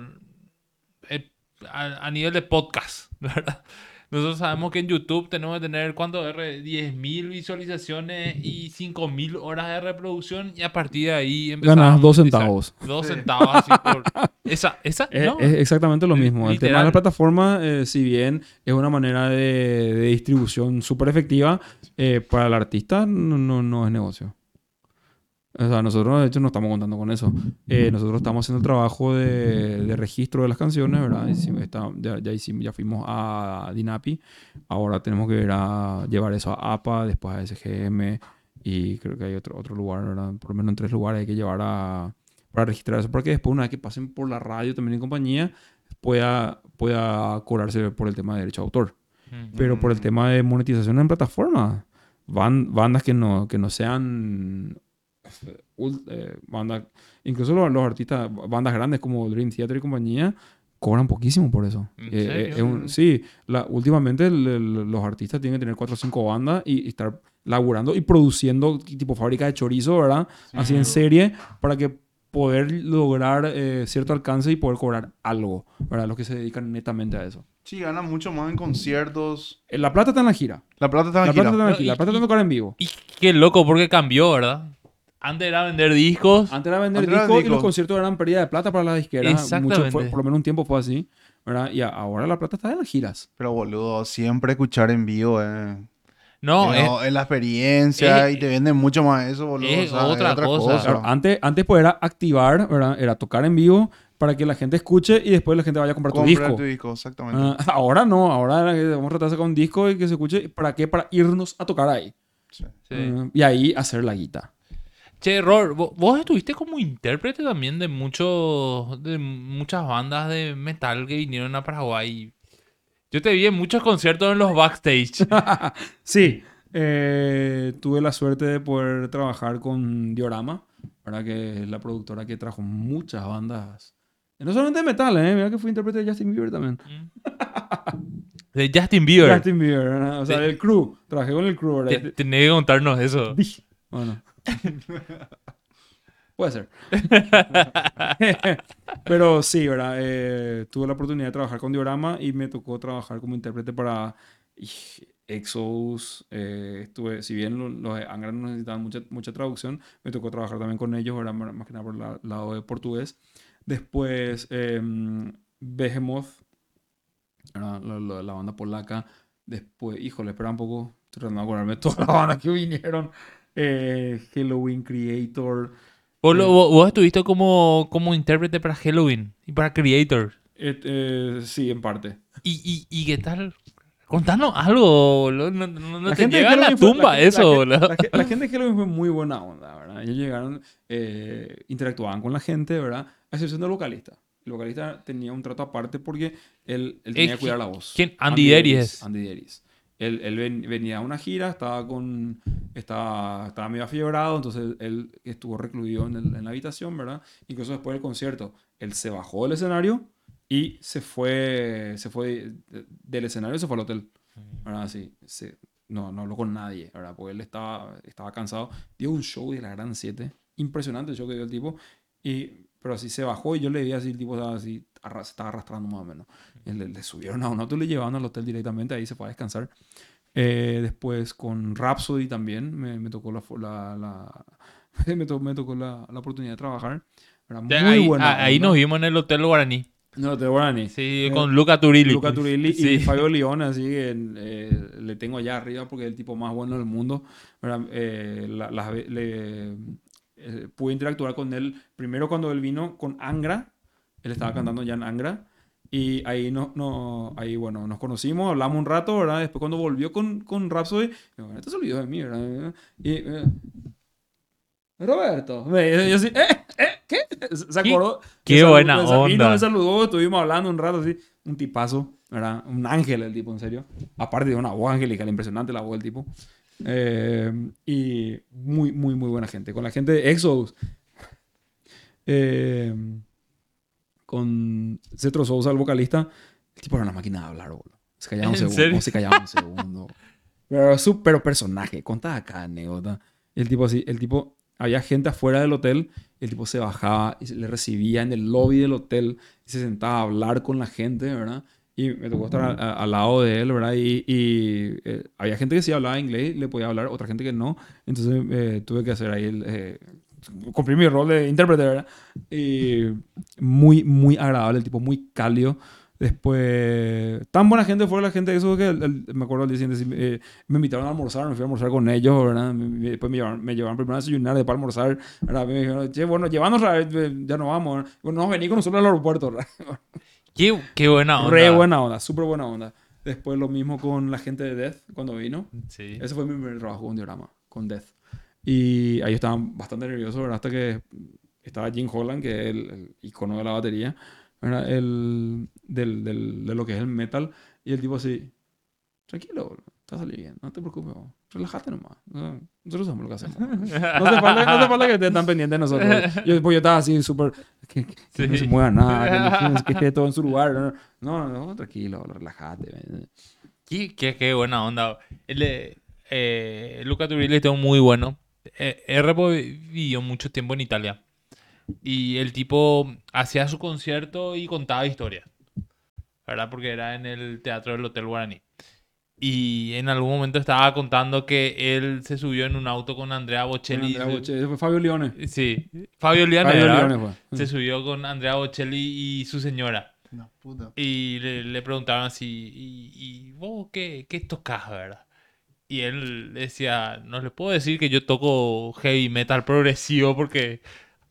A: eh, a, a nivel de podcast, ¿verdad? Nosotros sabemos que en YouTube tenemos que tener, ¿cuánto? R? 10.000 visualizaciones y 5.000 horas de reproducción y a partir de ahí empezamos
C: Ganas dos centavos.
A: Dos centavos así por... Esa, esa,
C: Es,
A: no.
C: es exactamente lo mismo. El tema de la plataforma, eh, si bien es una manera de, de distribución súper efectiva, eh, para el artista no, no, no es negocio. O sea, nosotros de hecho no estamos contando con eso. Eh, nosotros estamos haciendo el trabajo de, de registro de las canciones, ¿verdad? Hicimos- está- ya, ya, hicimos- ya fuimos a Dinapi. Ahora tenemos que ir a llevar eso a APA, después a SGM y creo que hay otro, otro lugar, ¿verdad? Por lo menos en tres lugares hay que llevar a, para registrar eso. Porque después, una vez que pasen por la radio también en compañía, pueda, pueda cobrarse por el tema de derecho de autor. Pero por el
B: Mm.
C: tema de monetización en plataforma, van, bandas que no, que no sean eh, ul- eh, bandas, incluso los, los artistas, bandas grandes como Dream Theater y compañía, cobran poquísimo por eso.
A: ¿En
C: Eh, eh,
A: serio?
C: es un- sí, la, últimamente el- el- los artistas tienen que tener 4 o 5 bandas y, y estar laburando y produciendo tipo fábrica de chorizo, ¿verdad? Así en serie para que poder lograr eh, cierto alcance y poder cobrar algo, ¿verdad? Los que se dedican netamente a eso.
B: Sí, gana mucho más en conciertos.
C: Eh, La plata está en la gira.
B: La plata está
C: La
B: en
C: plata
B: gira.
C: está en la gira.
A: y-
C: La plata está en tocar en vivo.
A: Y qué loco, porque cambió, ¿verdad? Antes era vender discos.
C: Antes era vender
B: Antes era
C: discos y
B: discos.
C: los conciertos eran pérdida de plata para la disquera. Mucho
A: Exactamente.
C: fue- por lo menos un tiempo fue así. ¿verdad? Y ahora la plata está en las giras.
B: Pero boludo, siempre escuchar en vivo, eh.
A: No, es,
B: es la experiencia
A: es-
B: y te venden mucho más eso, boludo.
A: es
B: o sea,
A: otra cosa.
C: Claro, antes, antes pues era activar, ¿verdad? Era tocar en vivo para que la gente escuche y después la gente vaya a comprar tu
B: Comprar
C: disco.
B: tu disco, exactamente.
C: Ah, ahora no, ahora vamos a tratar de sacar un disco y que se escuche. ¿Para qué? Para irnos a tocar ahí.
B: Sí.
C: Ah, y ahí hacer la guita.
A: Che, Ror, vo- vos estuviste como intérprete también de muchos, de muchas bandas de metal que vinieron a Paraguay. Yo te vi en muchos conciertos en los backstage.
C: Sí, eh, tuve la suerte de poder trabajar con Diorama, ¿verdad? que es la productora que trajo muchas bandas. No solamente de metal, ¿eh? mira que fui intérprete de Justin Bieber también.
A: De Justin Bieber.
C: Justin Bieber, ¿verdad? o sea,
A: Sí.
C: del crew. Trabajé con el crew, ¿verdad?
A: Tenés que contarnos eso.
C: Bueno. Puede ser. Pero sí, ¿verdad? Eh, tuve la oportunidad de trabajar con Diorama y me tocó trabajar como intérprete para Exos. eh, estuve, si bien lo- los, de Angra no necesitaban mucha, mucha traducción, me tocó trabajar también con ellos, ¿verdad? Más que nada por el lado de portugués. Después, em, Behemoth. La, la- la banda polaca. Después, híjole, espera un poco. Estoy tratando de acordarme de todas las bandas que vinieron. Eh, Halloween Creator.
A: Vos, lo- vos- vos estuviste como, como intérprete para Halloween y para Creator.
C: Eh, sí, en parte.
A: ¿Y, y, y qué tal? Contanos algo. No, no- no
C: La
A: te
C: gente
A: llega a la
C: Halloween fue-
A: tumba
C: la
A: eso,
C: la, gente- la ge- la gente de Halloween fue muy buena onda, ¿verdad? Ellos llegaron, eh, interactuaban con la gente, ¿verdad? A excepción del vocalista. El vocalista tenía un trato aparte porque él, él tenía
A: Eh,
C: que cuidar la voz.
A: ¿quién? Andy Deris.
C: Andy Deris. Él, él ven- venía a una gira, estaba con... Estaba, estaba medio afiebrado, entonces él estuvo recluido en, el- en la habitación, ¿verdad? Incluso después del concierto, él se bajó del escenario y se fue, se fue de- del escenario y se fue al hotel. ¿verdad? Sí. No, no habló con nadie, ¿verdad? Porque él estaba, estaba cansado. Dio un show de la Gran 7. Impresionante el show que dio el tipo. Y, pero así se bajó y yo le vi así, el tipo estaba así, arra- se estaba arrastrando más o menos. Y le, le subieron a un auto y le llevaron al hotel directamente, ahí se fue a descansar. Eh, después con Rhapsody también me, me tocó la, la, la- me, to- me tocó la, la oportunidad de trabajar. Era muy
A: ahí,
C: buena
A: a- ahí nos vimos en el Hotel Guaraní.
C: No, de Guarani.
A: Sí,
C: Eh,
A: con Luca Turilli.
C: Luca Turilli
A: Sí.
C: y Fabio León, así que eh, le tengo allá arriba porque es el tipo más bueno del mundo. Eh, la- ve- le- eh, pude interactuar con él primero cuando él vino con Angra, él estaba cantando ya en Angra. Y ahí, no, no, ahí, bueno, nos conocimos, hablamos un rato, ¿verdad? Después cuando volvió con, con Rhapsody, digo, esto se olvidó de mí, ¿verdad? Y, eh, Roberto, me, yo así, ¿eh? ¿eh? ¿Qué? ¿Se acordó?
A: qué
C: saludó,
A: buena
C: me sal- vino,
A: onda.
C: me saludó, estuvimos hablando un rato así, un tipazo, ¿verdad? Un ángel el tipo, en serio. Aparte de una voz angelical, impresionante la voz del tipo. Eh, y muy, muy, muy buena gente. Con la gente de Exodus. Eh, con Cetro Sousa, el vocalista. El tipo era una máquina de hablar, boludo. Se callaba un
A: ¿En
C: segundo. Se callaba un segundo. Pero su pero personaje. Contaba acá anécdota. El tipo así, el tipo, había gente afuera del hotel. el tipo se bajaba y se le recibía en el lobby del hotel. Y se sentaba a hablar con la gente, ¿verdad? Y me tocó estar a- a- al lado de él, ¿verdad? Y, y, eh, había gente que sí hablaba inglés, le podía hablar, otra gente que no. Entonces eh, tuve que hacer ahí el... eh, cumplir mi rol de intérprete, ¿verdad? Y muy, muy agradable, el tipo muy cálido. Después, tan buena gente fue la gente, eso que el- el- me acuerdo al día siguiente, eh, me invitaron a almorzar, me fui a almorzar con ellos, ¿verdad? Después me llevaron, me llevaron primero a desayunar, después a almorzar, ¿verdad? Me dijeron, che, bueno, llevándonos, a- eh, ya nos vamos, ¿verdad? Bueno, nos vení con nosotros al aeropuerto, ¿verdad?
A: Qué, qué buena onda.
C: Re buena onda, súper buena onda. Después lo mismo con la gente de Death cuando vino.
A: Sí.
C: Ese fue mi primer trabajo con diorama, con Death. Y ahí estaban bastante nerviosos, ¿verdad? Hasta que estaba Jim Holland, que es el, el icono de la batería, ¿verdad? El, del, del, de lo que es el metal. Y el tipo así, tranquilo, te va a salir bien, no te preocupes, bro, relájate nomás. no, Nosotros sabemos lo que hacemos. No te falta, no que estés tan pendiente de nosotros. Yo, pues yo estaba así súper, que, que- que no
A: Sí.
C: se mueva nada, que, esté todo en su lugar. No, no, no, no, tranquilo, relájate.
A: Qué, qué, qué buena onda. El, de, eh, Luca Turilli es muy bueno. Errepo vivió mucho tiempo en Italia. Y el tipo hacía su concierto y contaba historias. ¿Verdad? Porque era en el teatro del Hotel Guaraní. Y en algún momento estaba contando que él se subió en un auto con Andrea Bocelli.
C: Andrea Bocelli, ese fue Fabio Leone.
A: Sí, Fabio Liane,
C: Fabio. Leone fue.
A: Se subió con Andrea Bocelli y su señora.
B: No, puta.
A: Y le, le preguntaban así, ¿y, y vos qué, qué tocas, verdad? Y él decía, no le puedo decir que yo toco heavy metal progresivo porque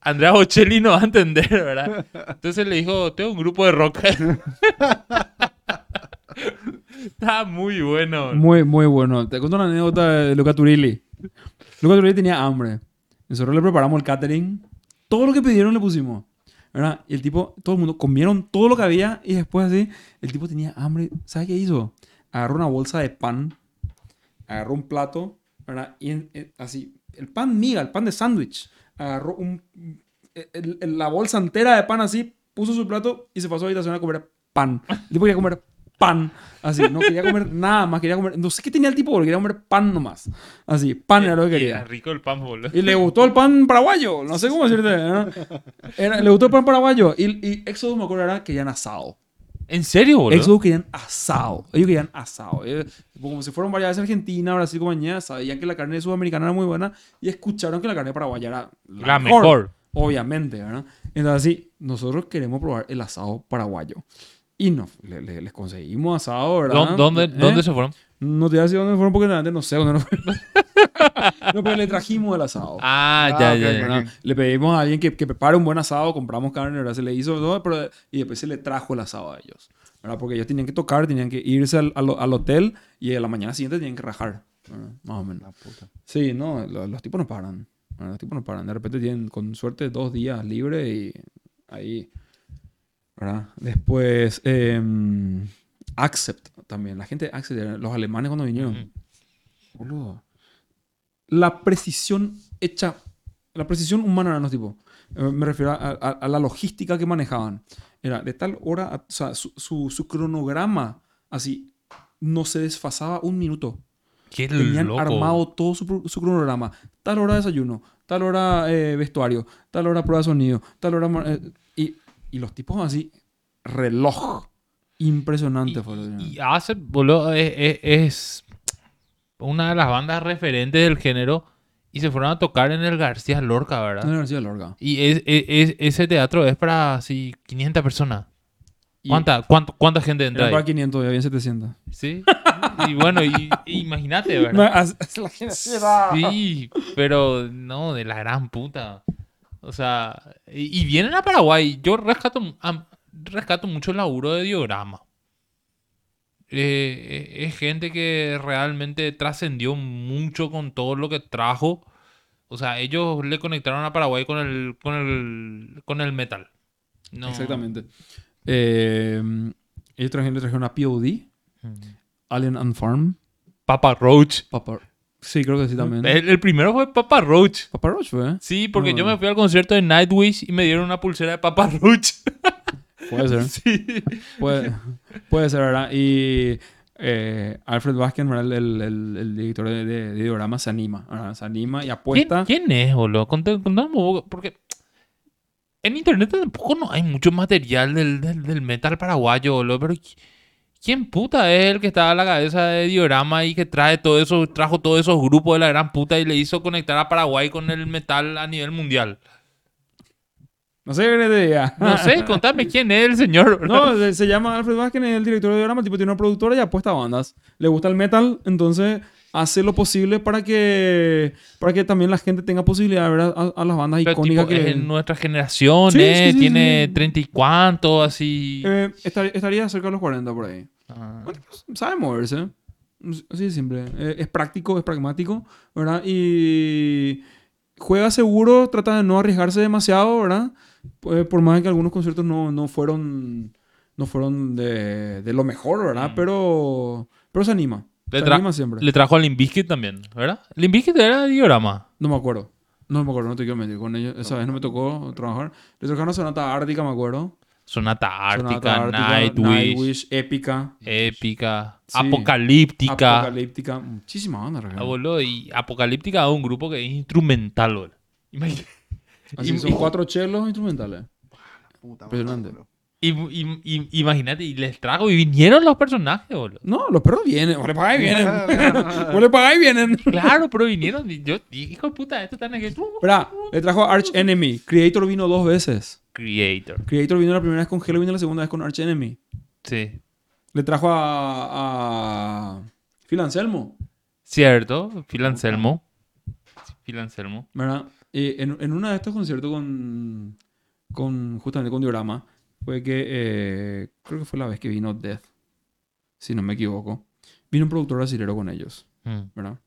A: Andrea Bocelli no va a entender, ¿verdad? Entonces le dijo, tengo un grupo de rock. Está muy bueno.
C: Muy, muy bueno. Te cuento una anécdota de Luca Turilli. Luca Turilli tenía hambre. Nosotros le preparamos el catering. Todo lo que pidieron le pusimos. ¿verdad? Y el tipo, todo el mundo comieron todo lo que había y después así, el tipo tenía hambre. ¿Sabes qué hizo? Agarró una bolsa de pan, agarró un plato, ¿verdad? Y en- en- así, el pan miga, el pan de sándwich. Agarró un, el- el- la bolsa entera de pan así, puso su plato y se pasó a la habitación a comer pan. El tipo quería comer pan. Así, no quería comer nada más, quería comer. No sé qué tenía el tipo, porque quería comer pan nomás. Así, pan era lo que
A: Y Era
C: quería.
A: rico el pan, boludo.
C: Y le gustó el pan paraguayo, no sé cómo decirte. ¿no? Era- le gustó el pan paraguayo. Y, y Exodus, me acuerdo, era que querían asado.
A: ¿En serio, boludo?
C: Exodus querían asado. Ellos querían asado. Ellos, como se fueron varias veces a Argentina, Brasil, compañía, sabían que la carne sudamericana era muy buena y escucharon que la carne paraguaya era
A: La mejor.
C: Obviamente, ¿verdad? Entonces, sí, nosotros queremos probar el asado paraguayo. Y no, le- le- les conseguimos asado, ¿verdad?
A: ¿Dó- ¿Dónde,
C: ¿Eh?
A: ¿Dónde se fueron?
C: No te voy a decir dónde fueron porque realmente no sé dónde nos fueron. no, pero le trajimos el asado.
A: Ah,
B: Ah,
A: ya,
B: ok,
A: ya, ya.
C: ¿verdad? Le pedimos a alguien que, que prepare un buen asado, compramos carne, ¿verdad? Se le hizo todo, pero, y después se le trajo el asado a ellos. ¿verdad? Porque ellos tenían que tocar, tenían que irse al, al- al hotel y a la mañana siguiente tenían que rajar. ¿verdad? Más o menos.
B: La puta.
C: Sí, no, lo- los, tipos no paran. ¿verdad? Los tipos no paran. De repente tienen, con suerte, dos días libres y ahí. ¿Verdad? Después, em, Accept también. La gente de Accept, los alemanes cuando vinieron. Boludo. La precisión hecha. La precisión humana eran los tipos. Eh, Me refiero a, a- a la logística que manejaban. Era de tal hora. a- o sea, su, su- su cronograma, así, no se desfasaba un minuto.
A: Qué
C: Tenían
A: loco.
C: armado todo su, su cronograma. Tal hora desayuno, tal hora eh, vestuario, tal hora prueba de sonido, tal hora. eh, y, y los tipos así, reloj. Impresionante fue lo
A: Y, y Accept, boludo, es, es- es una de las bandas referentes del género. Y se fueron a tocar en el García Lorca,
C: En
A: ¿verdad?
C: la Universidad de Lorca.
A: Y es- es- es- ese teatro es para así 500 personas. ¿Cuánta, cuánto- ¿Cuánta gente entra
C: Era para
A: ahí?
C: 500 y había 700.
A: Sí. Y bueno, y, y imagínate,
C: No,
A: ¿verdad?
C: la era-
A: Sí, pero no, de la gran puta. O sea, y, y vienen a Paraguay. Yo rescato, am- rescato mucho el laburo de diorama. Eh, eh, es gente que realmente trascendió mucho con todo lo que trajo. O sea, ellos le conectaron a Paraguay con el, con el, con el metal. No.
C: Exactamente. Eh, ellos trajeron, trajeron a POD, Alien and Farm.
A: Papa Roach.
C: Papa... Sí, creo que sí también.
A: El, el primero fue Papa Roach.
C: Papa Roach fue, ¿eh?
A: Sí, porque
C: No.
A: yo me fui al concierto de Nightwish y me dieron una pulsera de Papa Roach.
C: Puede ser.
A: Sí.
C: Puede, puede ser, ¿verdad? Y eh, Alfred ¿verdad? El, el, director de, de, de diorama, se anima. ¿verdad? Se anima y
A: ¿Quién,
C: apuesta.
A: quién es, boludo? Poco, porque en internet tampoco no hay mucho material del, del, del metal paraguayo, boludo, pero ¿Quién puta es el que estaba a la cabeza de Diorama y que trae todo eso, trajo todos esos grupos de la gran puta y le hizo conectar a Paraguay con el metal a nivel mundial?
C: No sé qué te diga.
A: No sé, contame quién es el señor.
C: No, se, llama Alfred Vázquez, es el director de diorama. El tipo tiene una productora y apuesta a bandas. Le gusta el metal, entonces hace lo posible para que, para que también la gente tenga posibilidad de ver a, a- a las bandas
A: Pero
C: icónicas
A: tipo,
C: que...
A: es en nuestra generación,
C: Sí,
A: ¿eh?
C: sí, sí,
A: Tiene treinta y cuánto, así.
C: Eh, estar- estaría cerca de los 40 por ahí.
A: Ah.
C: Bueno, sabe moverse. Así de simple. Eh, es práctico, es pragmático, ¿verdad? Y juega seguro, trata de no arriesgarse demasiado, ¿verdad? Pues, por más que algunos conciertos no, no fueron, no fueron de, de lo mejor, ¿verdad?
A: Mm.
C: Pero, pero se anima.
A: Le tra-. Le trajo a Limbiskit también, ¿verdad? Limbiskit era de Diorama.
C: No me acuerdo. No me acuerdo, no te quiero mentir con ellos. Esa vez no me tocó trabajar. Le tocaron Sonata Ártica, me acuerdo.
A: Sonata Ártica, Nightwish,
C: Nightwish, Épica,
A: Épica,
C: Sí.
A: Apocalíptica.
C: Apocalíptica. Muchísimas bandas,
A: Ah, boludo, y Apocalíptica es un grupo que es instrumental, boludo. Imagina-
C: Así
A: Y-
C: son
A: y-
C: cuatro chelos instrumentales.
B: Puta
C: Impresionante.
B: boludo.
A: Y- y- y- imagínate, y les trago, y vinieron los personajes, boludo.
C: No, los perros vienen. Vos le pagáis y vienen. Vos le pagáis y vienen.
A: Claro, pero vinieron. y Yo, hijo de puta, esto está en el
C: Espera, le trajo a Arch Enemy. Creator vino dos veces.
A: Creator.
C: Creator vino la primera vez con Halo, vino la segunda vez con Arch Enemy.
A: Sí.
C: Le trajo a, a Phil Anselmo,
A: Cierto, Phil Anselmo. Phil Anselmo.
C: ¿verdad? Y en, en uno de estos conciertos con, con justamente con Diorama, fue que eh, creo que fue la vez que vino Death, si no me equivoco. Vino un productor brasilero con ellos.
A: Mm.
C: ¿verdad?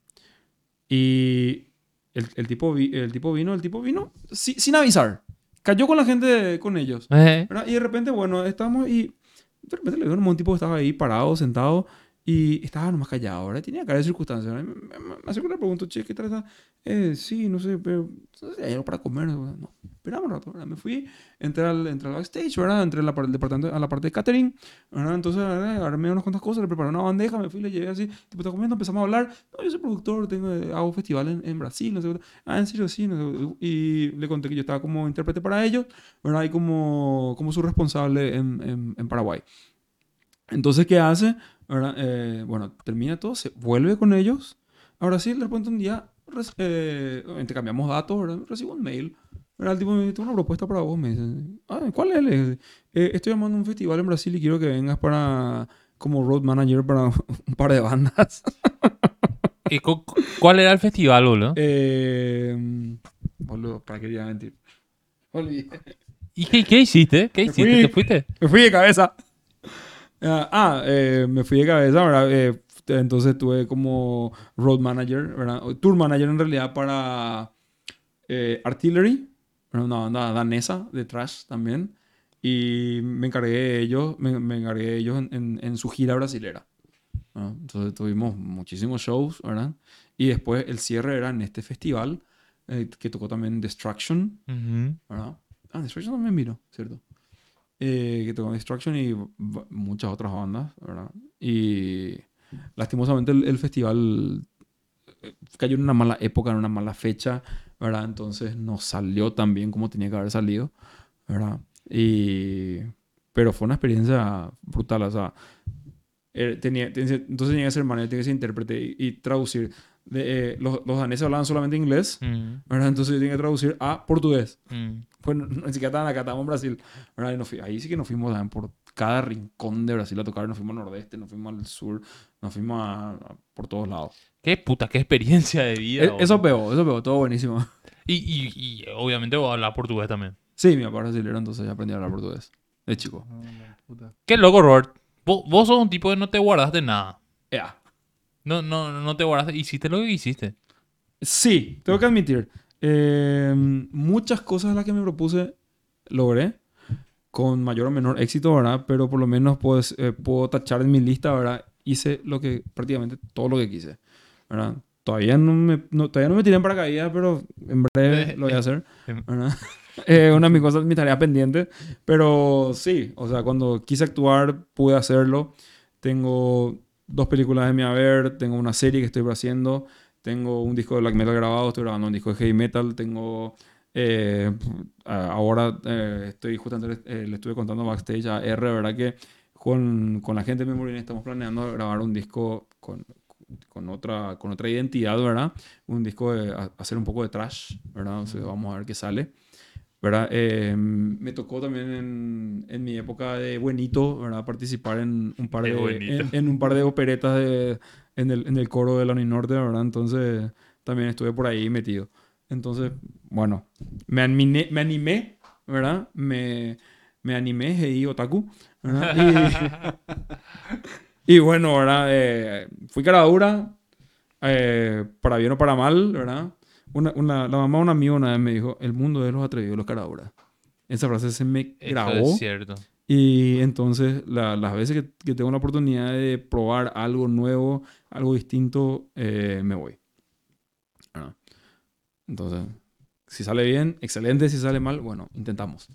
C: Y el, el tipo, vi- el tipo vino, el tipo vino si- sin avisar. Cayó con la gente, con ellos.
A: Eh,
C: ¿verdad? Y de repente, bueno, estábamos y de repente le veo un tipo que estaba ahí parado, sentado y estaba nomás callado, ¿verdad? Tenía cara de circunstancias. ¿verdad? Me, me, me acerco y le pregunto, che, ¿qué tal? Eh, sí, no sé, pero no sé, hay algo para comer. No, esperamos un rato, ¿verdad? Me fui, entré al, entré al backstage, ¿verdad? Entré a la, departamento, a la parte de catering, ¿verdad? Entonces, ¿verdad? armé unas cuantas cosas, le preparé una bandeja, me fui, le llevé así, tipo, está comiendo, empezamos a hablar. No, yo soy productor, tengo, hago festival en, en Brasil, no sé. qué. Ah, en serio, sí. no sé. Y le conté que yo estaba como intérprete para ellos, ¿verdad? Y como, como su responsable en, en, en Paraguay. Entonces, ¿qué hace? ¿Verdad? Eh, bueno, termina todo, se vuelve con ellos. A Brasil, de repente un día, eh, intercambiamos datos, ¿verdad? Recibo un mail. ¿verdad? El tipo me tengo una propuesta para vos, me dice. Ah, ¿cuál es? "Eh, estoy llamando a un festival en Brasil y quiero que vengas para como road manager para un par de bandas.
A: ¿y cu- cu- ¿Cuál era el festival, boludo?
C: Eh, boludo, ¿para qué iba a mentir? Olvidé.
A: ¿Y qué, qué hiciste? ¿Qué hiciste?
C: fui.
A: ¿Te fuiste?
C: Me fui de cabeza. Ah, ah, eh, me fui de cabeza, ¿verdad? Eh, entonces tuve como road manager, ¿verdad? Tour manager en realidad para eh, Artillery, una banda danesa de trash también. Y me encargué de ellos, me, me encargué de ellos en, en- en su gira brasilera. ¿verdad? Entonces tuvimos muchísimos shows, ¿verdad? Y después el cierre era en este festival eh, que tocó también Destruction,
A: Ujú.
C: ¿verdad? Ah, Destruction también vino, ¿cierto? Eh, que tocó Destruction y muchas otras bandas, ¿verdad? Y lastimosamente el, el festival eh, cayó en una mala época, en una mala fecha, ¿verdad? Entonces no salió tan bien como tenía que haber salido, ¿verdad? Y... Pero fue una experiencia brutal, o sea, eh, tenía, tenía- entonces tenía que ser manager, tenía que ser intérprete y, y traducir. De, eh, los, los daneses hablaban solamente inglés,
A: Mm,
C: ¿verdad? Entonces yo tenía que traducir a portugués.
A: mm.
C: Pues no, no, ni siquiera estaban acá, estábamos en Brasil. nos ahí sí que nos fuimos también por cada rincón de Brasil a tocar. Nos fuimos al nordeste, nos fuimos al sur, nos fuimos a- a- por todos lados.
A: Qué puta, qué experiencia de vida.
C: E-
A: boludo.
C: eso pegó, eso pegó, todo buenísimo.
A: Y, y, y obviamente vos hablas portugués también.
C: Sí, mi papá es brasilero, entonces ya aprendí a hablar portugués. De chico.
B: Puta.
A: Qué loco, Robert. Vos, vos sos un tipo que no te guardaste nada.
C: Ya.
A: No, no, no te guardaste. Hiciste lo que hiciste.
C: Sí, tengo que admitir. Eh, muchas cosas las que me propuse logré. Con mayor o menor éxito, ¿verdad? Pero por lo menos pues, eh, puedo tachar en mi lista, ¿verdad? Hice lo que, prácticamente todo lo que quise, ¿verdad? Todavía no me, no, todavía no me tiré en paracaídas, pero en breve lo voy a hacer, ¿verdad? Eh, una de mis cosas, mi tarea pendiente. Pero sí, o sea, cuando quise actuar, pude hacerlo. Tengo dos películas de mi haber, tengo una serie que estoy haciendo, tengo un disco de black metal grabado, estoy grabando un disco de heavy metal, tengo... eh, ahora eh, estoy justamente, eh, le estuve contando backstage a R, ¿verdad? Que con, con la gente de Memory estamos planeando grabar un disco con, con, otra, con otra identidad, ¿verdad? Un disco de hacer un poco de trash, ¿verdad? Vamos a ver qué sale. ¿Verdad? Eh, me tocó también en, en mi época de buenito, ¿verdad? Participar en un par
A: De
C: en, en un par de operetas de, en, el, en el coro de la Uninorte, ¿verdad? Entonces también estuve por ahí metido. Entonces, bueno, me animé, me animé ¿verdad? Me, me animé, hey, otaku, ¿verdad? Y, y bueno, ¿verdad? Eh, fui cara dura, eh, para bien o para mal, ¿verdad? Una, una, la mamá de un amigo una vez me dijo, el mundo de los atrevidos, los cara dura. Esa frase se me grabó.
A: es cierto.
C: Y entonces la- las veces que, que tengo la oportunidad de probar algo nuevo, algo distinto, eh, me voy. Ah. Entonces, si sale bien, excelente. Si sale mal, bueno, intentamos.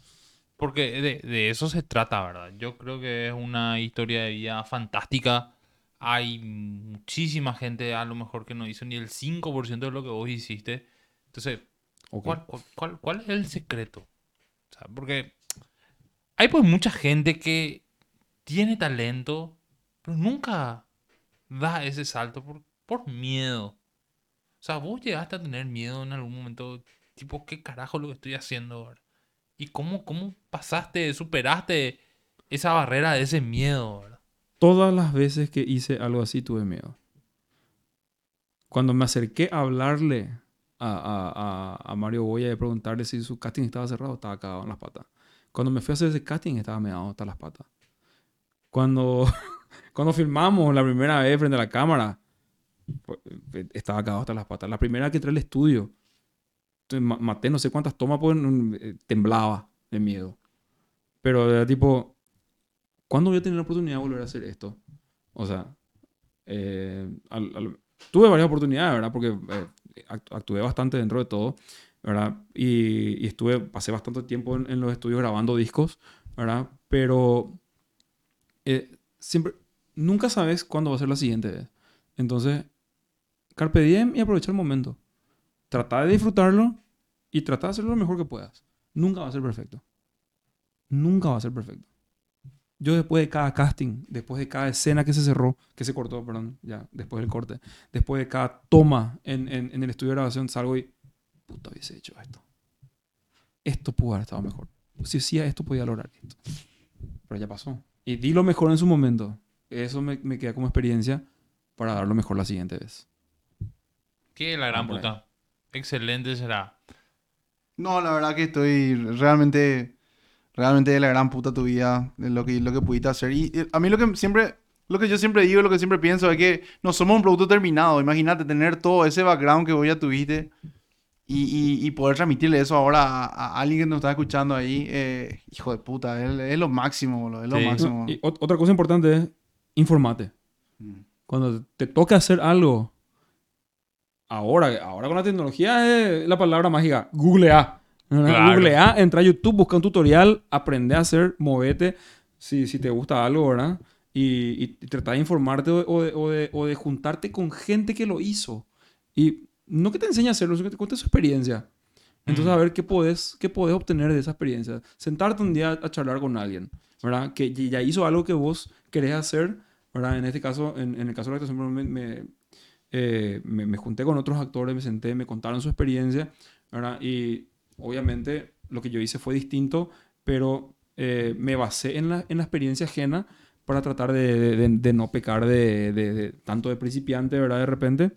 A: Porque de, de eso se trata, ¿verdad? Yo creo que es una historia de vida fantástica. Hay muchísima gente a lo mejor que no hizo ni el 5% de lo que vos hiciste. Entonces. ¿cuál, cuál, cuál- cuál es el secreto? O sea, porque hay pues mucha gente que tiene talento, pero nunca da ese salto por, por miedo. O sea, vos llegaste a tener miedo en algún momento, tipo, ¿qué carajo lo que estoy haciendo ahora? ¿Y cómo, cómo pasaste, superaste esa barrera de ese miedo? ¿verdad?
C: Todas las veces que hice algo así tuve miedo. Cuando me acerqué a hablarle a, Mario Boya y preguntarle si su casting estaba cerrado, estaba cagado en las patas. Cuando me fui a hacer ese casting, estaba meado hasta las patas. Cuando, cuando filmamos la primera vez frente a la cámara, pues, eh, estaba cagado hasta las patas. La primera que entré al estudio, maté no sé cuántas tomas, pues temblaba de miedo. Pero era tipo, ¿cuándo voy a tener la oportunidad de volver a hacer esto? O sea, eh, al- al- tuve varias oportunidades, ¿verdad? Porque eh, act- actué bastante dentro de todo, ¿verdad? Y, y estuve, pasé bastante tiempo en, en los estudios grabando discos, ¿verdad? Pero eh, siempre, nunca sabes cuándo va a ser la siguiente vez. Entonces, carpe diem y aprovecha el momento. Trata de disfrutarlo y trata de hacerlo lo mejor que puedas. Nunca va a ser perfecto. Nunca va a ser perfecto. Yo después de cada casting, después de cada escena que se cerró, que se cortó, perdón, ya, después del corte, después de cada toma en, en- en el estudio de grabación, salgo y, puta, hubiese hecho esto. Esto pudo haber estado mejor. Si hacía esto, podía lograr esto. Pero ya pasó. Y di lo mejor en su momento. Eso me, me queda como experiencia para dar lo mejor la siguiente vez.
A: Qué la gran puta. Excelente será.
B: No, la verdad que estoy realmente, realmente de la gran puta tu vida, de lo que, lo que pudiste hacer. Y eh, a mí lo que siempre, lo que yo siempre digo, lo que siempre pienso es que no somos un producto terminado. Imagínate tener todo ese background que vos ya tuviste y, y- y poder transmitirle eso ahora a, a alguien que nos está escuchando ahí. eh, hijo de puta, es, es lo máximo, boludo, es lo
A: Sí.
B: máximo.
C: Y ot- otra cosa importante es informate.
B: Mm.
C: Cuando te toca hacer algo, ahora, ahora con la tecnología es la palabra mágica, googlea.
A: Claro.
C: Googlea, entra a YouTube, busca un tutorial, aprende a hacer, movete, si, si te gusta algo, ¿verdad? Y, y, trata de informarte o, o de, o de- o de juntarte con gente que lo hizo. Y no que te enseñe a hacerlo, sino que te cuente su experiencia. Entonces,
A: Mm.
C: a ver qué podés, qué podés obtener de esa experiencia. Sentarte un día a charlar con alguien, ¿verdad? Que ya ya hizo algo que vos querés hacer, ¿verdad? En este caso, en, en el caso de la actuación, me, me, eh, me- me junté con otros actores, me senté, me contaron su experiencia, ¿verdad? Y obviamente lo que yo hice fue distinto, pero eh, me basé en la, en la experiencia ajena para tratar de, de- de- de no pecar de, tanto de principiante, ¿verdad? De repente.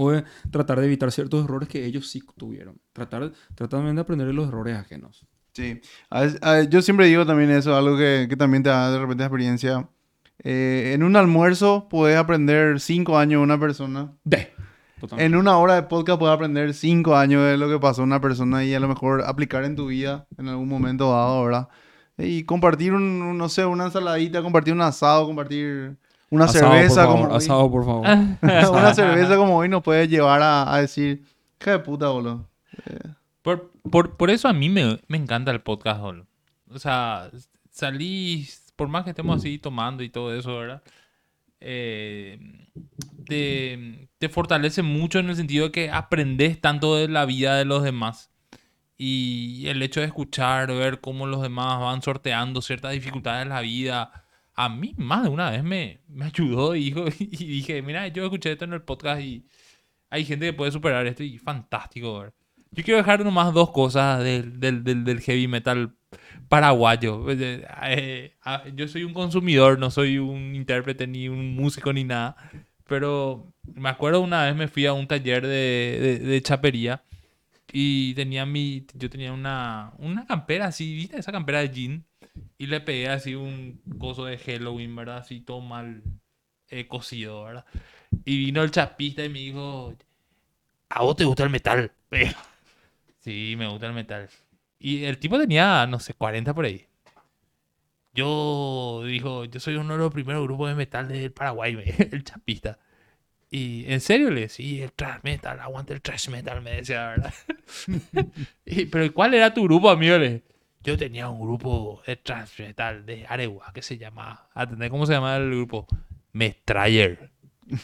C: O de tratar de evitar ciertos errores que ellos sí tuvieron. Tratar, tratar también de aprender de los errores ajenos.
B: Sí. A veces- a- yo siempre digo también eso, algo que, que también te da de repente experiencia. Eh, en un almuerzo puedes aprender cinco años de una persona.
C: De. Totalmente.
B: En una hora de podcast puedes aprender cinco años de lo que pasó a una persona y a lo mejor aplicar en tu vida en algún momento dado, ¿verdad? Y compartir un, un, no sé, una ensaladita, compartir un asado, compartir una
C: Asado,
B: cerveza
C: por favor,
B: como hoy.
C: asado, por favor.
B: una cerveza como hoy nos puede llevar a, a decir, hija de puta, boludo.
A: Por, por, por eso a mí me, me encanta el podcast, boludo. O sea, salís, por más que estemos así tomando y todo eso, ¿verdad? Eh, te, fortalece mucho en el sentido de que aprendes tanto de la vida de los demás. Y el hecho de escuchar, ver cómo los demás van sorteando ciertas dificultades en la vida, a mí más de una vez me, me ayudó y, y dije, mira, yo escuché esto en el podcast y hay gente que puede superar esto y fantástico. ¿verdad? Yo quiero dejar nomás dos cosas del, del, del, heavy metal paraguayo. Eh, eh, ah, yo soy un consumidor, no soy un intérprete ni un músico ni nada. Pero me acuerdo una vez me fui a un taller de, de, chapería y tenía mi, yo tenía una, una campera así, ¿viste? Esa campera de jean. Y le pegué así un coso de Halloween, ¿verdad? Así todo mal eh, cosido, ¿verdad? Y vino el chapista y me dijo, ¿a vos te gusta el metal? sí, me gusta el metal. Y el tipo tenía, no sé, 40 por ahí. Yo, dijo, yo soy uno de los primeros grupos de metal del Paraguay, el chapista. Y en serio le decía, el thrash metal, aguante el thrash metal, me decía, ¿verdad? Pero ¿cuál era tu grupo, amigo? Yo tenía un grupo de thrash metal de Arewa que se llamaba, ¿atendés cómo se llamaba el grupo? Mestrayer.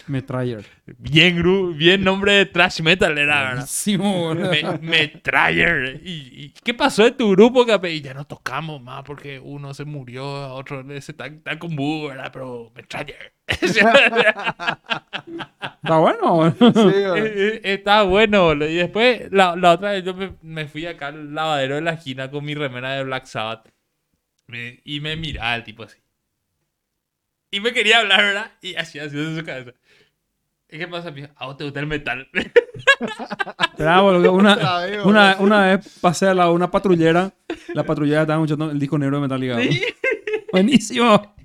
C: Metrayer.
A: Bien, gru- bien nombre de thrash metal era, ¿verdad?
C: Boludo.
A: Me, Metrayer. ¿Y, y qué pasó en tu grupo, Cape? Y ya no tocamos más porque uno se murió, otro se está, está con búho, ¿verdad? Pero Metrayer.
C: Está bueno.
B: Sí, güey.
A: Eh, eh, Está bueno, boludo. Y después, la, la otra vez yo me, me fui acá al lavadero de la esquina con mi remera de Black Sabbath. Me- y me miraba el tipo así. Y me quería hablar, ¿verdad? Y así, así en su cabeza. ¿Y qué pasa, amigo? ¿A vos te gusta el metal?
C: Boludo, una, una, una vez pasé a la, una patrullera. La patrullera estaba escuchando el disco negro de Metallica. boludo. Buenísimo.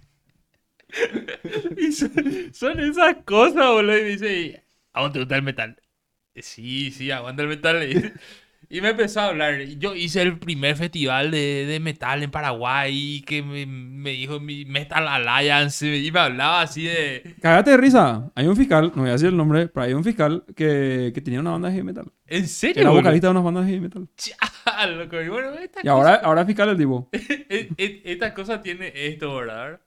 A: Y son, son esas cosas, boludo. Y me dice, ¿a vos te gusta el metal? Sí, sí, aguanta el metal. dice. Y me empezó a hablar. Yo hice el primer festival de, de metal en Paraguay. Que me, me dijo mi Metal Alliance. Y me hablaba así de.
C: Cágate de risa. Hay un fiscal, no voy a decir el nombre, pero hay un fiscal que, que tenía una banda de heavy metal.
A: ¿En serio?
C: era vocalista de unas bandas de heavy metal.
A: Ah, loco. Y bueno, esta
C: Y ahora, ahora es fiscal el tipo.
A: e- e- esta cosa tiene esto, ¿verdad?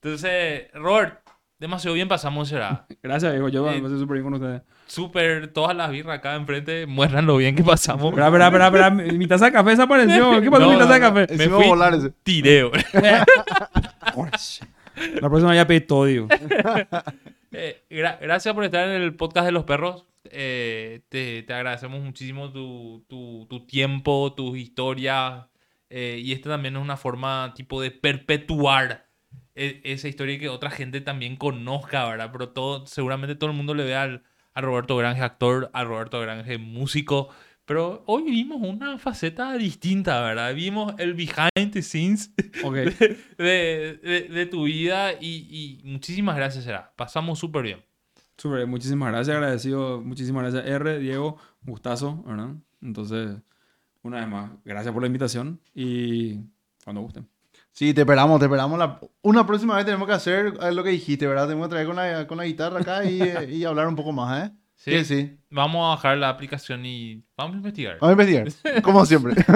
A: Entonces, Robert, demasiado bien pasamos, será.
C: Gracias, viejo. Yo
A: Eh,
C: me pasé súper bien con ustedes.
A: Súper, todas las birras acá enfrente muestran lo bien que pasamos.
C: Espera, espera, espera, espera. Mi mi taza de café desapareció. ¿Qué pasó con mi
A: No,
C: taza de
A: no,
C: café?
A: Me fui
B: volar ese.
A: tireo.
C: La próxima ya pedí todo, digo.
A: Eh, gra- gracias por estar en el podcast de los perros. Eh, te, te agradecemos muchísimo tu, tu- tu tiempo, tus historias. eh, y esta también es una forma tipo de perpetuar e- esa historia y que otra gente también conozca, ¿verdad? Pero todo, seguramente todo el mundo le ve al, a Roberto Grange actor, a Roberto Grange músico. Pero hoy vimos una faceta distinta, ¿verdad? Vimos el behind the scenes
C: Ok.
A: de, de- de tu vida y, y muchísimas gracias, será. Pasamos súper bien.
C: Súper, bien, muchísimas gracias, agradecido. Muchísimas gracias, R, Diego, gustazo, ¿verdad? Entonces, una vez más, gracias por la invitación y cuando gusten.
B: Sí, te esperamos, te esperamos. La... Una próxima vez tenemos que hacer eh, lo que dijiste, ¿verdad? Tenemos que traer con la, con la guitarra acá y, eh, y hablar un poco más, ¿eh?
A: Sí.
B: Sí, sí.
A: Vamos a bajar la aplicación y vamos a investigar.
B: Vamos a investigar, como siempre.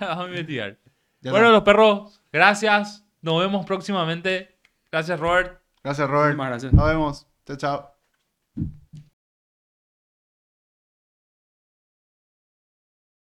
A: vamos a investigar.
B: Ya
A: bueno,
B: está.
A: los perros, gracias. Nos vemos próximamente. Gracias, Robert.
B: Gracias, Robert.
C: Muchísimas gracias.
B: Nos vemos. Chao, chao.